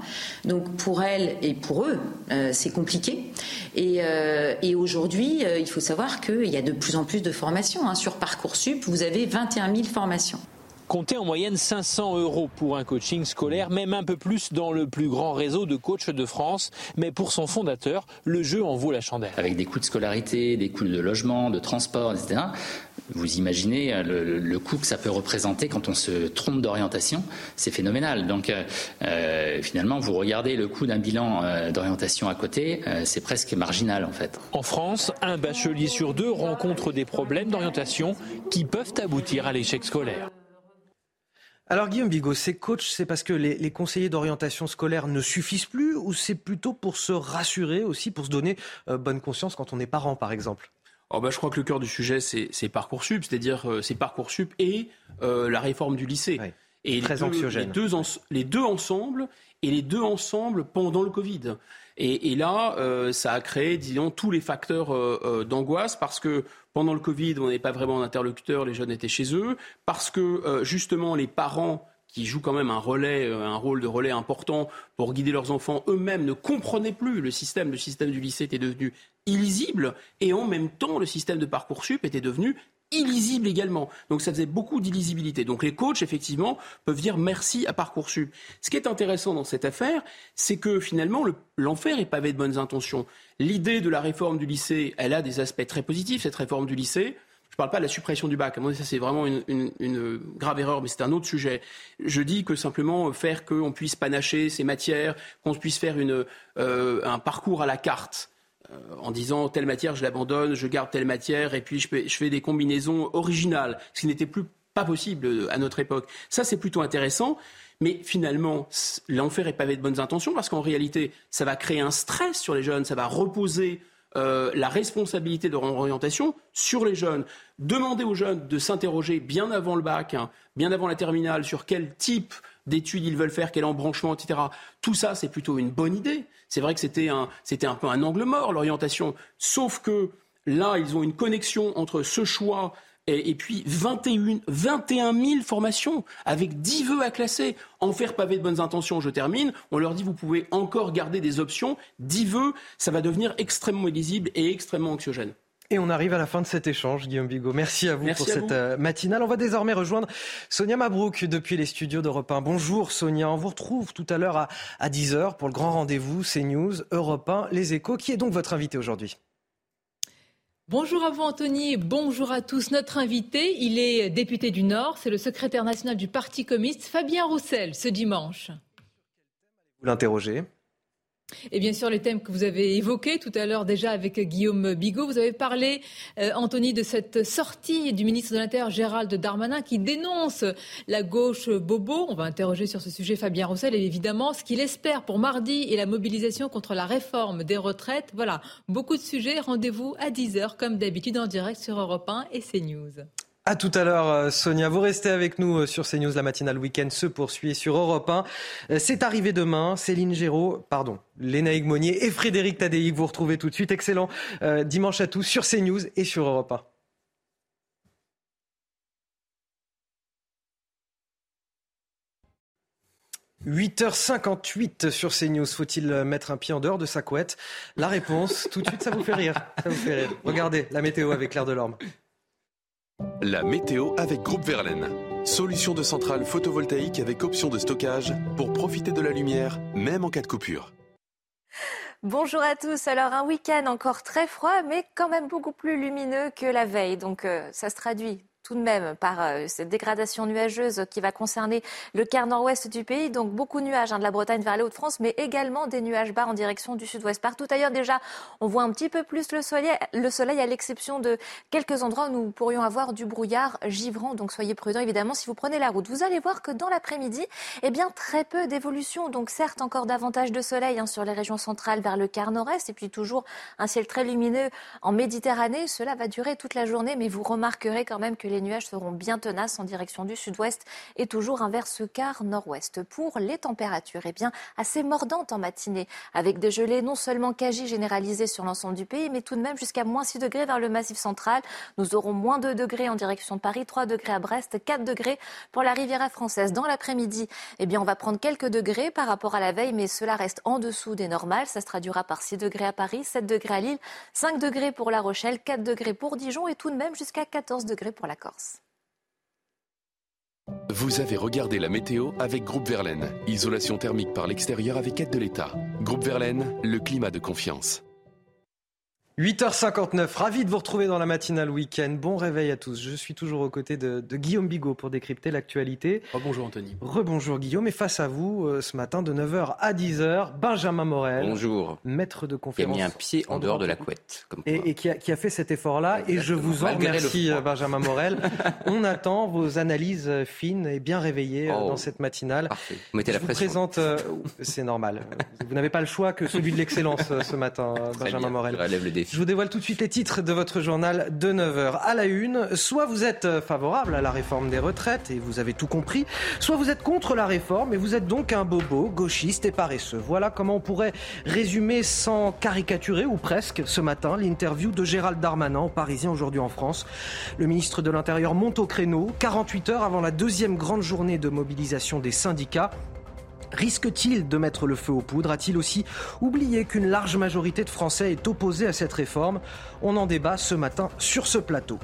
Donc pour elle et pour eux, euh, c'est compliqué. Et, euh, aujourd'hui, il faut savoir qu'il y a de plus en plus de formations. Hein. Sur Parcoursup, vous avez 21 000 formations. Comptez en moyenne 500 euros pour un coaching scolaire, même un peu plus dans le plus grand réseau de coachs de France. Mais pour son fondateur, le jeu en vaut la chandelle. Avec des coûts de scolarité, des coûts de logement, de transport, etc. Vous imaginez le, coût que ça peut représenter quand on se trompe d'orientation, c'est phénoménal. Donc euh, euh, finalement, vous regardez le coût d'un bilan euh, d'orientation à côté, c'est presque marginal en fait. En France, un bachelier sur deux rencontre des problèmes d'orientation qui peuvent aboutir à l'échec scolaire. Alors Guillaume Bigot, ces coachs, c'est parce que les, conseillers d'orientation scolaire ne suffisent plus ou c'est plutôt pour se rassurer aussi, pour se donner euh, bonne conscience quand on est parent par exemple? Oh bah, Je crois que le cœur du sujet, c'est Parcoursup, c'est-à-dire euh, c'est Parcoursup et euh, la réforme du lycée. Et Très les anxiogène. Deux, les deux ensemble et les deux ensemble pendant le Covid. Et, là, ça a créé, disons, tous les facteurs d'angoisse parce que pendant le Covid, on n'est pas vraiment interlocuteur, les jeunes étaient chez eux, parce que euh, justement les parents qui jouent quand même un relais, euh, un rôle de relais important pour guider leurs enfants, eux-mêmes ne comprenaient plus le système. Le système du lycée était devenu illisible et en même temps, le système de Parcoursup était devenu illisible également. Donc ça faisait beaucoup d'illisibilité. Donc les coachs, effectivement, peuvent dire merci à Parcoursup. Ce qui est intéressant dans cette affaire, c'est que finalement, l'enfer est pavé de bonnes intentions. L'idée de la réforme du lycée, elle a des aspects très positifs, cette réforme du lycée. Je ne parle pas de la suppression du bac. Ça, c'est vraiment une, grave erreur, mais c'est un autre sujet. Je dis que simplement faire qu'on puisse panacher ces matières, qu'on puisse faire euh, un parcours à la carte, euh, en disant telle matière je l'abandonne, je garde telle matière et puis je, fais des combinaisons originales, ce qui n'était plus pas possible euh, à notre époque. Ça c'est plutôt intéressant. Mais finalement, l'enfer est pavé de bonnes intentions parce qu'en réalité, ça va créer un stress sur les jeunes, ça va reposer euh, la responsabilité de leur orientation sur les jeunes. Demander aux jeunes de s'interroger bien avant le bac, hein, bien avant la terminale, sur quel type d'études ils veulent faire, quel embranchement, etc. Tout ça, c'est plutôt une bonne idée. C'est vrai que c'était un, c'était un peu un angle mort, l'orientation. Sauf que là, ils ont une connexion entre ce choix et, puis 21, 21 000 formations avec 10 vœux à classer. En faire pavé de bonnes intentions, je termine. On leur dit vous pouvez encore garder des options. 10 vœux, ça va devenir extrêmement illisible et extrêmement anxiogène. Et on arrive à la fin de cet échange, Guillaume Bigot. Merci à vous pour cette euh, matinale. On va désormais rejoindre Sonia Mabrouk depuis les studios d'Europe 1. Bonjour Sonia, on vous retrouve tout à l'heure à, à 10h pour le grand rendez-vous CNews, Europe 1, Les Échos. Qui est donc votre invité aujourd'hui? Bonjour à vous Anthony, bonjour à tous. Notre invité, il est député du Nord, c'est le secrétaire national du Parti communiste, Fabien Roussel, ce dimanche. Vous l'interrogez et bien sûr, les thèmes que vous avez évoqués tout à l'heure déjà avec Guillaume Bigot. Vous avez parlé, euh, Anthony, de cette sortie du ministre de l'Intérieur Gérald Darmanin qui dénonce la gauche bobo. On va interroger sur ce sujet Fabien Roussel et évidemment ce qu'il espère pour mardi et la mobilisation contre la réforme des retraites. Voilà, beaucoup de sujets. Rendez-vous à 10h comme d'habitude en direct sur Europe 1 et CNews. À tout à l'heure, euh, Sonia. Vous restez avec nous euh, sur CNews. La matinale week-end se poursuit sur Europe 1. Euh, c'est arrivé demain. Céline Géraud, pardon, Léna Monnier et Frédéric Tadei vous retrouvez tout de suite. Excellent dimanche à tous sur CNews et sur Europe 1. 8h58 sur CNews. Faut-il mettre un pied en dehors de sa couette? La réponse, tout de suite, ça vous fait rire. Ça vous fait rire. Regardez la météo avec Claire Delorme. La météo avec Groupe Verlaine. Solution de centrale photovoltaïque avec option de stockage pour profiter de la lumière, même en cas de coupure. Bonjour à tous. Alors un week-end encore très froid, mais quand même beaucoup plus lumineux que la veille. Donc euh, ça se traduit tout de même par euh, cette dégradation nuageuse qui va concerner le quart nord-ouest du pays. Donc beaucoup de nuages hein, de la Bretagne vers les Hauts-de-France, mais également des nuages bas en direction du sud-ouest. Partout ailleurs, déjà, on voit un petit peu plus le soleil, le soleil à l'exception de quelques endroits où nous pourrions avoir du brouillard givrant. Donc soyez prudents, évidemment, si vous prenez la route. Vous allez voir que dans l'après-midi, eh bien, très peu d'évolution. Donc certes, encore davantage de soleil hein, sur les régions centrales vers le quart nord-est, et puis toujours un ciel très lumineux en Méditerranée. Cela va durer toute la journée, mais vous remarquerez quand même que les nuages seront bien tenaces en direction du sud-ouest et toujours inverse ce quart nord-ouest. Pour les températures, eh bien, assez mordantes en matinée, avec des gelées non seulement quasi généralisées sur l'ensemble du pays, mais tout de même jusqu'à moins 6 degrés vers le massif central. Nous aurons moins 2 degrés en direction de Paris, 3 degrés à Brest, 4 degrés pour la Riviera française. Dans l'après-midi, eh bien, on va prendre quelques degrés par rapport à la veille, mais cela reste en dessous des normales. Ça se traduira par 6 degrés à Paris, 7 degrés à Lille, 5 degrés pour La Rochelle, 4 degrés pour Dijon et tout de même jusqu'à 14 degrés pour la Corse. Vous avez regardé la météo avec Groupe Verlaine. Isolation thermique par l'extérieur avec aide de l'État. Groupe Verlaine, le climat de confiance. 8h59, ravi de vous retrouver dans la matinale week-end. Bon réveil à tous. Je suis toujours aux côtés de, Guillaume Bigot pour décrypter l'actualité. Rebonjour Anthony. Rebonjour Guillaume. Et face à vous, euh, ce matin de 9h à 10h, Benjamin Morel. Bonjour. Maître de conférence. Qui a mis un pied en dehors de la couette. Comme et, et qui, a, qui, a, fait cet effort-là. Et je vous en remercie, Benjamin Morel. On attend vos analyses fines et bien réveillées euh, oh. dans cette matinale. Parfait. Vous mettez je la vous pression. présente, euh, c'est normal. Vous n'avez pas le choix que celui de l'excellence ce matin, Benjamin bien. Morel. Je relève le défi. Je vous dévoile tout de suite les titres de votre journal de 9h à la une. Soit vous êtes favorable à la réforme des retraites et vous avez tout compris, soit vous êtes contre la réforme et vous êtes donc un bobo, gauchiste et paresseux. Voilà comment on pourrait résumer sans caricaturer ou presque ce matin l'interview de Gérald Darmanin Parisien aujourd'hui en France. Le ministre de l'Intérieur monte au créneau 48 heures avant la deuxième grande journée de mobilisation des syndicats. Risque-t-il de mettre le feu aux poudres? A-t-il aussi oublié qu'une large majorité de Français est opposée à cette réforme? On en débat ce matin sur ce plateau.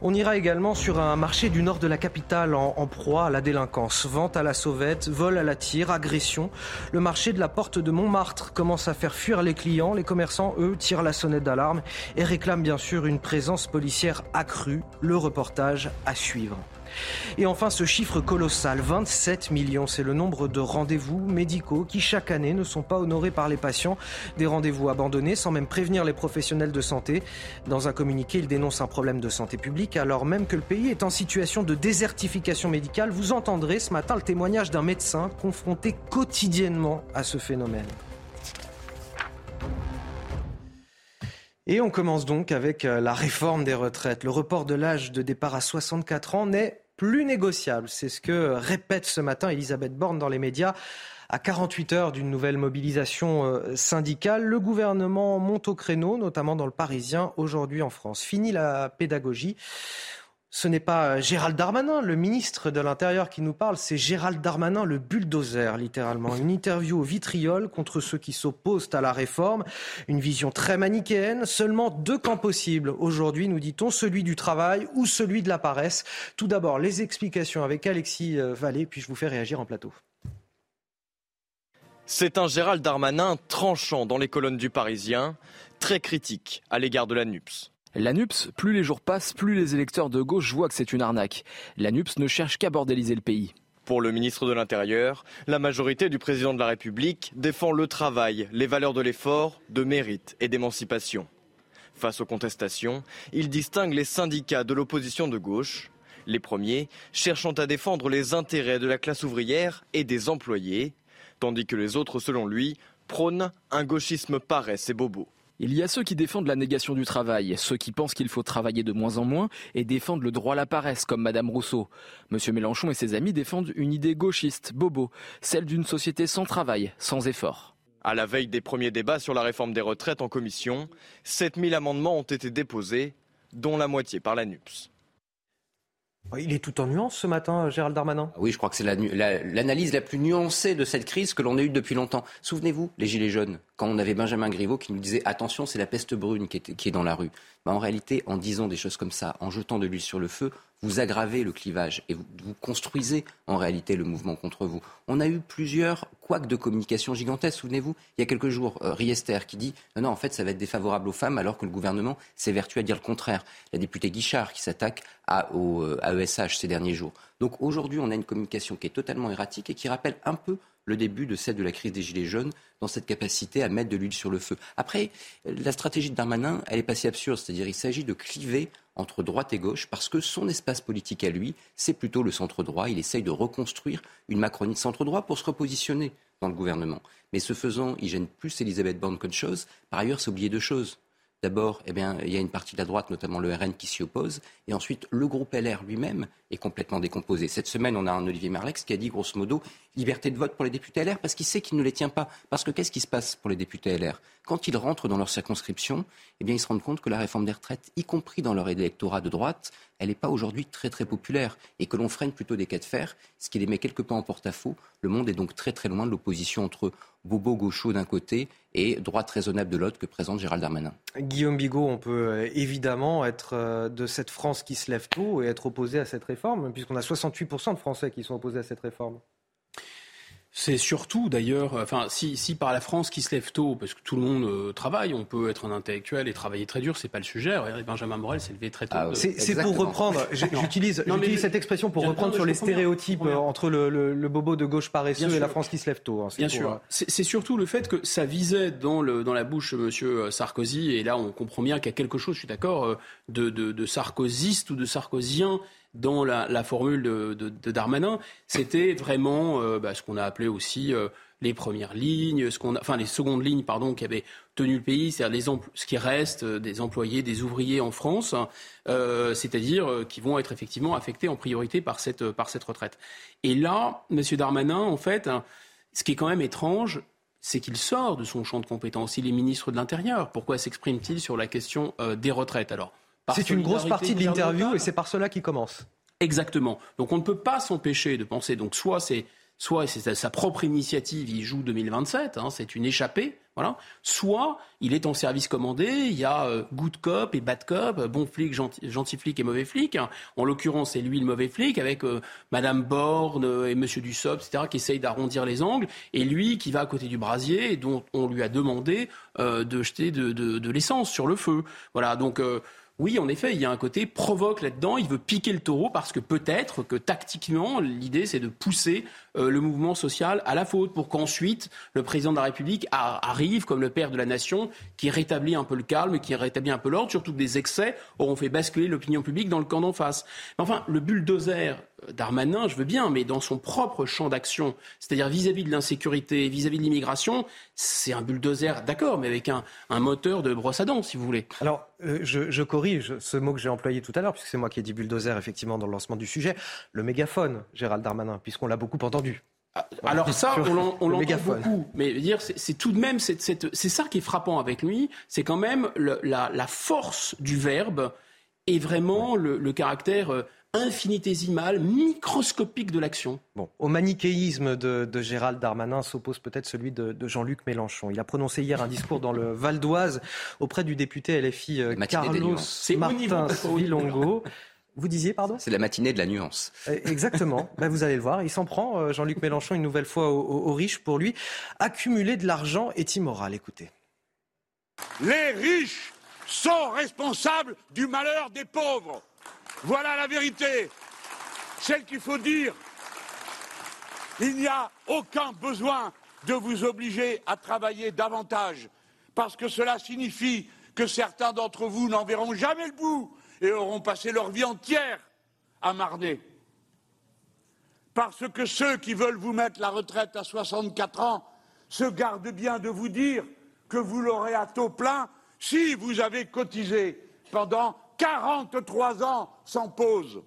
On ira également sur un marché du nord de la capitale en, proie à la délinquance. Vente à la sauvette, vol à la tire, agression. Le marché de la porte de Montmartre commence à faire fuir les clients. Les commerçants, eux, tirent la sonnette d'alarme et réclament bien sûr une présence policière accrue. Le reportage à suivre. Et enfin, ce chiffre colossal, 27 millions, c'est le nombre de rendez-vous médicaux qui chaque année ne sont pas honorés par les patients. Des rendez-vous abandonnés sans même prévenir les professionnels de santé. Dans un communiqué, il dénonce un problème de santé publique alors même que le pays est en situation de désertification médicale. Vous entendrez ce matin le témoignage d'un médecin confronté quotidiennement à ce phénomène. Et on commence donc avec euh, la réforme des retraites. Le report de l'âge de départ à 64 ans n'est plus négociable. C'est ce que répète ce matin Elisabeth Borne dans les médias. À 48 heures d'une nouvelle mobilisation euh, syndicale, le gouvernement monte au créneau, notamment dans le Parisien, aujourd'hui en France. Fini la pédagogie. Ce n'est pas Gérald Darmanin, le ministre de l'Intérieur, qui nous parle, c'est Gérald Darmanin, le bulldozer, littéralement. Une interview au vitriol contre ceux qui s'opposent à la réforme. Une vision très manichéenne. Seulement deux camps possibles aujourd'hui, nous dit-on, celui du travail ou celui de la paresse. Tout d'abord, les explications avec Alexis euh, Vallée, puis je vous fais réagir en plateau. C'est un Gérald Darmanin tranchant dans les colonnes du Parisien, très critique à l'égard de la NUPS. L'ANUPS, plus les jours passent, plus les électeurs de gauche voient que c'est une arnaque. L'ANUPS ne cherche qu'à bordéliser le pays. Pour le ministre de l'Intérieur, la majorité du président de la République défend le travail, les valeurs de l'effort, de mérite et d'émancipation. Face aux contestations, il distingue les syndicats de l'opposition de gauche, les premiers cherchant à défendre les intérêts de la classe ouvrière et des employés, tandis que les autres, selon lui, prônent un gauchisme paresse et bobo. Il y a ceux qui défendent la négation du travail, ceux qui pensent qu'il faut travailler de moins en moins et défendent le droit à la paresse, comme Madame Rousseau. Monsieur Mélenchon et ses amis défendent une idée gauchiste, bobo, celle d'une société sans travail, sans effort. À la veille des premiers débats sur la réforme des retraites en commission, 7000 amendements ont été déposés, dont la moitié par la NUPS. Il est tout en nuance ce matin, Gérald Darmanin. Oui, je crois que c'est l'analyse la, plus nuancée de cette crise que l'on a eue depuis longtemps. Souvenez-vous, les Gilets jaunes, quand on avait Benjamin Griveaux qui nous disait attention, c'est la peste brune qui est, qui est dans la rue. bah, en réalité, en disant des choses comme ça, en jetant de l'huile sur le feu, vous aggravez le clivage et vous, construisez en réalité le mouvement contre vous. On a eu plusieurs couacs de communication gigantesques. Souvenez-vous, il y a quelques jours, euh, Riester qui dit non, en fait, ça va être défavorable aux femmes, alors que le gouvernement s'évertue à dire le contraire. La députée Guichard qui s'attaque à, au, à ESH ces derniers jours. Donc aujourd'hui, on a une communication qui est totalement erratique et qui rappelle un peu le début de celle de la crise des Gilets jaunes dans cette capacité à mettre de l'huile sur le feu. Après, la stratégie de Darmanin, elle est pas absurde. C'est-à-dire, il s'agit de cliver entre droite et gauche parce que son espace politique à lui, c'est plutôt le centre droit. Il essaye de reconstruire une Macronie de centre droit pour se repositionner dans le gouvernement. Mais ce faisant, il gêne plus Elisabeth Borne qu'autre chose. Par ailleurs, c'est oublier deux choses. D'abord, eh il y a une partie de la droite, notamment le RN, qui s'y oppose. Et ensuite, le groupe LR lui-même est complètement décomposé. Cette semaine, on a un Olivier Marlex qui a dit, grosso modo, liberté de vote pour les députés LR parce qu'il sait qu'il ne les tient pas. Parce que qu'est-ce qui se passe pour les députés LR Quand ils rentrent dans leur circonscription, eh bien, ils se rendent compte que la réforme des retraites, y compris dans leur électorat de droite, elle n'est pas aujourd'hui très populaire et que l'on freine plutôt des cas de fer, ce qui les met quelque peu en porte-à-faux. Le monde est donc très très loin de l'opposition entre bobo gaucho d'un côté et droite raisonnable de l'autre que présente Gérald Darmanin. Guillaume Bigot, on peut euh, évidemment être euh, de cette France qui se lève tôt et être opposé à cette réforme, puisqu'on a 68% de Français qui sont opposés à cette réforme. C'est surtout d'ailleurs, enfin, si, si, par la France qui se lève tôt, parce que tout le monde euh, travaille, on peut être un intellectuel et travailler très dur, c'est pas le sujet. Benjamin Morel s'est levé très tôt. Ah, c'est pour reprendre, j'utilise cette expression pour reprendre sur les stéréotypes entre le, le, bobo de gauche paresseux et la France qui se lève tôt. Hein, bien sûr. Euh, c'est surtout le fait que ça visait dans, le, dans la bouche de M. Sarkozy, et là on comprend bien qu'il y a quelque chose, je suis d'accord, euh, de, de, de sarkozyste ou de sarkozien dans la, formule de, Darmanin, c'était vraiment euh, bah, ce qu'on a appelé aussi euh, les premières lignes, ce qu'on enfin les secondes lignes, pardon, qui avaient tenu le pays, c'est-à-dire ce qui reste euh, des employés, des ouvriers en France, c'est-à-dire qui vont être effectivement affectés en priorité par cette, par cette retraite. Et là, M. Darmanin, en fait, hein, ce qui est quand même étrange, c'est qu'il sort de son champ de compétences. Il est ministre de l'Intérieur. Pourquoi s'exprime-t-il sur la question des retraites? Alors, c'est une grosse partie de l'interview et c'est par cela qu'il commence. Exactement. Donc on ne peut pas s'empêcher de penser. Donc soit c'est soit c'est sa propre initiative, il joue 2027, hein, c'est une échappée, voilà. Soit il est en service commandé, il y a euh, good cop et bad cop, bon flic, gentil, flic et mauvais flic. En l'occurrence, c'est lui le mauvais flic avec euh, Madame Borne euh, et Monsieur Dussopt, etc., qui essayent d'arrondir les angles, et lui qui va à côté du brasier et dont on lui a demandé de jeter de, de l'essence sur le feu. Voilà. Donc oui, en effet, il y a un côté provoque là-dedans. Il veut piquer le taureau parce que peut-être que tactiquement, l'idée, c'est de pousser euh, le mouvement social à la faute pour qu'ensuite le président de la République arrive comme le père de la nation qui rétablit un peu le calme, qui rétablit un peu l'ordre, surtout que des excès auront fait basculer l'opinion publique dans le camp d'en face. enfin, le bulldozer Darmanin, je veux bien, mais dans son propre champ d'action, c'est-à-dire vis-à-vis de l'insécurité, vis-à-vis de l'immigration, c'est un bulldozer, d'accord, mais avec un, moteur de brosse à dents, si vous voulez. Alors, euh, je, corrige ce mot que j'ai employé tout à l'heure, puisque c'est moi qui ai dit bulldozer, effectivement, dans le lancement du sujet. Le mégaphone, Gérald Darmanin, puisqu'on l'a beaucoup entendu. Ah, alors ça, on l'entend beaucoup, mais dire c'est tout de même c'est ça qui est frappant avec lui, c'est quand même la, force du verbe et vraiment le, caractère euh, infinitésimal, microscopique de l'action. Bon, au manichéisme de, Gérald Darmanin s'oppose peut-être celui de, Jean-Luc Mélenchon. Il a prononcé hier un discours dans le Val d'Oise auprès du député LFI euh, Carlos Martins Vilongo. Vous disiez, pardon? C'est la matinée de la nuance. Euh, exactement. ben, vous allez le voir. Il s'en prend, euh, Jean-Luc Mélenchon, une nouvelle fois aux, riches pour lui. Accumuler de l'argent est immoral. Écoutez. Les riches sont responsables du malheur des pauvres. Voilà la vérité, celle qu'il faut dire. Il n'y a aucun besoin de vous obliger à travailler davantage, parce que cela signifie que certains d'entre vous n'en verront jamais le bout et auront passé leur vie entière à marner. Parce que ceux qui veulent vous mettre la retraite à 64 ans se gardent bien de vous dire que vous l'aurez à taux plein si vous avez cotisé pendant 43 ans sans pause.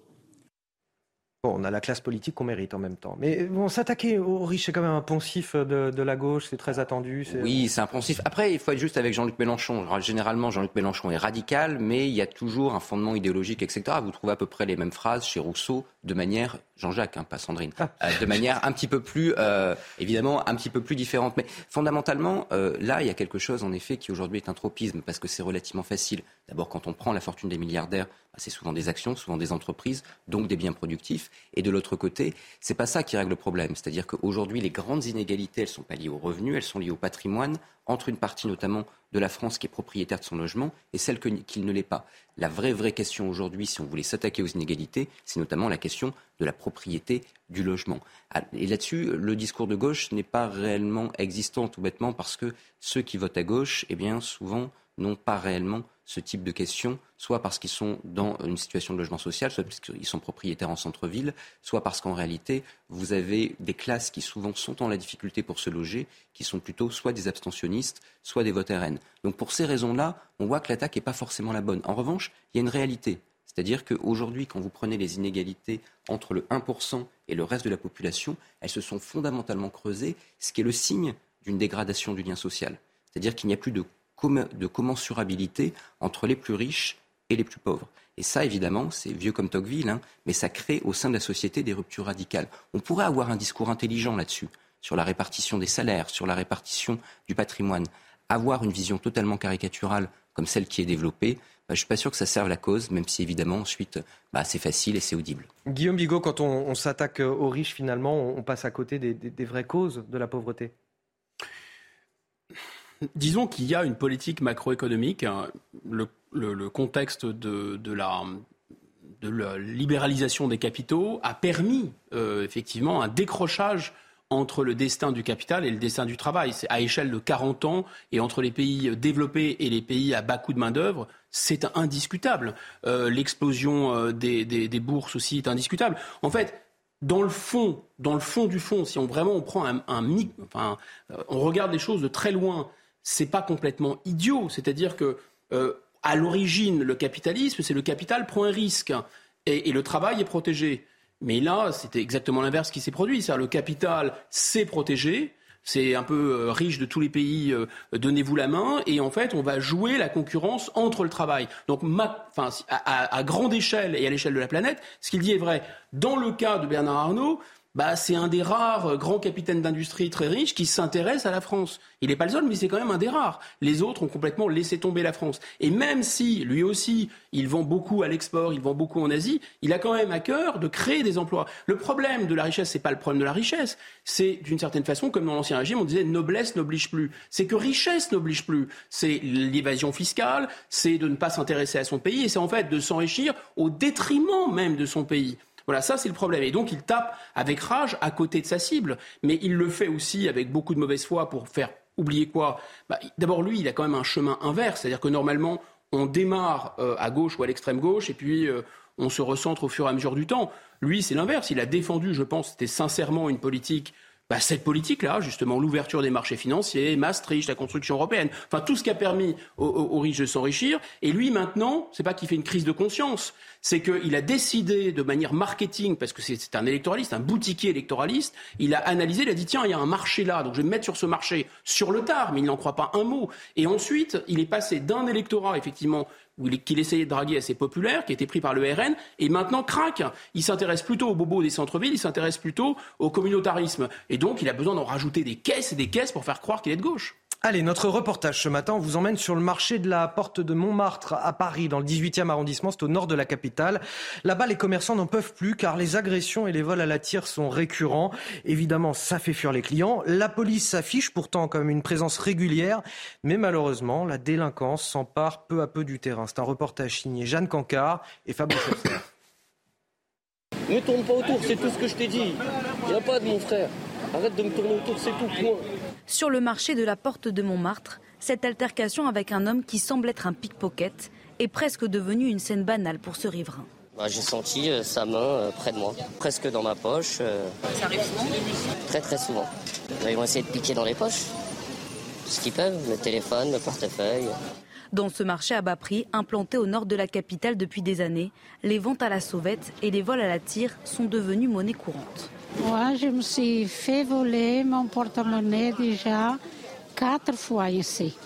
on a la classe politique qu'on mérite en même temps. Mais bon, s'attaquer aux riches, c'est quand même un poncif de, la gauche, c'est très attendu. Oui, c'est un poncif. Après, il faut être juste avec Jean-Luc Mélenchon. Généralement, Jean-Luc Mélenchon est radical, mais il y a toujours un fondement idéologique, etc. Vous trouvez à peu près les mêmes phrases chez Rousseau, de manière, Jean-Jacques, hein, pas Sandrine, ah. euh, de manière un petit peu plus, euh, évidemment, un petit peu plus différente. Mais fondamentalement, euh, là, il y a quelque chose, en effet, qui aujourd'hui est un tropisme, parce que c'est relativement facile. D'abord, quand on prend la fortune des milliardaires, bah, c'est souvent des actions, souvent des entreprises, donc des biens productifs. Et de l'autre côté, c'est pas ça qui règle le problème. C'est-à-dire qu'aujourd'hui, les grandes inégalités, elles sont pas liées aux revenus, elles sont liées au patrimoine, entre une partie notamment de la France qui est propriétaire de son logement et celle qui ne l'est pas. La vraie, vraie question aujourd'hui, si on voulait s'attaquer aux inégalités, c'est notamment la question de la propriété du logement. Ah, et là-dessus, le discours de gauche n'est pas réellement existant, tout bêtement, parce que ceux qui votent à gauche, eh bien, souvent, n'ont pas réellement ce type de questions, soit parce qu'ils sont dans une situation de logement social, soit parce qu'ils sont propriétaires en centre-ville, soit parce qu'en réalité, vous avez des classes qui souvent sont en la difficulté pour se loger, qui sont plutôt soit des abstentionnistes, soit des votes RN. Donc pour ces raisons-là, on voit que l'attaque n'est pas forcément la bonne. En revanche, il y a une réalité. C'est-à-dire qu'aujourd'hui, quand vous prenez les inégalités entre le 1% et le reste de la population, elles se sont fondamentalement creusées, ce qui est le signe d'une dégradation du lien social. C'est-à-dire qu'il n'y a plus de de commensurabilité entre les plus riches et les plus pauvres. Et ça, évidemment, c'est vieux comme Tocqueville, hein, mais ça crée au sein de la société des ruptures radicales. On pourrait avoir un discours intelligent là-dessus, sur la répartition des salaires, sur la répartition du patrimoine. Avoir une vision totalement caricaturale comme celle qui est développée, bah, je ne suis pas sûr que ça serve la cause, même si évidemment ensuite bah, c'est facile et c'est audible. Guillaume Bigot, quand on, s'attaque aux riches, finalement, on, passe à côté des vraies causes de la pauvreté? Disons qu'il y a une politique macroéconomique. Hein, le, contexte de, la, libéralisation des capitaux a permis euh, effectivement un décrochage entre le destin du capital et le destin du travail. C'est à échelle de 40 ans et entre les pays développés et les pays à bas coût de main-d'œuvre, c'est indiscutable. Euh, l'explosion euh, des, bourses aussi est indiscutable. En fait, dans le fond, dans le fond du fond, si on vraiment on prend un, enfin, on regarde les choses de très loin c'est pas complètement idiot. C'est-à-dire que euh, à l'origine, le capitalisme, c'est le capital prend un risque et, le travail est protégé. Mais là, c'était exactement l'inverse qui s'est produit. C'est-à-dire le capital s'est protégé. C'est un peu euh, riche de tous les pays, euh, donnez-vous la main, et en fait, on va jouer la concurrence entre le travail. Donc, à, à grande échelle et à l'échelle de la planète, ce qu'il dit est vrai. Dans le cas de Bernard Arnault, bah, c'est un des rares euh, grands capitaines d'industrie très riches qui s'intéresse à la France. Il n'est pas le seul, mais c'est quand même un des rares. Les autres ont complètement laissé tomber la France. Et même si, lui aussi, il vend beaucoup à l'export, il vend beaucoup en Asie, il a quand même à cœur de créer des emplois. Le problème de la richesse, c'est pas le problème de la richesse. C'est, d'une certaine façon, comme dans l'Ancien Régime, on disait noblesse n'oblige plus. C'est que richesse n'oblige plus. C'est l'évasion fiscale, c'est de ne pas s'intéresser à son pays, et c'est en fait de s'enrichir au détriment même de son pays. Voilà, ça c'est le problème. Et donc il tape avec rage à côté de sa cible, mais il le fait aussi avec beaucoup de mauvaise foi pour faire oublier quoi? Bah, D'abord lui, il a quand même un chemin inverse, c'est-à-dire que normalement on démarre euh, à gauche ou à l'extrême gauche et puis euh, on se recentre au fur et à mesure du temps. Lui, c'est l'inverse. Il a défendu, je pense, c'était sincèrement une politique bah, cette politique-là, justement, l'ouverture des marchés financiers, Maastricht, la construction européenne, enfin tout ce qui a permis aux, riches de s'enrichir. Et lui, maintenant, c'est pas qu'il fait une crise de conscience, c'est qu'il a décidé de manière marketing, parce que c'est un électoraliste, un boutiquier électoraliste, il a analysé, il a dit tiens, il y a un marché là, donc je vais me mettre sur ce marché sur le tard, mais il n'en croit pas un mot. Et ensuite, il est passé d'un électorat, effectivement, qu'il essayait de draguer assez populaire, qui était pris par le RN, et maintenant craque. Il s'intéresse plutôt aux bobos des centres-villes, il s'intéresse plutôt au communautarisme. Et donc, il a besoin d'en rajouter des caisses et des caisses pour faire croire qu'il est de gauche. Allez, notre reportage ce matin vous emmène sur le marché de la porte de Montmartre à Paris, dans le 18e arrondissement, c'est au nord de la capitale. Là-bas, les commerçants n'en peuvent plus car les agressions et les vols à la tire sont récurrents. Évidemment, ça fait fuir les clients. La police s'affiche pourtant comme une présence régulière, mais malheureusement, la délinquance s'empare peu à peu du terrain. C'est un reportage signé Jeanne Cancard et Fabrice Ne tourne pas autour, c'est tout ce que je t'ai dit. Il n'y a pas de mon frère. Arrête de me tourner autour, c'est tout, point. Sur le marché de la porte de Montmartre, cette altercation avec un homme qui semble être un pickpocket est presque devenue une scène banale pour ce riverain. Bah, j'ai senti euh, sa main euh, près de moi, presque dans ma poche. Euh. Ça arrive souvent? Très très souvent. Ils vont essayer de piquer dans les poches. Ce qu'ils peuvent, le téléphone, le portefeuille. Dans ce marché à bas prix, implanté au nord de la capitale depuis des années, les ventes à la sauvette et les vols à la tire sont devenus monnaie courante. Moi, je me suis fait voler mon porte-monnaie déjà quatre fois ici.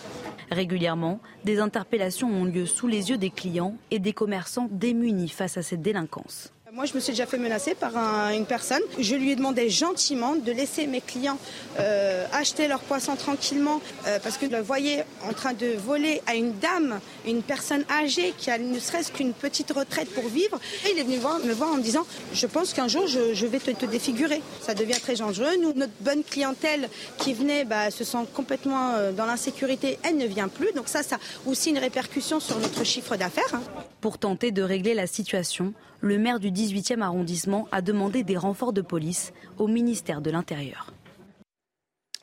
Régulièrement, des interpellations ont lieu sous les yeux des clients et des commerçants démunis face à cette délinquance. Moi, je me suis déjà fait menacer par une personne. Je lui ai demandé gentiment de laisser mes clients euh, acheter leur poisson tranquillement euh, parce que je le voyais en train de voler à une dame, une personne âgée qui a ne serait-ce qu'une petite retraite pour vivre. Et il est venu me voir en me disant Je pense qu'un jour, je, vais te, défigurer. Ça devient très dangereux. Nous, notre bonne clientèle qui venait bah, se sent complètement euh, dans l'insécurité. Elle ne vient plus. Donc, ça, ça a aussi une répercussion sur notre chiffre d'affaires. Hein. Pour tenter de régler la situation, le maire du 18e arrondissement a demandé des renforts de police au ministère de l'Intérieur.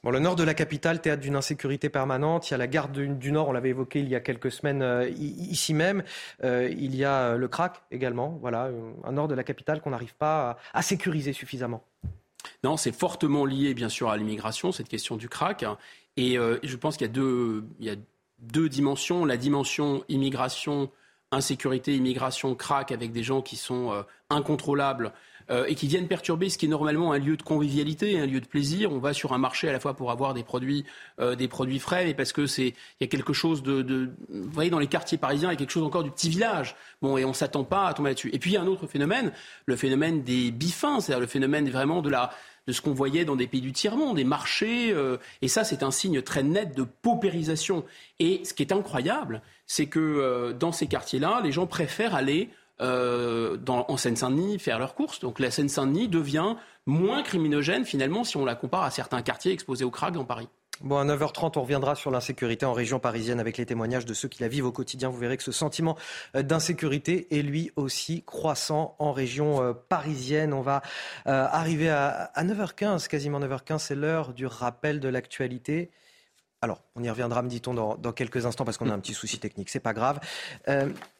Bon, le nord de la capitale, théâtre d'une insécurité permanente. Il y a la gare du, Nord, on l'avait évoqué il y a quelques semaines euh, ici même. Euh, il y a euh, le crack également. Voilà, un nord de la capitale qu'on n'arrive pas à, sécuriser suffisamment. Non, c'est fortement lié bien sûr à l'immigration, cette question du crack. Et je pense qu'il y, a deux dimensions. La dimension immigration insécurité, immigration, crack avec des gens qui sont euh, incontrôlables euh, et qui viennent perturber ce qui est normalement un lieu de convivialité, un lieu de plaisir. On va sur un marché à la fois pour avoir des produits, euh, des produits frais, mais parce que c'est il y a quelque chose de, de, vous voyez dans les quartiers parisiens, il y a quelque chose encore du petit village. Bon, et on s'attend pas à tomber là-dessus. Et puis il y a un autre phénomène, le phénomène des bifins, c'est-à-dire le phénomène vraiment de la de ce qu'on voyait dans des pays du tiers-monde, des marchés. Euh, et ça, c'est un signe très net de paupérisation. Et ce qui est incroyable, c'est que euh, dans ces quartiers-là, les gens préfèrent aller euh, en Seine-Saint-Denis faire leurs courses. Donc la Seine-Saint-Denis devient moins criminogène finalement si on la compare à certains quartiers exposés au crack dans Paris. Bon, à 9h30, on reviendra sur l'insécurité en région parisienne avec les témoignages de ceux qui la vivent au quotidien. Vous verrez que ce sentiment euh, d'insécurité est lui aussi croissant en région euh, parisienne. On va euh, arriver à, 9h15, quasiment 9h15, c'est l'heure du rappel de l'actualité. Alors, on y reviendra, me dit-on, dans, quelques instants parce qu'on a un petit souci technique, c'est pas grave.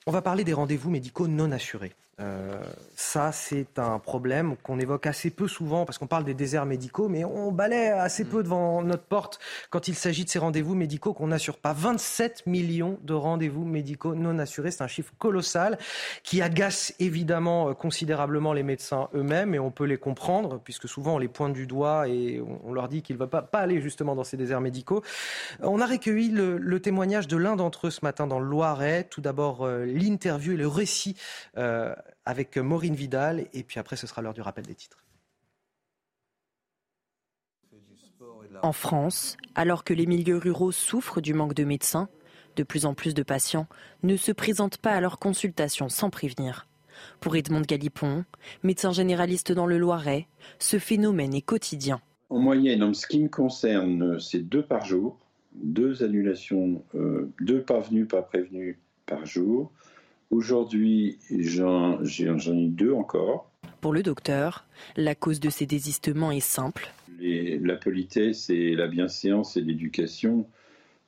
On va parler des rendez-vous médicaux non assurés. Euh, ça, c'est un problème qu'on évoque assez peu souvent parce qu'on parle des déserts médicaux, mais on balaie assez peu devant notre porte quand il s'agit de ces rendez-vous médicaux qu'on n'assure pas. 27 millions de rendez-vous médicaux non assurés, c'est un chiffre colossal qui agace évidemment euh, considérablement les médecins eux-mêmes et on peut les comprendre puisque souvent on les pointe du doigt et on leur dit qu'ils ne vont pas, aller justement dans ces déserts médicaux. On a recueilli le, témoignage de l'un d'entre eux ce matin dans le Loiret. Tout d'abord euh, l'interview et le récit avec Maureen Vidal. Et puis après, ce sera l'heure du rappel des titres. En France, alors que les milieux ruraux souffrent du manque de médecins, de plus en plus de patients ne se présentent pas à leur consultation sans prévenir. Pour Edmond Galipon, médecin généraliste dans le Loiret, ce phénomène est quotidien. En moyenne, en ce qui me concerne, c'est deux par jour, deux annulations, euh, deux pas venus, pas prévenus par jour. Aujourd'hui, j'en ai deux encore. Pour le docteur, la cause de ces désistements est simple. la politesse et la bienséance et l'éducation,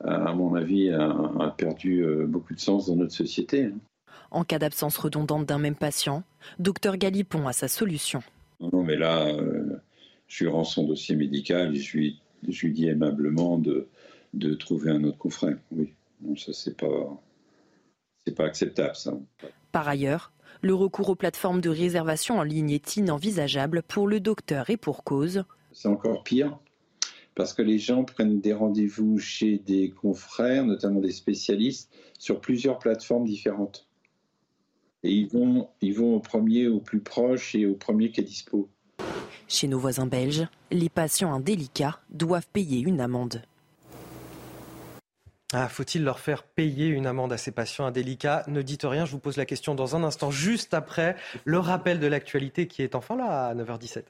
à mon avis, a, perdu euh, beaucoup de sens dans notre société. Hein. En cas d'absence redondante d'un même patient, docteur Galipon a sa solution. Non, mais là, euh, je lui rends son dossier médical et je lui, je lui dis aimablement de, de trouver un autre confrère. Oui, non, ça c'est pas c'est pas acceptable, ça. Par ailleurs, le recours aux plateformes de réservation en ligne est inenvisageable pour le docteur et pour cause. C'est encore pire parce que les gens prennent des rendez-vous chez des confrères, notamment des spécialistes, sur plusieurs plateformes différentes. Et ils vont, ils vont au premier, au plus proche et au premier qui est dispo. Chez nos voisins belges, les patients indélicats doivent payer une amende. Ah, faut-il leur faire payer une amende à ces patients indélicats? Ne dites rien, je vous pose la question dans un instant, juste après le rappel de l'actualité qui est enfin là à 9h17.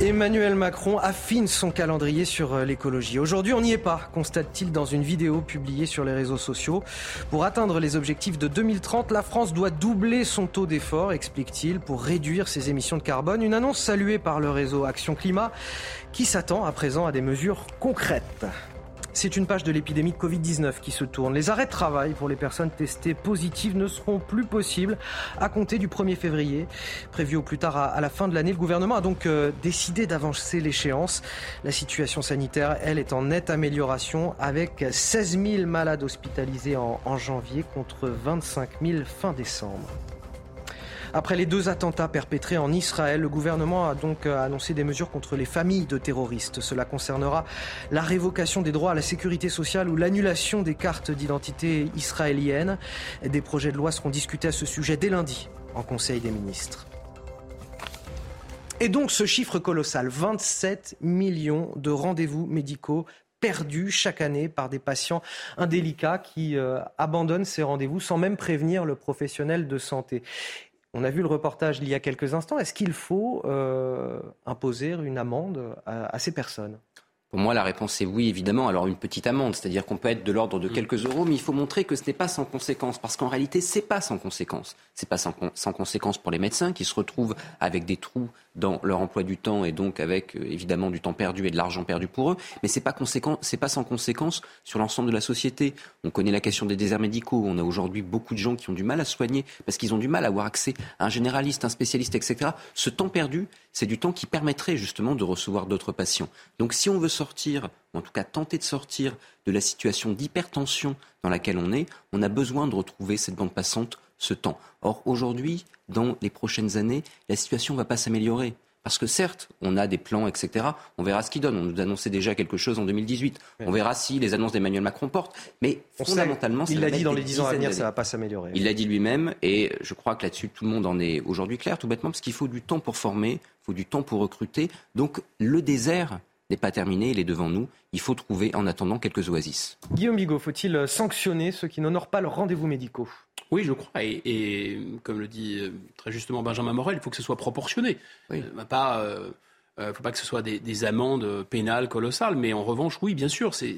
Emmanuel Macron affine son calendrier sur euh, l'écologie. Aujourd'hui, on n'y est pas, constate-t-il dans une vidéo publiée sur les réseaux sociaux. Pour atteindre les objectifs de 2030, la France doit doubler son taux d'effort, explique-t-il, pour réduire ses émissions de carbone. Une annonce saluée par le réseau Action Climat qui s'attend à présent à des mesures concrètes. C'est une page de l'épidémie de Covid-19 qui se tourne. Les arrêts de travail pour les personnes testées positives ne seront plus possibles à compter du 1er février. Prévu au plus tard à la fin de l'année, le gouvernement a donc euh, décidé d'avancer l'échéance. La situation sanitaire, elle, est en nette amélioration avec 16 000 malades hospitalisés en, en janvier contre 25 000 fin décembre. Après les deux attentats perpétrés en Israël, le gouvernement a donc euh, annoncé des mesures contre les familles de terroristes. Cela concernera la révocation des droits à la sécurité sociale ou l'annulation des cartes d'identité israéliennes. Des projets de loi seront discutés à ce sujet dès lundi en Conseil des ministres. Et donc ce chiffre colossal, 27 millions de rendez-vous médicaux perdus chaque année par des patients indélicats qui euh, abandonnent ces rendez-vous sans même prévenir le professionnel de santé. On a vu le reportage il y a quelques instants. Est-ce qu'il faut euh, imposer une amende à, ces personnes? Pour moi, la réponse est oui, évidemment. Alors, une petite amende, c'est-à-dire qu'on peut être de l'ordre de mm. quelques euros, mais il faut montrer que ce n'est pas sans conséquence, parce qu'en réalité, c'est pas sans conséquence. C'est pas sans, sans conséquence pour les médecins qui se retrouvent avec des trous dans leur emploi du temps et donc avec euh, évidemment du temps perdu et de l'argent perdu pour eux, mais c'est pas conséquent, c'est pas sans conséquence sur l'ensemble de la société. On connaît la question des déserts médicaux. On a aujourd'hui beaucoup de gens qui ont du mal à soigner parce qu'ils ont du mal à avoir accès à un généraliste, un spécialiste, etc. Ce temps perdu, c'est du temps qui permettrait justement de recevoir d'autres patients. Donc si on veut sortir, ou en tout cas tenter de sortir de la situation d'hypertension dans laquelle on est, on a besoin de retrouver cette bande passante ce temps. Or, aujourd'hui, dans les prochaines années, la situation ne va pas s'améliorer. Parce que certes, on a des plans, etc. On verra ce qu'ils donnent. On nous annonçait déjà quelque chose en 2018. On verra si les annonces d'Emmanuel Macron portent. Mais fondamentalement, il l'a dit dans les dix ans à venir, ça ne va pas s'améliorer. Il l'a dit lui-même, et je crois que là-dessus, tout le monde en est aujourd'hui clair, tout bêtement, parce qu'il faut du temps pour former, il faut du temps pour recruter. Donc, le désert n'est pas terminé, il est devant nous. Il faut trouver, en attendant, quelques oasis. Guillaume Bigot, faut-il sanctionner ceux qui n'honorent pas leurs rendez-vous médicaux? Oui, je crois. Et, comme le dit euh, très justement Benjamin Morel, il faut que ce soit proportionné. Il ne faut pas que ce soit des, amendes pénales colossales. Mais en revanche, oui, bien sûr, c'est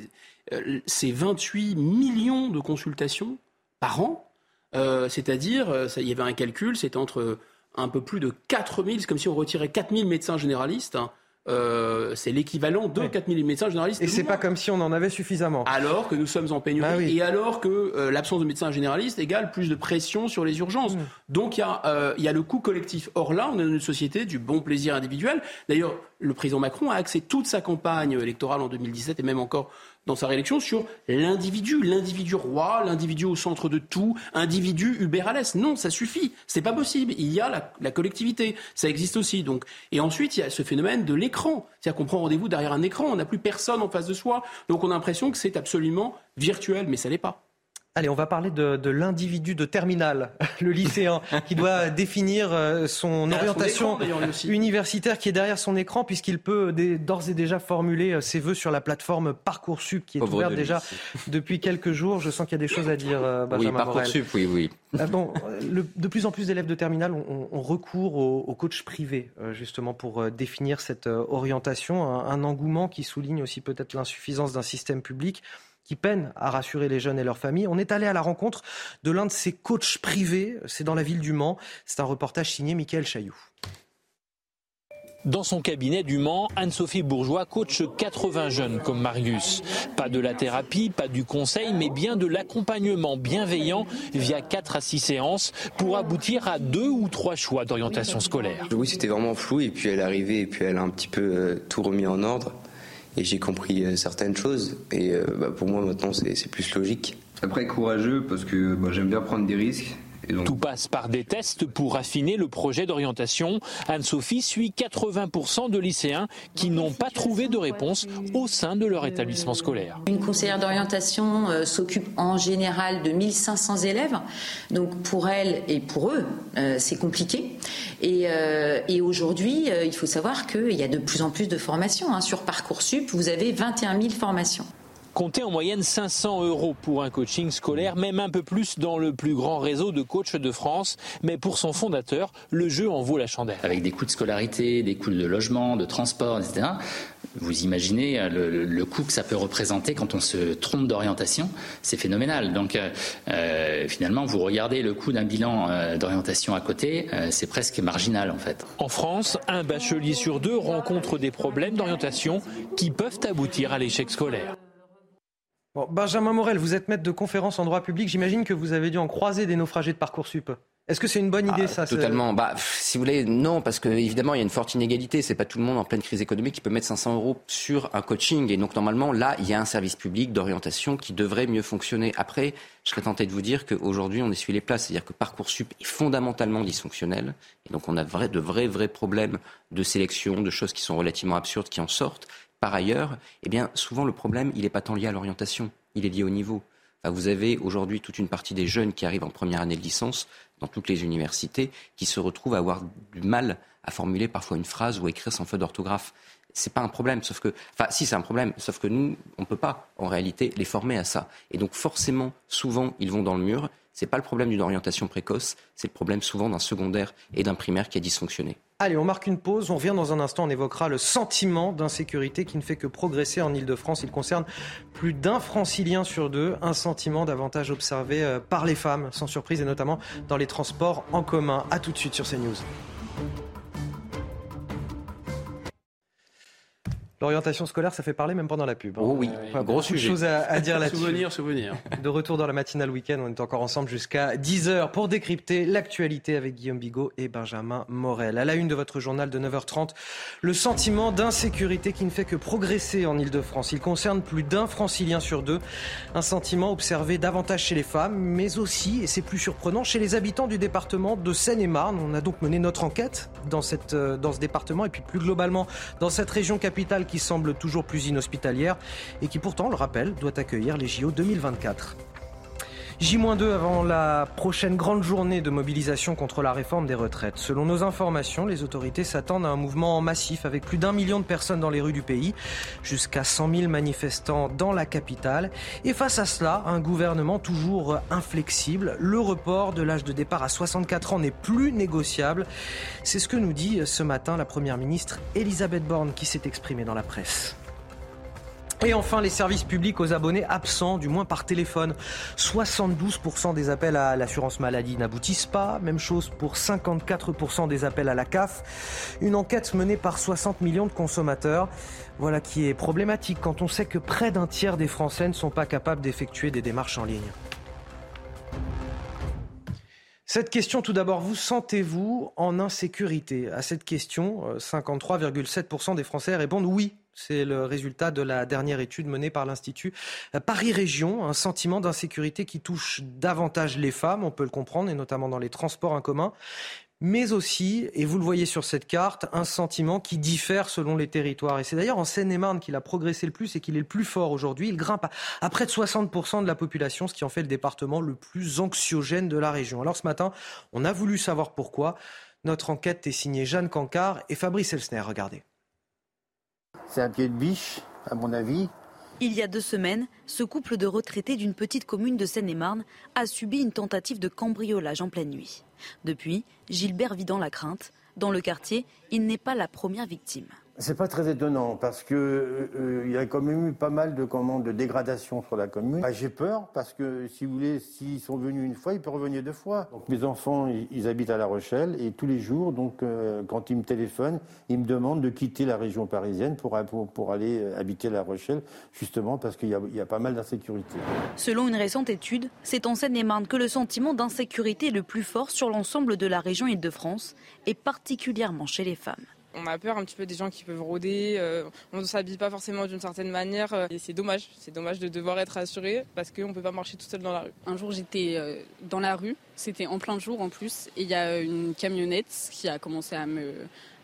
28 euh, millions de consultations par an. Euh, c'est-à-dire, il y avait un calcul, c'est entre un peu plus de 4000, c'est comme si on retirait 4000 médecins généralistes. Hein, euh, c'est l'équivalent de 4000 médecins généralistes. Et c'est pas comme si on en avait suffisamment. Alors que nous sommes en pénurie bah et alors que euh, l'absence de médecins généralistes égale plus de pression sur les urgences. Mmh. Donc il y, a, euh, y a le coût collectif. Or là, on est dans une société du bon plaisir individuel. D'ailleurs, le président Macron a axé toute sa campagne électorale en 2017 et même encore dans sa réélection sur l'individu, l'individu roi, l'individu au centre de tout, individu Uber Non, ça suffit, c'est pas possible. Il y a la, collectivité, ça existe aussi. Donc, et ensuite il y a ce phénomène de l'écran, c'est-à-dire qu'on prend rendez-vous derrière un écran, on n'a plus personne en face de soi, donc on a l'impression que c'est absolument virtuel, mais ça l'est pas. Allez, on va parler de, l'individu de terminale, le lycéen, qui doit définir euh, son orientation universitaire qui est derrière son écran, puisqu'il peut d'ores et déjà formuler euh, ses vœux sur la plateforme Parcoursup, qui est ouverte déjà depuis quelques jours. Je sens qu'il y a des choses à dire, euh, Benjamin Oui, Parcoursup, oui, oui. bon, de plus en plus d'élèves de terminale ont, recours au, coach privé, justement, pour définir cette orientation. un engouement qui souligne aussi peut-être l'insuffisance d'un système public qui peinent à rassurer les jeunes et leurs familles. On est allé à la rencontre de l'un de ces coachs privés, c'est dans la ville du Mans. C'est un reportage signé Michael Chailloux. Dans son cabinet du Mans, Anne-Sophie Bourgeois coach 80 jeunes comme Marius. Pas de la thérapie, pas du conseil, mais bien de l'accompagnement bienveillant via 4 à 6 séances pour aboutir à deux ou trois choix d'orientation scolaire. Oui, c'était vraiment flou et puis elle est arrivée et puis elle a un petit peu euh, tout remis en ordre et j'ai compris euh, certaines choses. Et euh, bah, pour moi, maintenant, c'est plus logique. Après, courageux parce que bah, j'aime bien prendre des risques. Tout passe par des tests pour affiner le projet d'orientation. Anne-Sophie suit 80% de lycéens qui n'ont pas trouvé de réponse au sein de leur établissement scolaire. Une conseillère d'orientation euh, s'occupe en général de 1500 élèves. Donc pour elle et pour eux, euh, c'est compliqué. Et, euh, aujourd'hui, il faut savoir qu'il y a de plus en plus de formations. Hein. Sur Parcoursup, vous avez 21 000 formations. Comptez en moyenne 500 euros pour un coaching scolaire, même un peu plus dans le plus grand réseau de coachs de France. Mais pour son fondateur, le jeu en vaut la chandelle. Avec des coûts de scolarité, des coûts de logement, de transport, etc. Vous imaginez le, coût que ça peut représenter quand on se trompe d'orientation, c'est phénoménal. Donc euh, euh, finalement, vous regardez le coût d'un bilan euh, d'orientation à côté, c'est presque marginal en fait. En France, un bachelier sur deux rencontre des problèmes d'orientation qui peuvent aboutir à l'échec scolaire. Benjamin Morel, vous êtes maître de conférence en droit public. J'imagine que vous avez dû en croiser des naufragés de Parcoursup. Est-ce que c'est une bonne idée, ah, ça Totalement. Bah, si vous voulez, non, parce que évidemment, il y a une forte inégalité. C'est pas tout le monde en pleine crise économique qui peut mettre 500 euros sur un coaching. Et donc, normalement, là, il y a un service public d'orientation qui devrait mieux fonctionner. Après, je serais tenté de vous dire qu'aujourd'hui, on essuie les places. C'est-à-dire que Parcoursup est fondamentalement dysfonctionnel. Et donc, on a vrai, de vrais, vrais problèmes de sélection, de choses qui sont relativement absurdes qui en sortent. Par ailleurs, eh bien, souvent, le problème, il n'est pas tant lié à l'orientation. Il est lié au niveau. vous avez aujourd'hui toute une partie des jeunes qui arrivent en première année de licence dans toutes les universités qui se retrouvent à avoir du mal à formuler parfois une phrase ou à écrire sans faute d'orthographe. C'est pas un problème, sauf que, enfin, si c'est un problème, sauf que nous, on peut pas, en réalité, les former à ça. Et donc, forcément, souvent, ils vont dans le mur. C'est pas le problème d'une orientation précoce, c'est le problème souvent d'un secondaire et d'un primaire qui a dysfonctionné. Allez, on marque une pause. On revient dans un instant. On évoquera le sentiment d'insécurité qui ne fait que progresser en Ile-de-France. Il concerne plus d'un francilien sur deux. Un sentiment davantage observé euh, par les femmes, sans surprise, et notamment dans les transports en commun. A tout de suite sur CNews. L'orientation scolaire, ça fait parler même pendant la pub. Hein. Oh oui, un gros sujet. Chose à, à dire là-dessus. souvenir, souvenir. De retour dans la matinale week-end, on est encore ensemble jusqu'à 10h pour décrypter l'actualité avec Guillaume Bigot et Benjamin Morel. À la une de votre journal de 9h30, le sentiment d'insécurité qui ne fait que progresser en Ile-de-France. Il concerne plus d'un francilien sur deux. Un sentiment observé davantage chez les femmes, mais aussi, et c'est plus surprenant, chez les habitants du département de Seine-et-Marne. On a donc mené notre enquête dans, cette, euh, dans ce département et puis plus globalement dans cette région capitale qui semble toujours plus inhospitalière et qui pourtant, le rappelle, doit accueillir les JO 2024. J-2 avant la prochaine grande journée de mobilisation contre la réforme des retraites. Selon nos informations, les autorités s'attendent à un mouvement massif avec plus d'un million de personnes dans les rues du pays, jusqu'à 100 000 manifestants dans la capitale. Et face à cela, un gouvernement toujours inflexible. Le report de l'âge de départ à 64 ans n'est plus négociable. C'est ce que nous dit ce matin la Première ministre Elisabeth Borne qui s'est exprimée dans la presse. Et enfin, les services publics aux abonnés absents, du moins par téléphone. 72% des appels à l'assurance maladie n'aboutissent pas. Même chose pour 54% des appels à la CAF. Une enquête menée par 60 millions de consommateurs. Voilà qui est problématique quand on sait que près d'un tiers des Français ne sont pas capables d'effectuer des démarches en ligne. Cette question, tout d'abord, vous sentez-vous en insécurité? À cette question, 53,7% euh, des Français répondent oui. C'est le résultat de la dernière étude menée par l'Institut Paris Région, un sentiment d'insécurité qui touche davantage les femmes, on peut le comprendre, et notamment dans les transports en commun, mais aussi, et vous le voyez sur cette carte, un sentiment qui diffère selon les territoires. Et c'est d'ailleurs en Seine-et-Marne qu'il a progressé le plus et qu'il est le plus fort aujourd'hui. Il grimpe à, près de 60% de la population, ce qui en fait le département le plus anxiogène de la région. Alors ce matin, on a voulu savoir pourquoi. Notre enquête est signée Jeanne Cancard et Fabrice Elsner. Regardez. C'est un pied de biche, à mon avis. Il y a deux semaines, ce couple de retraités d'une petite commune de Seine-et-Marne a subi une tentative de cambriolage en pleine nuit. Depuis, Gilbert vit dans la crainte. Dans le quartier, il n'est pas la première victime. C'est pas très étonnant parce que euh, il y a quand même eu pas mal de commandes de dégradation sur la commune. Bah, j'ai peur parce que si vous s'ils sont venus une fois, ils peuvent revenir deux fois. mes enfants, ils, habitent à La Rochelle et tous les jours, euh, quand ils me téléphonent, ils me demandent de quitter la région parisienne pour, aller euh, habiter La Rochelle, justement parce qu'il y, y, a pas mal d'insécurité. Selon une récente étude, c'est en Seine-et-Marne que le sentiment d'insécurité est le plus fort sur l'ensemble de la région Île-de-France et particulièrement chez les femmes. On a peur un petit peu des gens qui peuvent rôder, euh, on ne s'habille pas forcément d'une certaine manière euh, et c'est dommage, c'est dommage de devoir être assuré parce qu'on ne peut pas marcher tout seul dans la rue. Un jour j'étais euh, dans la rue, c'était en plein jour en plus, et il y a une camionnette qui a commencé à me,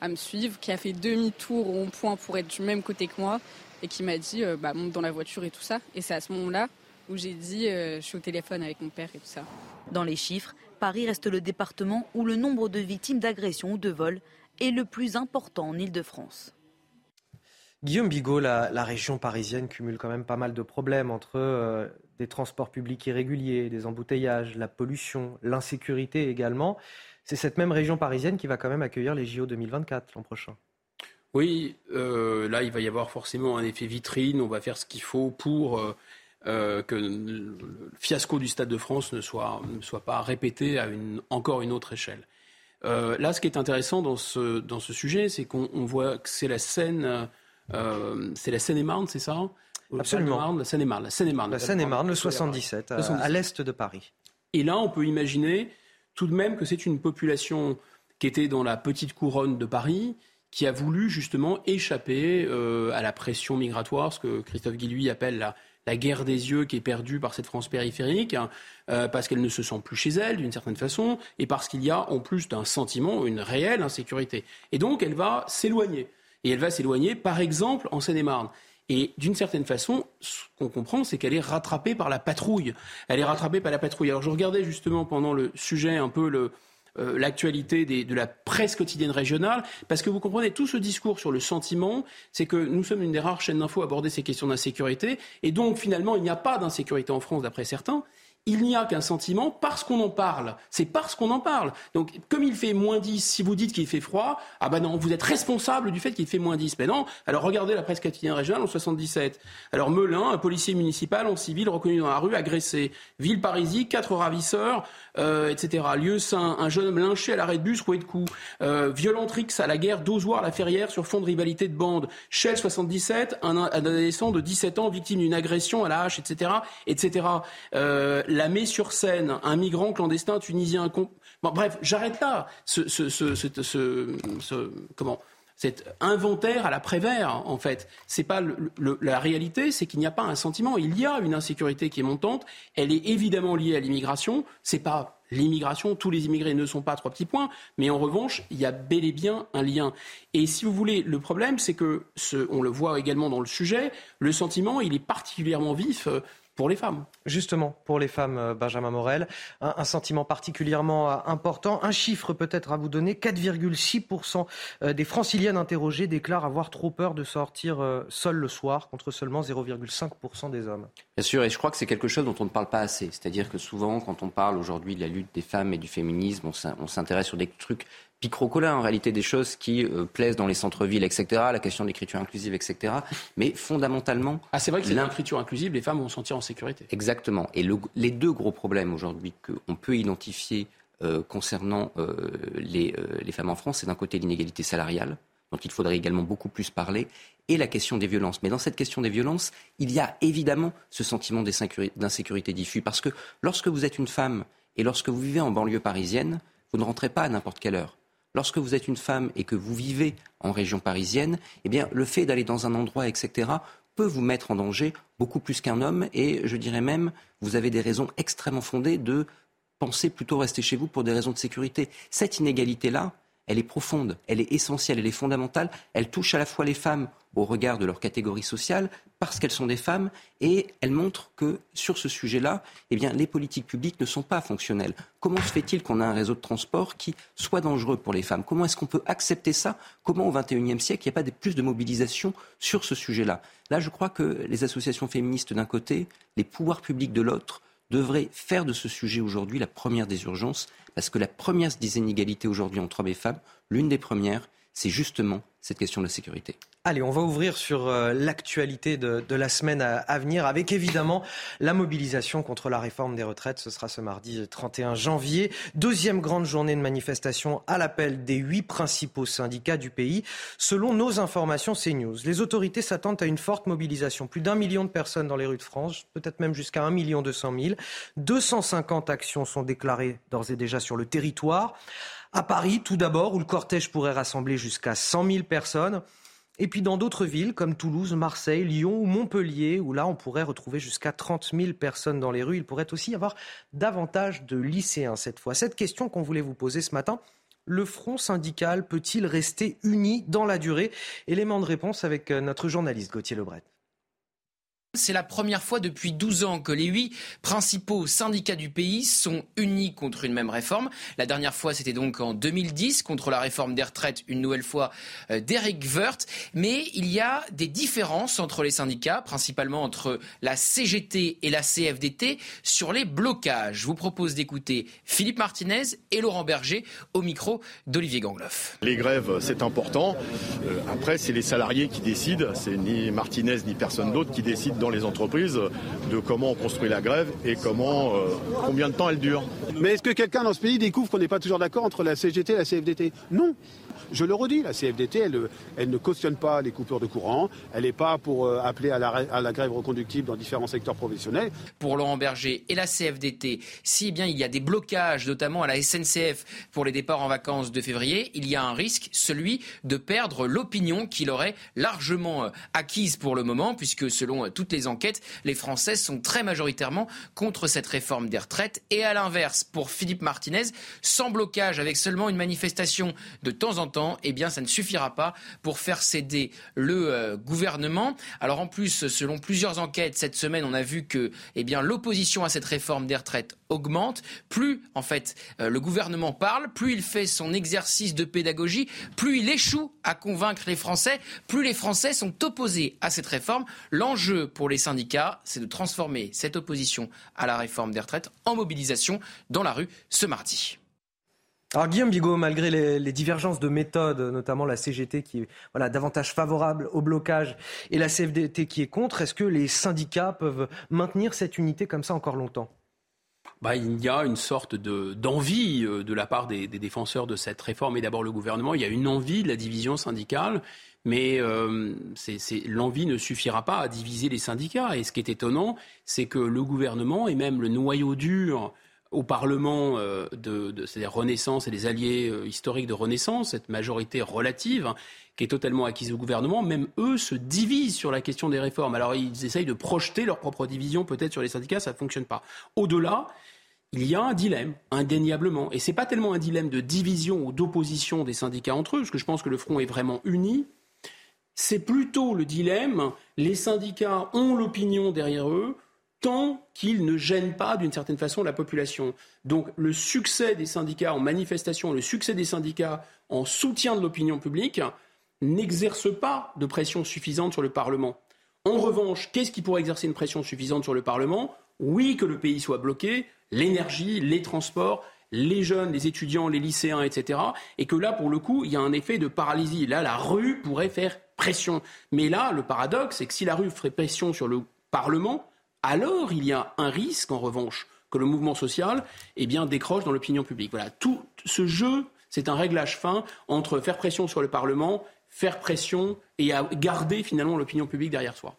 à me suivre, qui a fait demi-tour au point pour être du même côté que moi et qui m'a dit bah, monte dans la voiture et tout ça. Et c'est à ce moment-là où j'ai dit je suis au téléphone avec mon père et tout ça. Dans les chiffres, Paris reste le département où le nombre de victimes d'agressions ou de vols est le plus important en Ile-de-France. Guillaume Bigot, la, région parisienne cumule quand même pas mal de problèmes entre euh, des transports publics irréguliers, des embouteillages, la pollution, l'insécurité également. C'est cette même région parisienne qui va quand même accueillir les JO 2024 l'an prochain. Oui, euh, là il va y avoir forcément un effet vitrine. On va faire ce qu'il faut pour euh, que le fiasco du Stade de France ne soit, ne soit pas répété à une, encore une autre échelle. Euh, là, ce qui est intéressant dans ce, dans ce sujet, c'est qu'on voit que c'est la Seine, euh, c'est la Seine-et-Marne, c'est ça? Absolument. La Seine-et-Marne. La Seine-et-Marne, la Seine-et-Marne le 77, 77. à l'est de Paris. Et là, on peut imaginer tout de même que c'est une population qui était dans la petite couronne de Paris, qui a voulu justement échapper euh, à la pression migratoire, ce que Christophe Guilluy appelle la, la guerre des yeux qui est perdue par cette France périphérique, hein, euh, parce qu'elle ne se sent plus chez elle d'une certaine façon, et parce qu'il y a en plus d'un sentiment une réelle insécurité. Et donc elle va s'éloigner. Et elle va s'éloigner, par exemple, en Seine-et-Marne. Et d'une certaine façon, ce qu'on comprend, c'est qu'elle est rattrapée par la patrouille. Elle est rattrapée par la patrouille. Alors je regardais justement pendant le sujet un peu le, euh, l'actualité de la presse quotidienne régionale, parce que vous comprenez, tout ce discours sur le sentiment, c'est que nous sommes une des rares chaînes d'infos à aborder ces questions d'insécurité, et donc finalement, il n'y a pas d'insécurité en France, d'après certains, il n'y a qu'un sentiment parce qu'on en parle. C'est parce qu'on en parle. Donc, comme il fait moins 10, si vous dites qu'il fait froid, ah ben non, vous êtes responsable du fait qu'il fait moins 10. Mais non, alors regardez la presse quotidienne régionale en 77. Alors, Melun, un policier municipal en civil reconnu dans la rue, agressé. Ville Parisie, quatre ravisseurs, euh, etc. Lieu Saint, un jeune homme lynché à l'arrêt de bus, roué de coups. Euh, Violentrix à la guerre d'Ozoir, la Ferrière, sur fond de rivalité de bande. Shell 77, un, adolescent de 17 ans victime d'une agression à la hache, etc. etc. met sur scène un migrant clandestin tunisien. Bref, j'arrête là. Cet inventaire à la Prévert, en fait. C'est pas la réalité, c'est qu'il n'y a pas un sentiment. Il y a une insécurité qui est montante. Elle est évidemment liée à l'immigration. C'est pas l'immigration. Tous les immigrés ne sont pas trois petits points. Mais en revanche, il y a bel et bien un lien. Et si vous voulez, le problème, c'est que, on le voit également dans le sujet, le sentiment, il est particulièrement vif euh, pour les femmes. Justement, pour les femmes, euh, Benjamin Morel, un, sentiment particulièrement euh, important. Un chiffre peut-être à vous donner, 4,6% euh, des franciliennes interrogées déclarent avoir trop peur de sortir seules le soir, contre seulement 0,5% des hommes. Bien sûr, et je crois que c'est quelque chose dont on ne parle pas assez. C'est-à-dire que souvent, quand on parle aujourd'hui de la lutte des femmes et du féminisme, on s'intéresse sur des trucs picrocola en réalité des choses qui euh, plaisent dans les centres-villes, etc. La question de l'écriture inclusive, etc. Mais fondamentalement, ah c'est vrai que c'est l'écriture inclusive, les femmes vont se sentir en sécurité. Exactement. Et les deux gros problèmes aujourd'hui qu'on peut identifier euh, concernant euh, les, les, femmes en France, c'est d'un côté l'inégalité salariale, dont il faudrait également beaucoup plus parler, et la question des violences. Mais dans cette question des violences, il y a évidemment ce sentiment d'insécurité diffus, parce que lorsque vous êtes une femme et lorsque vous vivez en banlieue parisienne, vous ne rentrez pas à n'importe quelle heure lorsque vous êtes une femme et que vous vivez en région parisienne, eh le fait d'aller dans un endroit, etc., peut vous mettre en danger beaucoup plus qu'un homme. Et je dirais même, vous avez des raisons extrêmement fondées de penser plutôt rester chez vous pour des raisons de sécurité. Cette inégalité-là, elle est profonde, elle est essentielle, elle est fondamentale. Elle touche à la fois les femmes au regard de leur catégorie sociale, parce qu'elles sont des femmes, et elle montre que sur ce sujet-là, eh bien, les politiques publiques ne sont pas fonctionnelles. Comment se fait-il qu'on a un réseau de transport qui soit dangereux pour les femmes? Comment est-ce qu'on peut accepter ça? Comment au XXIe siècle, il n'y a pas plus de mobilisation sur ce sujet-là? Là, je crois que les associations féministes d'un côté, les pouvoirs publics de l'autre, devraient faire de ce sujet aujourd'hui la première des urgences, parce que la première des inégalités aujourd'hui entre hommes et femmes, l'une des premières, c'est justement cette question de la sécurité. Allez, on va ouvrir sur euh, l'actualité de, la semaine à, venir avec évidemment la mobilisation contre la réforme des retraites. Ce sera ce mardi 31 janvier. Deuxième grande journée de manifestation à l'appel des huit principaux syndicats du pays. Selon nos informations CNews, les autorités s'attendent à une forte mobilisation. Plus d'un million de personnes dans les rues de France, peut-être même jusqu'à un million deux cent mille. 250 actions sont déclarées d'ores et déjà sur le territoire. À Paris, tout d'abord, où le cortège pourrait rassembler jusqu'à 100 000 personnes. Et puis dans d'autres villes comme Toulouse, Marseille, Lyon ou Montpellier, où là on pourrait retrouver jusqu'à 30 000 personnes dans les rues, il pourrait aussi y avoir davantage de lycéens cette fois. Cette question qu'on voulait vous poser ce matin, le front syndical peut-il rester uni dans la durée? Élément de réponse avec euh, notre journaliste Gauthier Lebret. C'est la première fois depuis 12 ans que les huit principaux syndicats du pays sont unis contre une même réforme. La dernière fois, c'était donc en 2010 contre la réforme des retraites, une nouvelle fois euh, d'Eric Woerth. Mais il y a des différences entre les syndicats, principalement entre la CGT et la CFDT, sur les blocages. Je vous propose d'écouter Philippe Martinez et Laurent Berger au micro d'Olivier Gangloff. Les grèves, c'est important. Euh, après, c'est les salariés qui décident. C'est ni Martinez ni personne d'autre qui décide dans les entreprises de comment on construit la grève et comment, euh, combien de temps elle dure. Mais est-ce que quelqu'un dans ce pays découvre qu'on n'est pas toujours d'accord entre la CGT et la CFDT Non. Je le redis, la CFDT, elle, ne cautionne pas les coupures de courant, elle n'est pas pour euh, appeler à la, grève reconductible dans différents secteurs professionnels. Pour Laurent Berger et la CFDT, si bien il y a des blocages, notamment à la SNCF pour les départs en vacances de février, il y a un risque, celui de perdre l'opinion qu'il aurait largement euh, acquise pour le moment, puisque selon euh, toutes les enquêtes, les Français sont très majoritairement contre cette réforme des retraites. Et à l'inverse, pour Philippe Martinez, sans blocage, avec seulement une manifestation de temps en temps, eh bien, ça ne suffira pas pour faire céder le euh, gouvernement. Alors en plus, selon plusieurs enquêtes cette semaine, on a vu que, eh bien, l'opposition à cette réforme des retraites augmente. Plus, en fait, le gouvernement parle, plus il fait son exercice de pédagogie, plus il échoue à convaincre les Français, plus les Français sont opposés à cette réforme. L'enjeu pour les syndicats, c'est de transformer cette opposition à la réforme des retraites en mobilisation dans la rue ce mardi. Alors Guillaume Bigot, malgré les, divergences de méthode, notamment la CGT qui est voilà, davantage favorable au blocage et la CFDT qui est contre, est-ce que les syndicats peuvent maintenir cette unité comme ça encore longtemps? Bah, il y a une sorte d'envie euh, de, la part des, défenseurs de cette réforme et d'abord le gouvernement. Il y a une envie de la division syndicale, mais euh, l'envie ne suffira pas à diviser les syndicats. Et ce qui est étonnant, c'est que le gouvernement et même le noyau dur au Parlement euh, de, Renaissance et les alliés historiques de Renaissance, cette majorité relative, qui est totalement acquise au gouvernement, même eux se divisent sur la question des réformes. Alors ils essayent de projeter leur propre division peut-être sur les syndicats, ça ne fonctionne pas. Au-delà, il y a un dilemme, indéniablement. Et ce n'est pas tellement un dilemme de division ou d'opposition des syndicats entre eux, parce que je pense que le front est vraiment uni. C'est plutôt le dilemme, les syndicats ont l'opinion derrière eux, tant qu'ils ne gênent pas d'une certaine façon la population. Donc le succès des syndicats en manifestation, le succès des syndicats en soutien de l'opinion publique n'exerce pas de pression suffisante sur le Parlement. En revanche, qu'est-ce qui pourrait exercer une pression suffisante sur le Parlement? Oui, que le pays soit bloqué, l'énergie, les transports, les jeunes, les étudiants, les lycéens, etc. Et que là, pour le coup, il y a un effet de paralysie. Là, la rue pourrait faire pression. Mais là, le paradoxe, c'est que si la rue ferait pression sur le Parlement, alors il y a un risque, en revanche, que le mouvement social eh bien, décroche dans l'opinion publique. Voilà, tout ce jeu, c'est un réglage fin entre faire pression sur le Parlement, faire pression et garder finalement l'opinion publique derrière soi.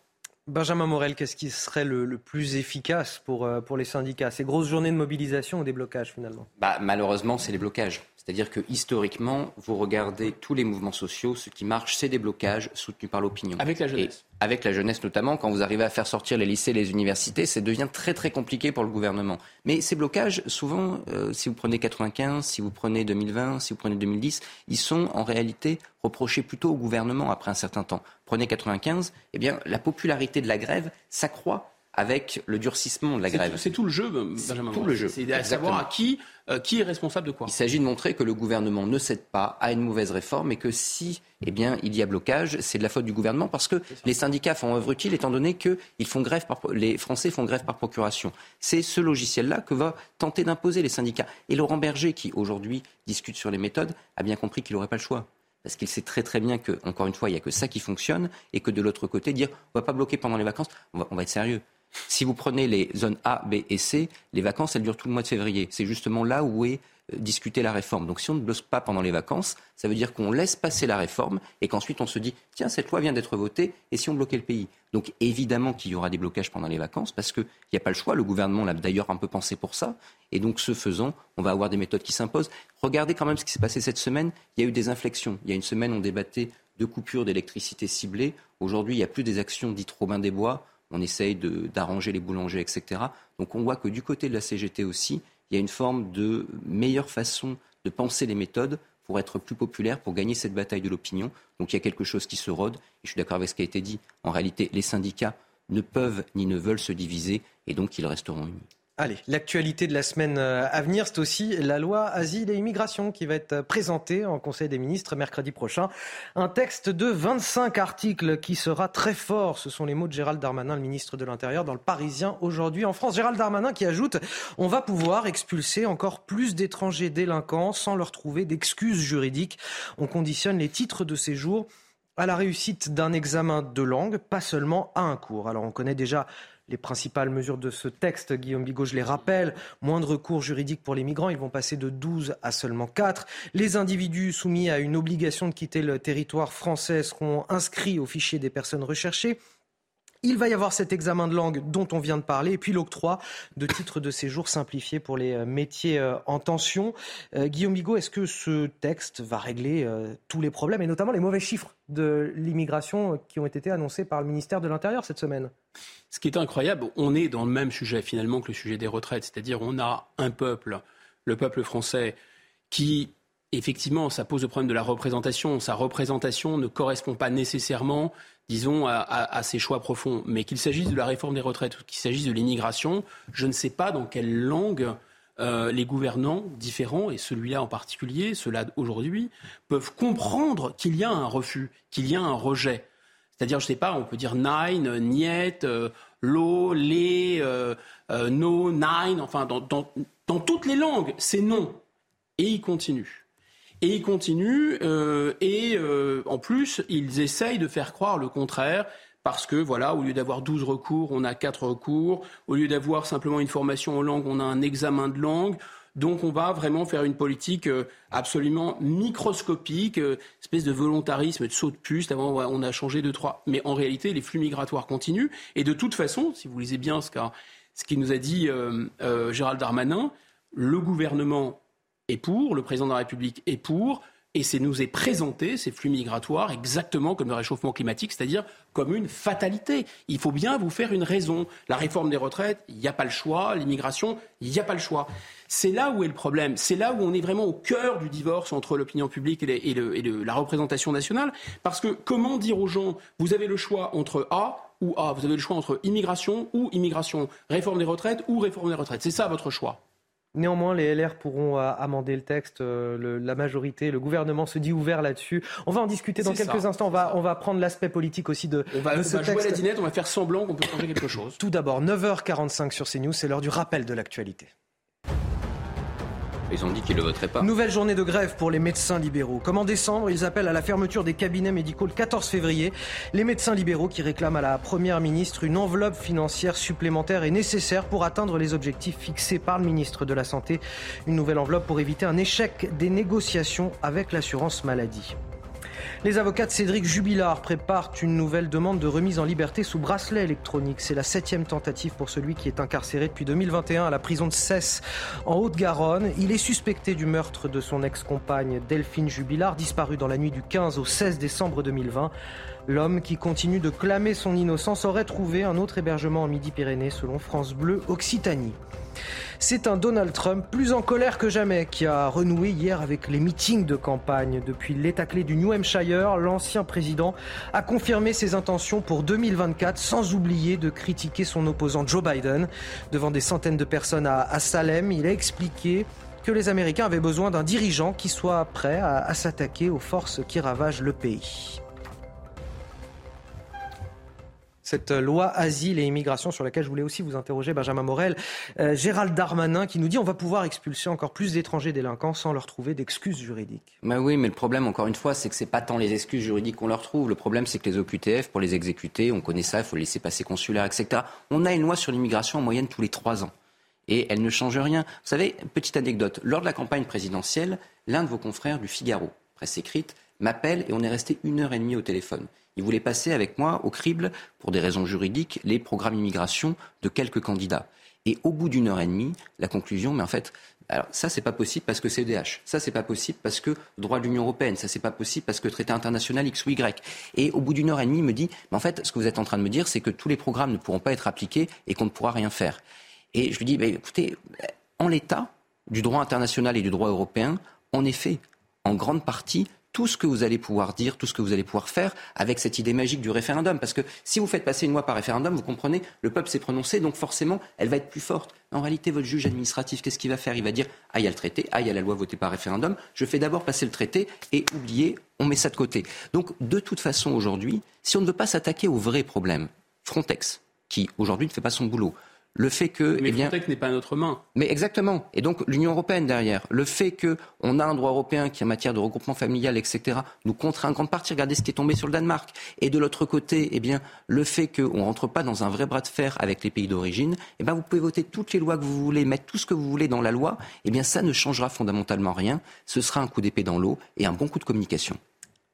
Benjamin Morel, qu'est-ce qui serait le, plus efficace pour, euh, pour les syndicats? Ces grosses journées de mobilisation ou des blocages finalement? Bah, Malheureusement, c'est les blocages. C'est-à-dire que historiquement, vous regardez tous les mouvements sociaux, ce qui marche, c'est des blocages soutenus par l'opinion. Avec la jeunesse. avec la jeunesse notamment, quand vous arrivez à faire sortir les lycées, les universités, ça devient très très compliqué pour le gouvernement. Mais ces blocages, souvent, euh, si vous prenez 95, si vous prenez 2020, si vous prenez 2010, ils sont en réalité reprochés plutôt au gouvernement après un certain temps. Prenez 95, eh bien la popularité de la grève s'accroît avec le durcissement de la grève. C'est tout le jeu, Benjamin. Tout le jeu. C'est à savoir à qui, euh, qui est responsable de quoi. Il s'agit de montrer que le gouvernement ne cède pas à une mauvaise réforme et que si eh bien, il y a blocage, c'est de la faute du gouvernement parce que les syndicats font œuvre utile étant donné que ils font grève par, les Français font grève par procuration. C'est ce logiciel-là que va tenter d'imposer les syndicats. Et Laurent Berger, qui aujourd'hui discute sur les méthodes, a bien compris qu'il n'aurait pas le choix parce qu'il sait très très bien que, encore une fois, il n'y a que ça qui fonctionne, et que de l'autre côté, dire on ne va pas bloquer pendant les vacances, on va être sérieux. Si vous prenez les zones A, B et C, les vacances, elles durent tout le mois de février. C'est justement là où est euh, discutée la réforme. Donc si on ne bloque pas pendant les vacances, ça veut dire qu'on laisse passer la réforme et qu'ensuite on se dit tiens cette loi vient d'être votée et si on bloquait le pays? Donc évidemment qu'il y aura des blocages pendant les vacances parce qu'il n'y a pas le choix. Le gouvernement l'a d'ailleurs un peu pensé pour ça et donc ce faisant, on va avoir des méthodes qui s'imposent. Regardez quand même ce qui s'est passé cette semaine. Il y a eu des inflexions. Il y a une semaine on débattait de coupures d'électricité ciblées. Aujourd'hui il n'y a plus des actions dites Robin des Bois on essaye d'arranger les boulangers, etc. Donc on voit que du côté de la CGT aussi, il y a une forme de meilleure façon de penser les méthodes pour être plus populaire, pour gagner cette bataille de l'opinion. Donc il y a quelque chose qui se rôde. Et je suis d'accord avec ce qui a été dit. En réalité, les syndicats ne peuvent ni ne veulent se diviser et donc ils resteront unis. Allez, l'actualité de la semaine euh, à venir, c'est aussi la loi Asile et Immigration qui va être présentée en Conseil des ministres mercredi prochain. Un texte de 25 articles qui sera très fort. Ce sont les mots de Gérald Darmanin, le ministre de l'Intérieur, dans le Parisien aujourd'hui en France. Gérald Darmanin qui ajoute On va pouvoir expulser encore plus d'étrangers délinquants sans leur trouver d'excuses juridiques. On conditionne les titres de séjour à la réussite d'un examen de langue, pas seulement à un cours. Alors on connaît déjà les principales mesures de ce texte, Guillaume Bigot, je les rappelle, moindre cours juridique pour les migrants, ils vont passer de 12 à seulement 4. Les individus soumis à une obligation de quitter le territoire français seront inscrits au fichier des personnes recherchées. Il va y avoir cet examen de langue dont on vient de parler, et puis l'octroi de titres de séjour simplifiés pour les euh, métiers euh, en tension. Euh, Guillaume Bigot, est-ce que ce texte va régler tous les problèmes, et notamment les mauvais chiffres de l'immigration qui ont été annoncés par le ministère de l'Intérieur cette semaine? Ce qui est incroyable, on est dans le même sujet finalement que le sujet des retraites, c'est-à-dire on a un peuple, le peuple français, qui effectivement, ça pose le problème de la représentation. Sa représentation ne correspond pas nécessairement disons, à, ces choix profonds. Mais qu'il s'agisse de la réforme des retraites ou qu'il s'agisse de l'immigration, je ne sais pas dans quelle langue euh, les gouvernants différents, et celui-là en particulier, ceux-là aujourd'hui, peuvent comprendre qu'il y a un refus, qu'il y a un rejet. C'est-à-dire, je ne sais pas, on peut dire nine, niet, euh, lo, les, euh, no, nine, enfin, dans toutes les langues, c'est non. Et il continue. Et ils continuent, euh, et euh, en plus, ils essayent de faire croire le contraire. Parce que, voilà, au lieu d'avoir 12 recours, on a 4 recours. Au lieu d'avoir simplement une formation en langue, on a un examen de langue. Donc on va vraiment faire une politique euh, absolument microscopique, espèce de volontarisme, de saut de puce. Avant, on a changé de trois. Mais en réalité, les flux migratoires continuent. Et de toute façon, si vous lisez bien ce qu'il nous a dit Gérald Darmanin, le gouvernement est pour, le président de la République est pour, et c'est nous est présenté, ces flux migratoires, exactement comme le réchauffement climatique, c'est-à-dire comme une fatalité. Il faut bien vous faire une raison. La réforme des retraites, il n'y a pas le choix. L'immigration, il n'y a pas le choix. C'est là où est le problème. C'est là où on est vraiment au cœur du divorce entre l'opinion publique et, la représentation nationale. Parce que comment dire aux gens, vous avez le choix entre A ou A, vous avez le choix entre immigration ou immigration, réforme des retraites ou réforme des retraites. C'est ça votre choix. Néanmoins, les LR pourront euh, amender le texte. Euh, la majorité, le gouvernement se dit ouvert là-dessus. On va en discuter dans quelques instants. On va, on va prendre l'aspect politique aussi de, on va, de ce on va jouer à la dinette, on va faire semblant qu'on peut changer quelque chose. Tout d'abord, 9h45 sur CNews, c'est l'heure du rappel de l'actualité. Ils ont dit qu'ils voteraient pas. Nouvelle journée de grève pour les médecins libéraux. Comme en décembre, ils appellent à la fermeture des cabinets médicaux le 14 février. Les médecins libéraux qui réclament à la Première ministre une enveloppe financière supplémentaire et nécessaire pour atteindre les objectifs fixés par le ministre de la Santé. Une nouvelle enveloppe pour éviter un échec des négociations avec l'assurance maladie. Les avocats de Cédric Jubilard préparent une nouvelle demande de remise en liberté sous bracelet électronique. C'est la septième tentative pour celui qui est incarcéré depuis 2021 à la prison de Cesse en Haute-Garonne. Il est suspecté du meurtre de son ex-compagne Delphine Jubilard, disparue dans la nuit du 15 au 16 décembre 2020. L'homme qui continue de clamer son innocence aurait trouvé un autre hébergement en Midi-Pyrénées selon France Bleu Occitanie. C'est un Donald Trump plus en colère que jamais qui a renoué hier avec les meetings de campagne. Depuis l'état clé du New Hampshire, l'ancien président a confirmé ses intentions pour 2024 sans oublier de critiquer son opposant Joe Biden. Devant des centaines de personnes à, Salem, il a expliqué que les Américains avaient besoin d'un dirigeant qui soit prêt à s'attaquer aux forces qui ravagent le pays. Cette loi asile et immigration sur laquelle je voulais aussi vous interroger, Benjamin Morel. Euh, Gérald Darmanin qui nous dit on va pouvoir expulser encore plus d'étrangers délinquants sans leur trouver d'excuses juridiques. Oui, mais le problème, encore une fois, c'est que c'est pas tant les excuses juridiques qu'on leur trouve. Le problème, c'est que les OQTF, pour les exécuter, on connaît ça, il faut laisser passer consulaire, etc. On a une loi sur l'immigration en moyenne tous les trois ans. Et elle ne change rien. Vous savez, petite anecdote, lors de la campagne présidentielle, l'un de vos confrères du Figaro, presse écrite, m'appelle et on est resté une heure et demie au téléphone. Il voulait passer avec moi au crible, pour des raisons juridiques, les programmes immigration de quelques candidats. Et au bout d'une heure et demie, la conclusion, mais en fait, alors ça c'est pas possible parce que c'est EDH, ça c'est pas possible parce que droit de l'Union européenne, ça c'est pas possible parce que traité international X ou Y. Et au bout d'une heure et demie, il me dit, mais en fait, ce que vous êtes en train de me dire, c'est que tous les programmes ne pourront pas être appliqués et qu'on ne pourra rien faire. Et je lui dis, bah, écoutez, en l'état du droit international et du droit européen, en effet, en grande partie, tout ce que vous allez pouvoir dire, tout ce que vous allez pouvoir faire avec cette idée magique du référendum. Parce que si vous faites passer une loi par référendum, vous comprenez, le peuple s'est prononcé, donc forcément, elle va être plus forte. En réalité, votre juge administratif, qu'est-ce qu'il va faire? Il va dire Ah, il y a le traité, ah, il y a la loi votée par référendum, je fais d'abord passer le traité et oubliez, on met ça de côté. Donc, de toute façon, aujourd'hui, si on ne veut pas s'attaquer au vrai problème, Frontex, qui aujourd'hui ne fait pas son boulot, le fait que... Mais eh bien, Frontex n'est pas à notre main. Mais exactement. Et donc l'Union européenne derrière, le fait qu'on a un droit européen qui en matière de regroupement familial, etc., nous contraint en grande partie. Regardez ce qui est tombé sur le Danemark. Et de l'autre côté, eh bien, le fait qu'on ne rentre pas dans un vrai bras de fer avec les pays d'origine, eh bien, vous pouvez voter toutes les lois que vous voulez, mettre tout ce que vous voulez dans la loi, eh bien, ça ne changera fondamentalement rien. Ce sera un coup d'épée dans l'eau et un bon coup de communication.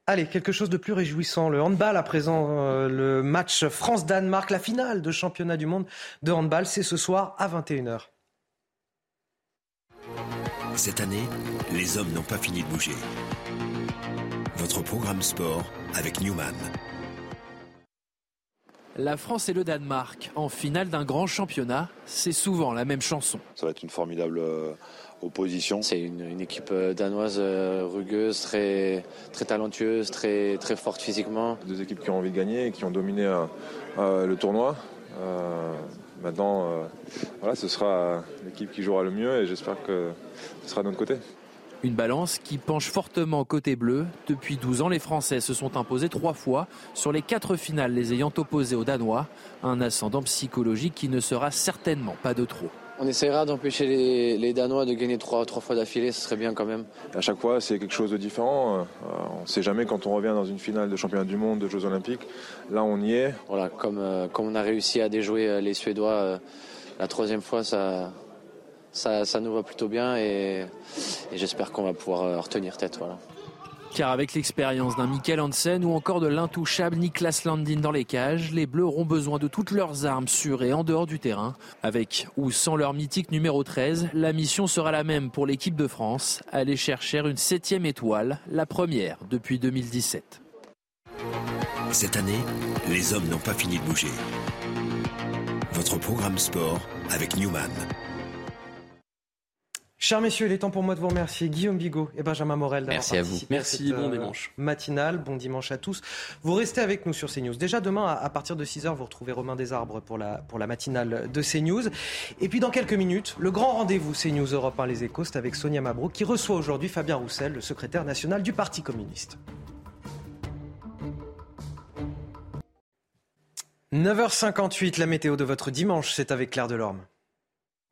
Allez, quelque chose de plus réjouissant. Le handball à présent, euh, le match France-Danemark, la finale de championnat du monde de handball, c'est ce soir à 21h. Cette année, les hommes n'ont pas fini de bouger. Votre programme sport avec Newman. La France et le Danemark en finale d'un grand championnat, c'est souvent la même chanson. Ça va être une formidable euh, opposition. C'est une, équipe euh, danoise euh, rugueuse, très, très talentueuse, très, très forte physiquement. Deux équipes qui ont envie de gagner et qui ont dominé le tournoi. maintenant, voilà, ce sera l'équipe qui jouera le mieux et j'espère que ce sera de notre côté. Une balance qui penche fortement côté bleu. Depuis 12 ans, les Français se sont imposés trois fois sur les quatre finales les ayant opposés aux Danois. Un ascendant psychologique qui ne sera certainement pas de trop. On essaiera d'empêcher les, Danois de gagner trois, trois fois d'affilée, ce serait bien quand même. À chaque fois, c'est quelque chose de différent. Euh, on ne sait jamais quand on revient dans une finale de championnat du monde, de Jeux Olympiques. Là, on y est. Voilà, comme, euh, comme on a réussi à déjouer euh, les Suédois la troisième fois, ça, ça, nous va plutôt bien et, j'espère qu'on va pouvoir retenir tête. Voilà. Car avec l'expérience d'un Michael Hansen ou encore de l'intouchable Niklas Landin dans les cages, les Bleus auront besoin de toutes leurs armes sur et en dehors du terrain. Avec ou sans leur mythique numéro 13, la mission sera la même pour l'équipe de France, aller chercher une septième étoile, la première depuis 2017. Cette année, les hommes n'ont pas fini de bouger. Votre programme sport avec Newman. Chers messieurs, il est temps pour moi de vous remercier. Guillaume Bigot et Benjamin Morel d'avoir Merci à vous. Merci, bon euh, dimanche. Matinal, bon dimanche à tous. Vous restez avec nous sur CNews. Déjà demain, à partir de 6h, vous retrouvez Romain Desarbres pour la, pour la matinale de CNews. Et puis dans quelques minutes, le grand rendez-vous CNews Europe 1 Les Échos, c'est avec Sonia Mabrouk qui reçoit aujourd'hui Fabien Roussel, le secrétaire national du Parti communiste. 9h58, la météo de votre dimanche, c'est avec Claire Delorme.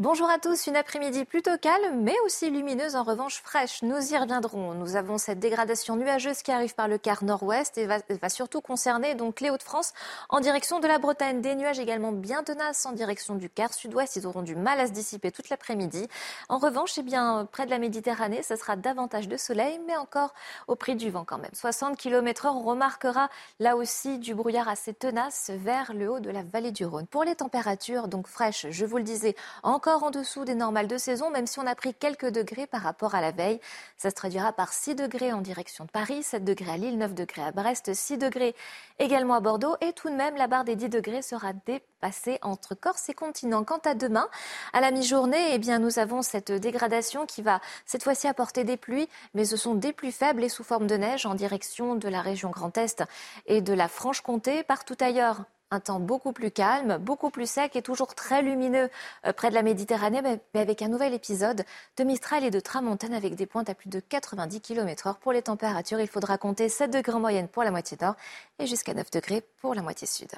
Bonjour à tous, une après-midi plutôt calme, mais aussi lumineuse, en revanche fraîche. Nous y reviendrons. Nous avons cette dégradation nuageuse qui arrive par le quart nord-ouest et va, surtout concerner donc les Hauts-de-France en direction de la Bretagne. Des nuages également bien tenaces en direction du quart sud-ouest. Ils auront du mal à se dissiper toute l'après-midi. En revanche, eh bien, près de la Méditerranée, ce sera davantage de soleil, mais encore au prix du vent quand même. 60 km heure, on remarquera là aussi du brouillard assez tenace vers le haut de la vallée du Rhône. Pour les températures, donc fraîches, je vous le disais, encore en dessous des normales de saison, même si on a pris quelques degrés par rapport à la veille. Ça se traduira par 6 degrés en direction de Paris, 7 degrés à Lille, 9 degrés à Brest, 6 degrés également à Bordeaux. Et tout de même, la barre des 10 degrés sera dépassée entre Corse et continent. Quant à demain, à la mi-journée, eh bien, nous avons cette dégradation qui va cette fois-ci apporter des pluies, mais ce sont des pluies faibles et sous forme de neige en direction de la région Grand Est et de la Franche-Comté. Partout ailleurs, un temps beaucoup plus calme, beaucoup plus sec et toujours très lumineux euh, près de la Méditerranée, mais avec un nouvel épisode de Mistral et de Tramontane avec des pointes à plus de 90 km/h. Pour les températures, il faudra compter 7 degrés en moyenne pour la moitié nord et jusqu'à 9 degrés pour la moitié sud.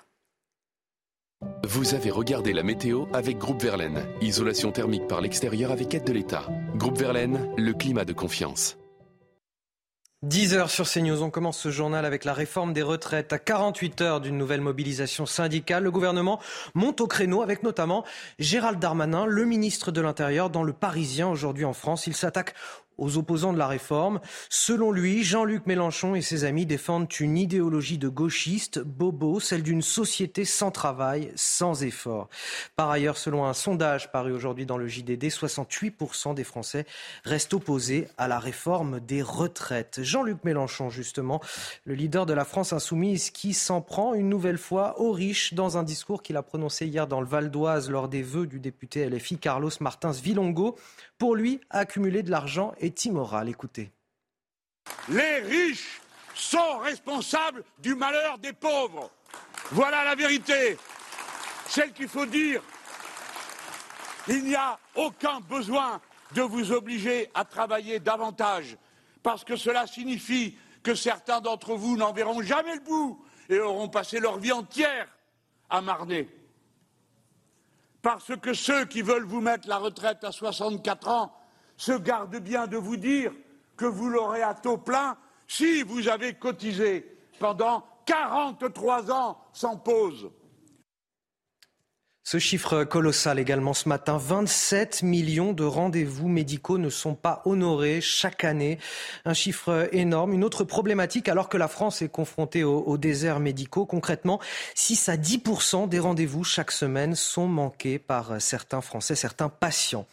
Vous avez regardé la météo avec Groupe Verlaine. Isolation thermique par l'extérieur avec aide de l'État. Groupe Verlaine, le climat de confiance. 10 heures sur CNews, on commence ce journal avec la réforme des retraites. À 48 heures d'une nouvelle mobilisation syndicale, le gouvernement monte au créneau avec notamment Gérald Darmanin, le ministre de l'Intérieur, dans le Parisien aujourd'hui en France. Il s'attaque aux opposants de la réforme. Selon lui, Jean-Luc Mélenchon et ses amis défendent une idéologie de gauchiste, bobo, celle d'une société sans travail, sans effort. Par ailleurs, selon un sondage paru aujourd'hui dans le JDD, 68% des Français restent opposés à la réforme des retraites. Jean-Luc Mélenchon, justement, le leader de la France insoumise, qui s'en prend une nouvelle fois aux riches dans un discours qu'il a prononcé hier dans le Val d'Oise lors des vœux du député LFI Carlos Martins Vilongo. Pour lui, accumuler de l'argent est immoral. Écoutez. Les riches sont responsables du malheur des pauvres. Voilà la vérité, celle qu'il faut dire. Il n'y a aucun besoin de vous obliger à travailler davantage, parce que cela signifie que certains d'entre vous n'en verront jamais le bout et auront passé leur vie entière à marner. Parce que ceux qui veulent vous mettre la retraite à 64 ans se gardent bien de vous dire que vous l'aurez à taux plein si vous avez cotisé pendant 43 ans sans pause. Ce chiffre colossal également ce matin, 27 millions de rendez-vous médicaux ne sont pas honorés chaque année. Un chiffre énorme. Une autre problématique alors que la France est confrontée aux, déserts médicaux. Concrètement, 6 à 10 des rendez-vous chaque semaine sont manqués par certains Français, certains patients.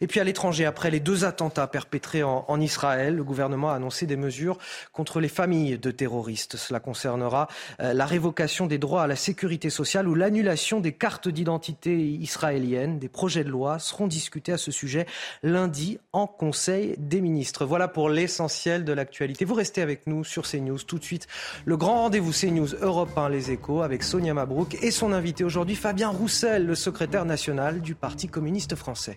Et puis à l'étranger, après les deux attentats perpétrés en, en, Israël, le gouvernement a annoncé des mesures contre les familles de terroristes. Cela concernera euh, la révocation des droits à la sécurité sociale ou l'annulation des cartes d'identité israéliennes. Des projets de loi seront discutés à ce sujet lundi en Conseil des ministres. Voilà pour l'essentiel de l'actualité. Vous restez avec nous sur CNews. Tout de suite, le grand rendez-vous CNews Europe 1 Les Échos avec Sonia Mabrouk et son invité aujourd'hui, Fabien Roussel, le secrétaire national du Parti communiste français.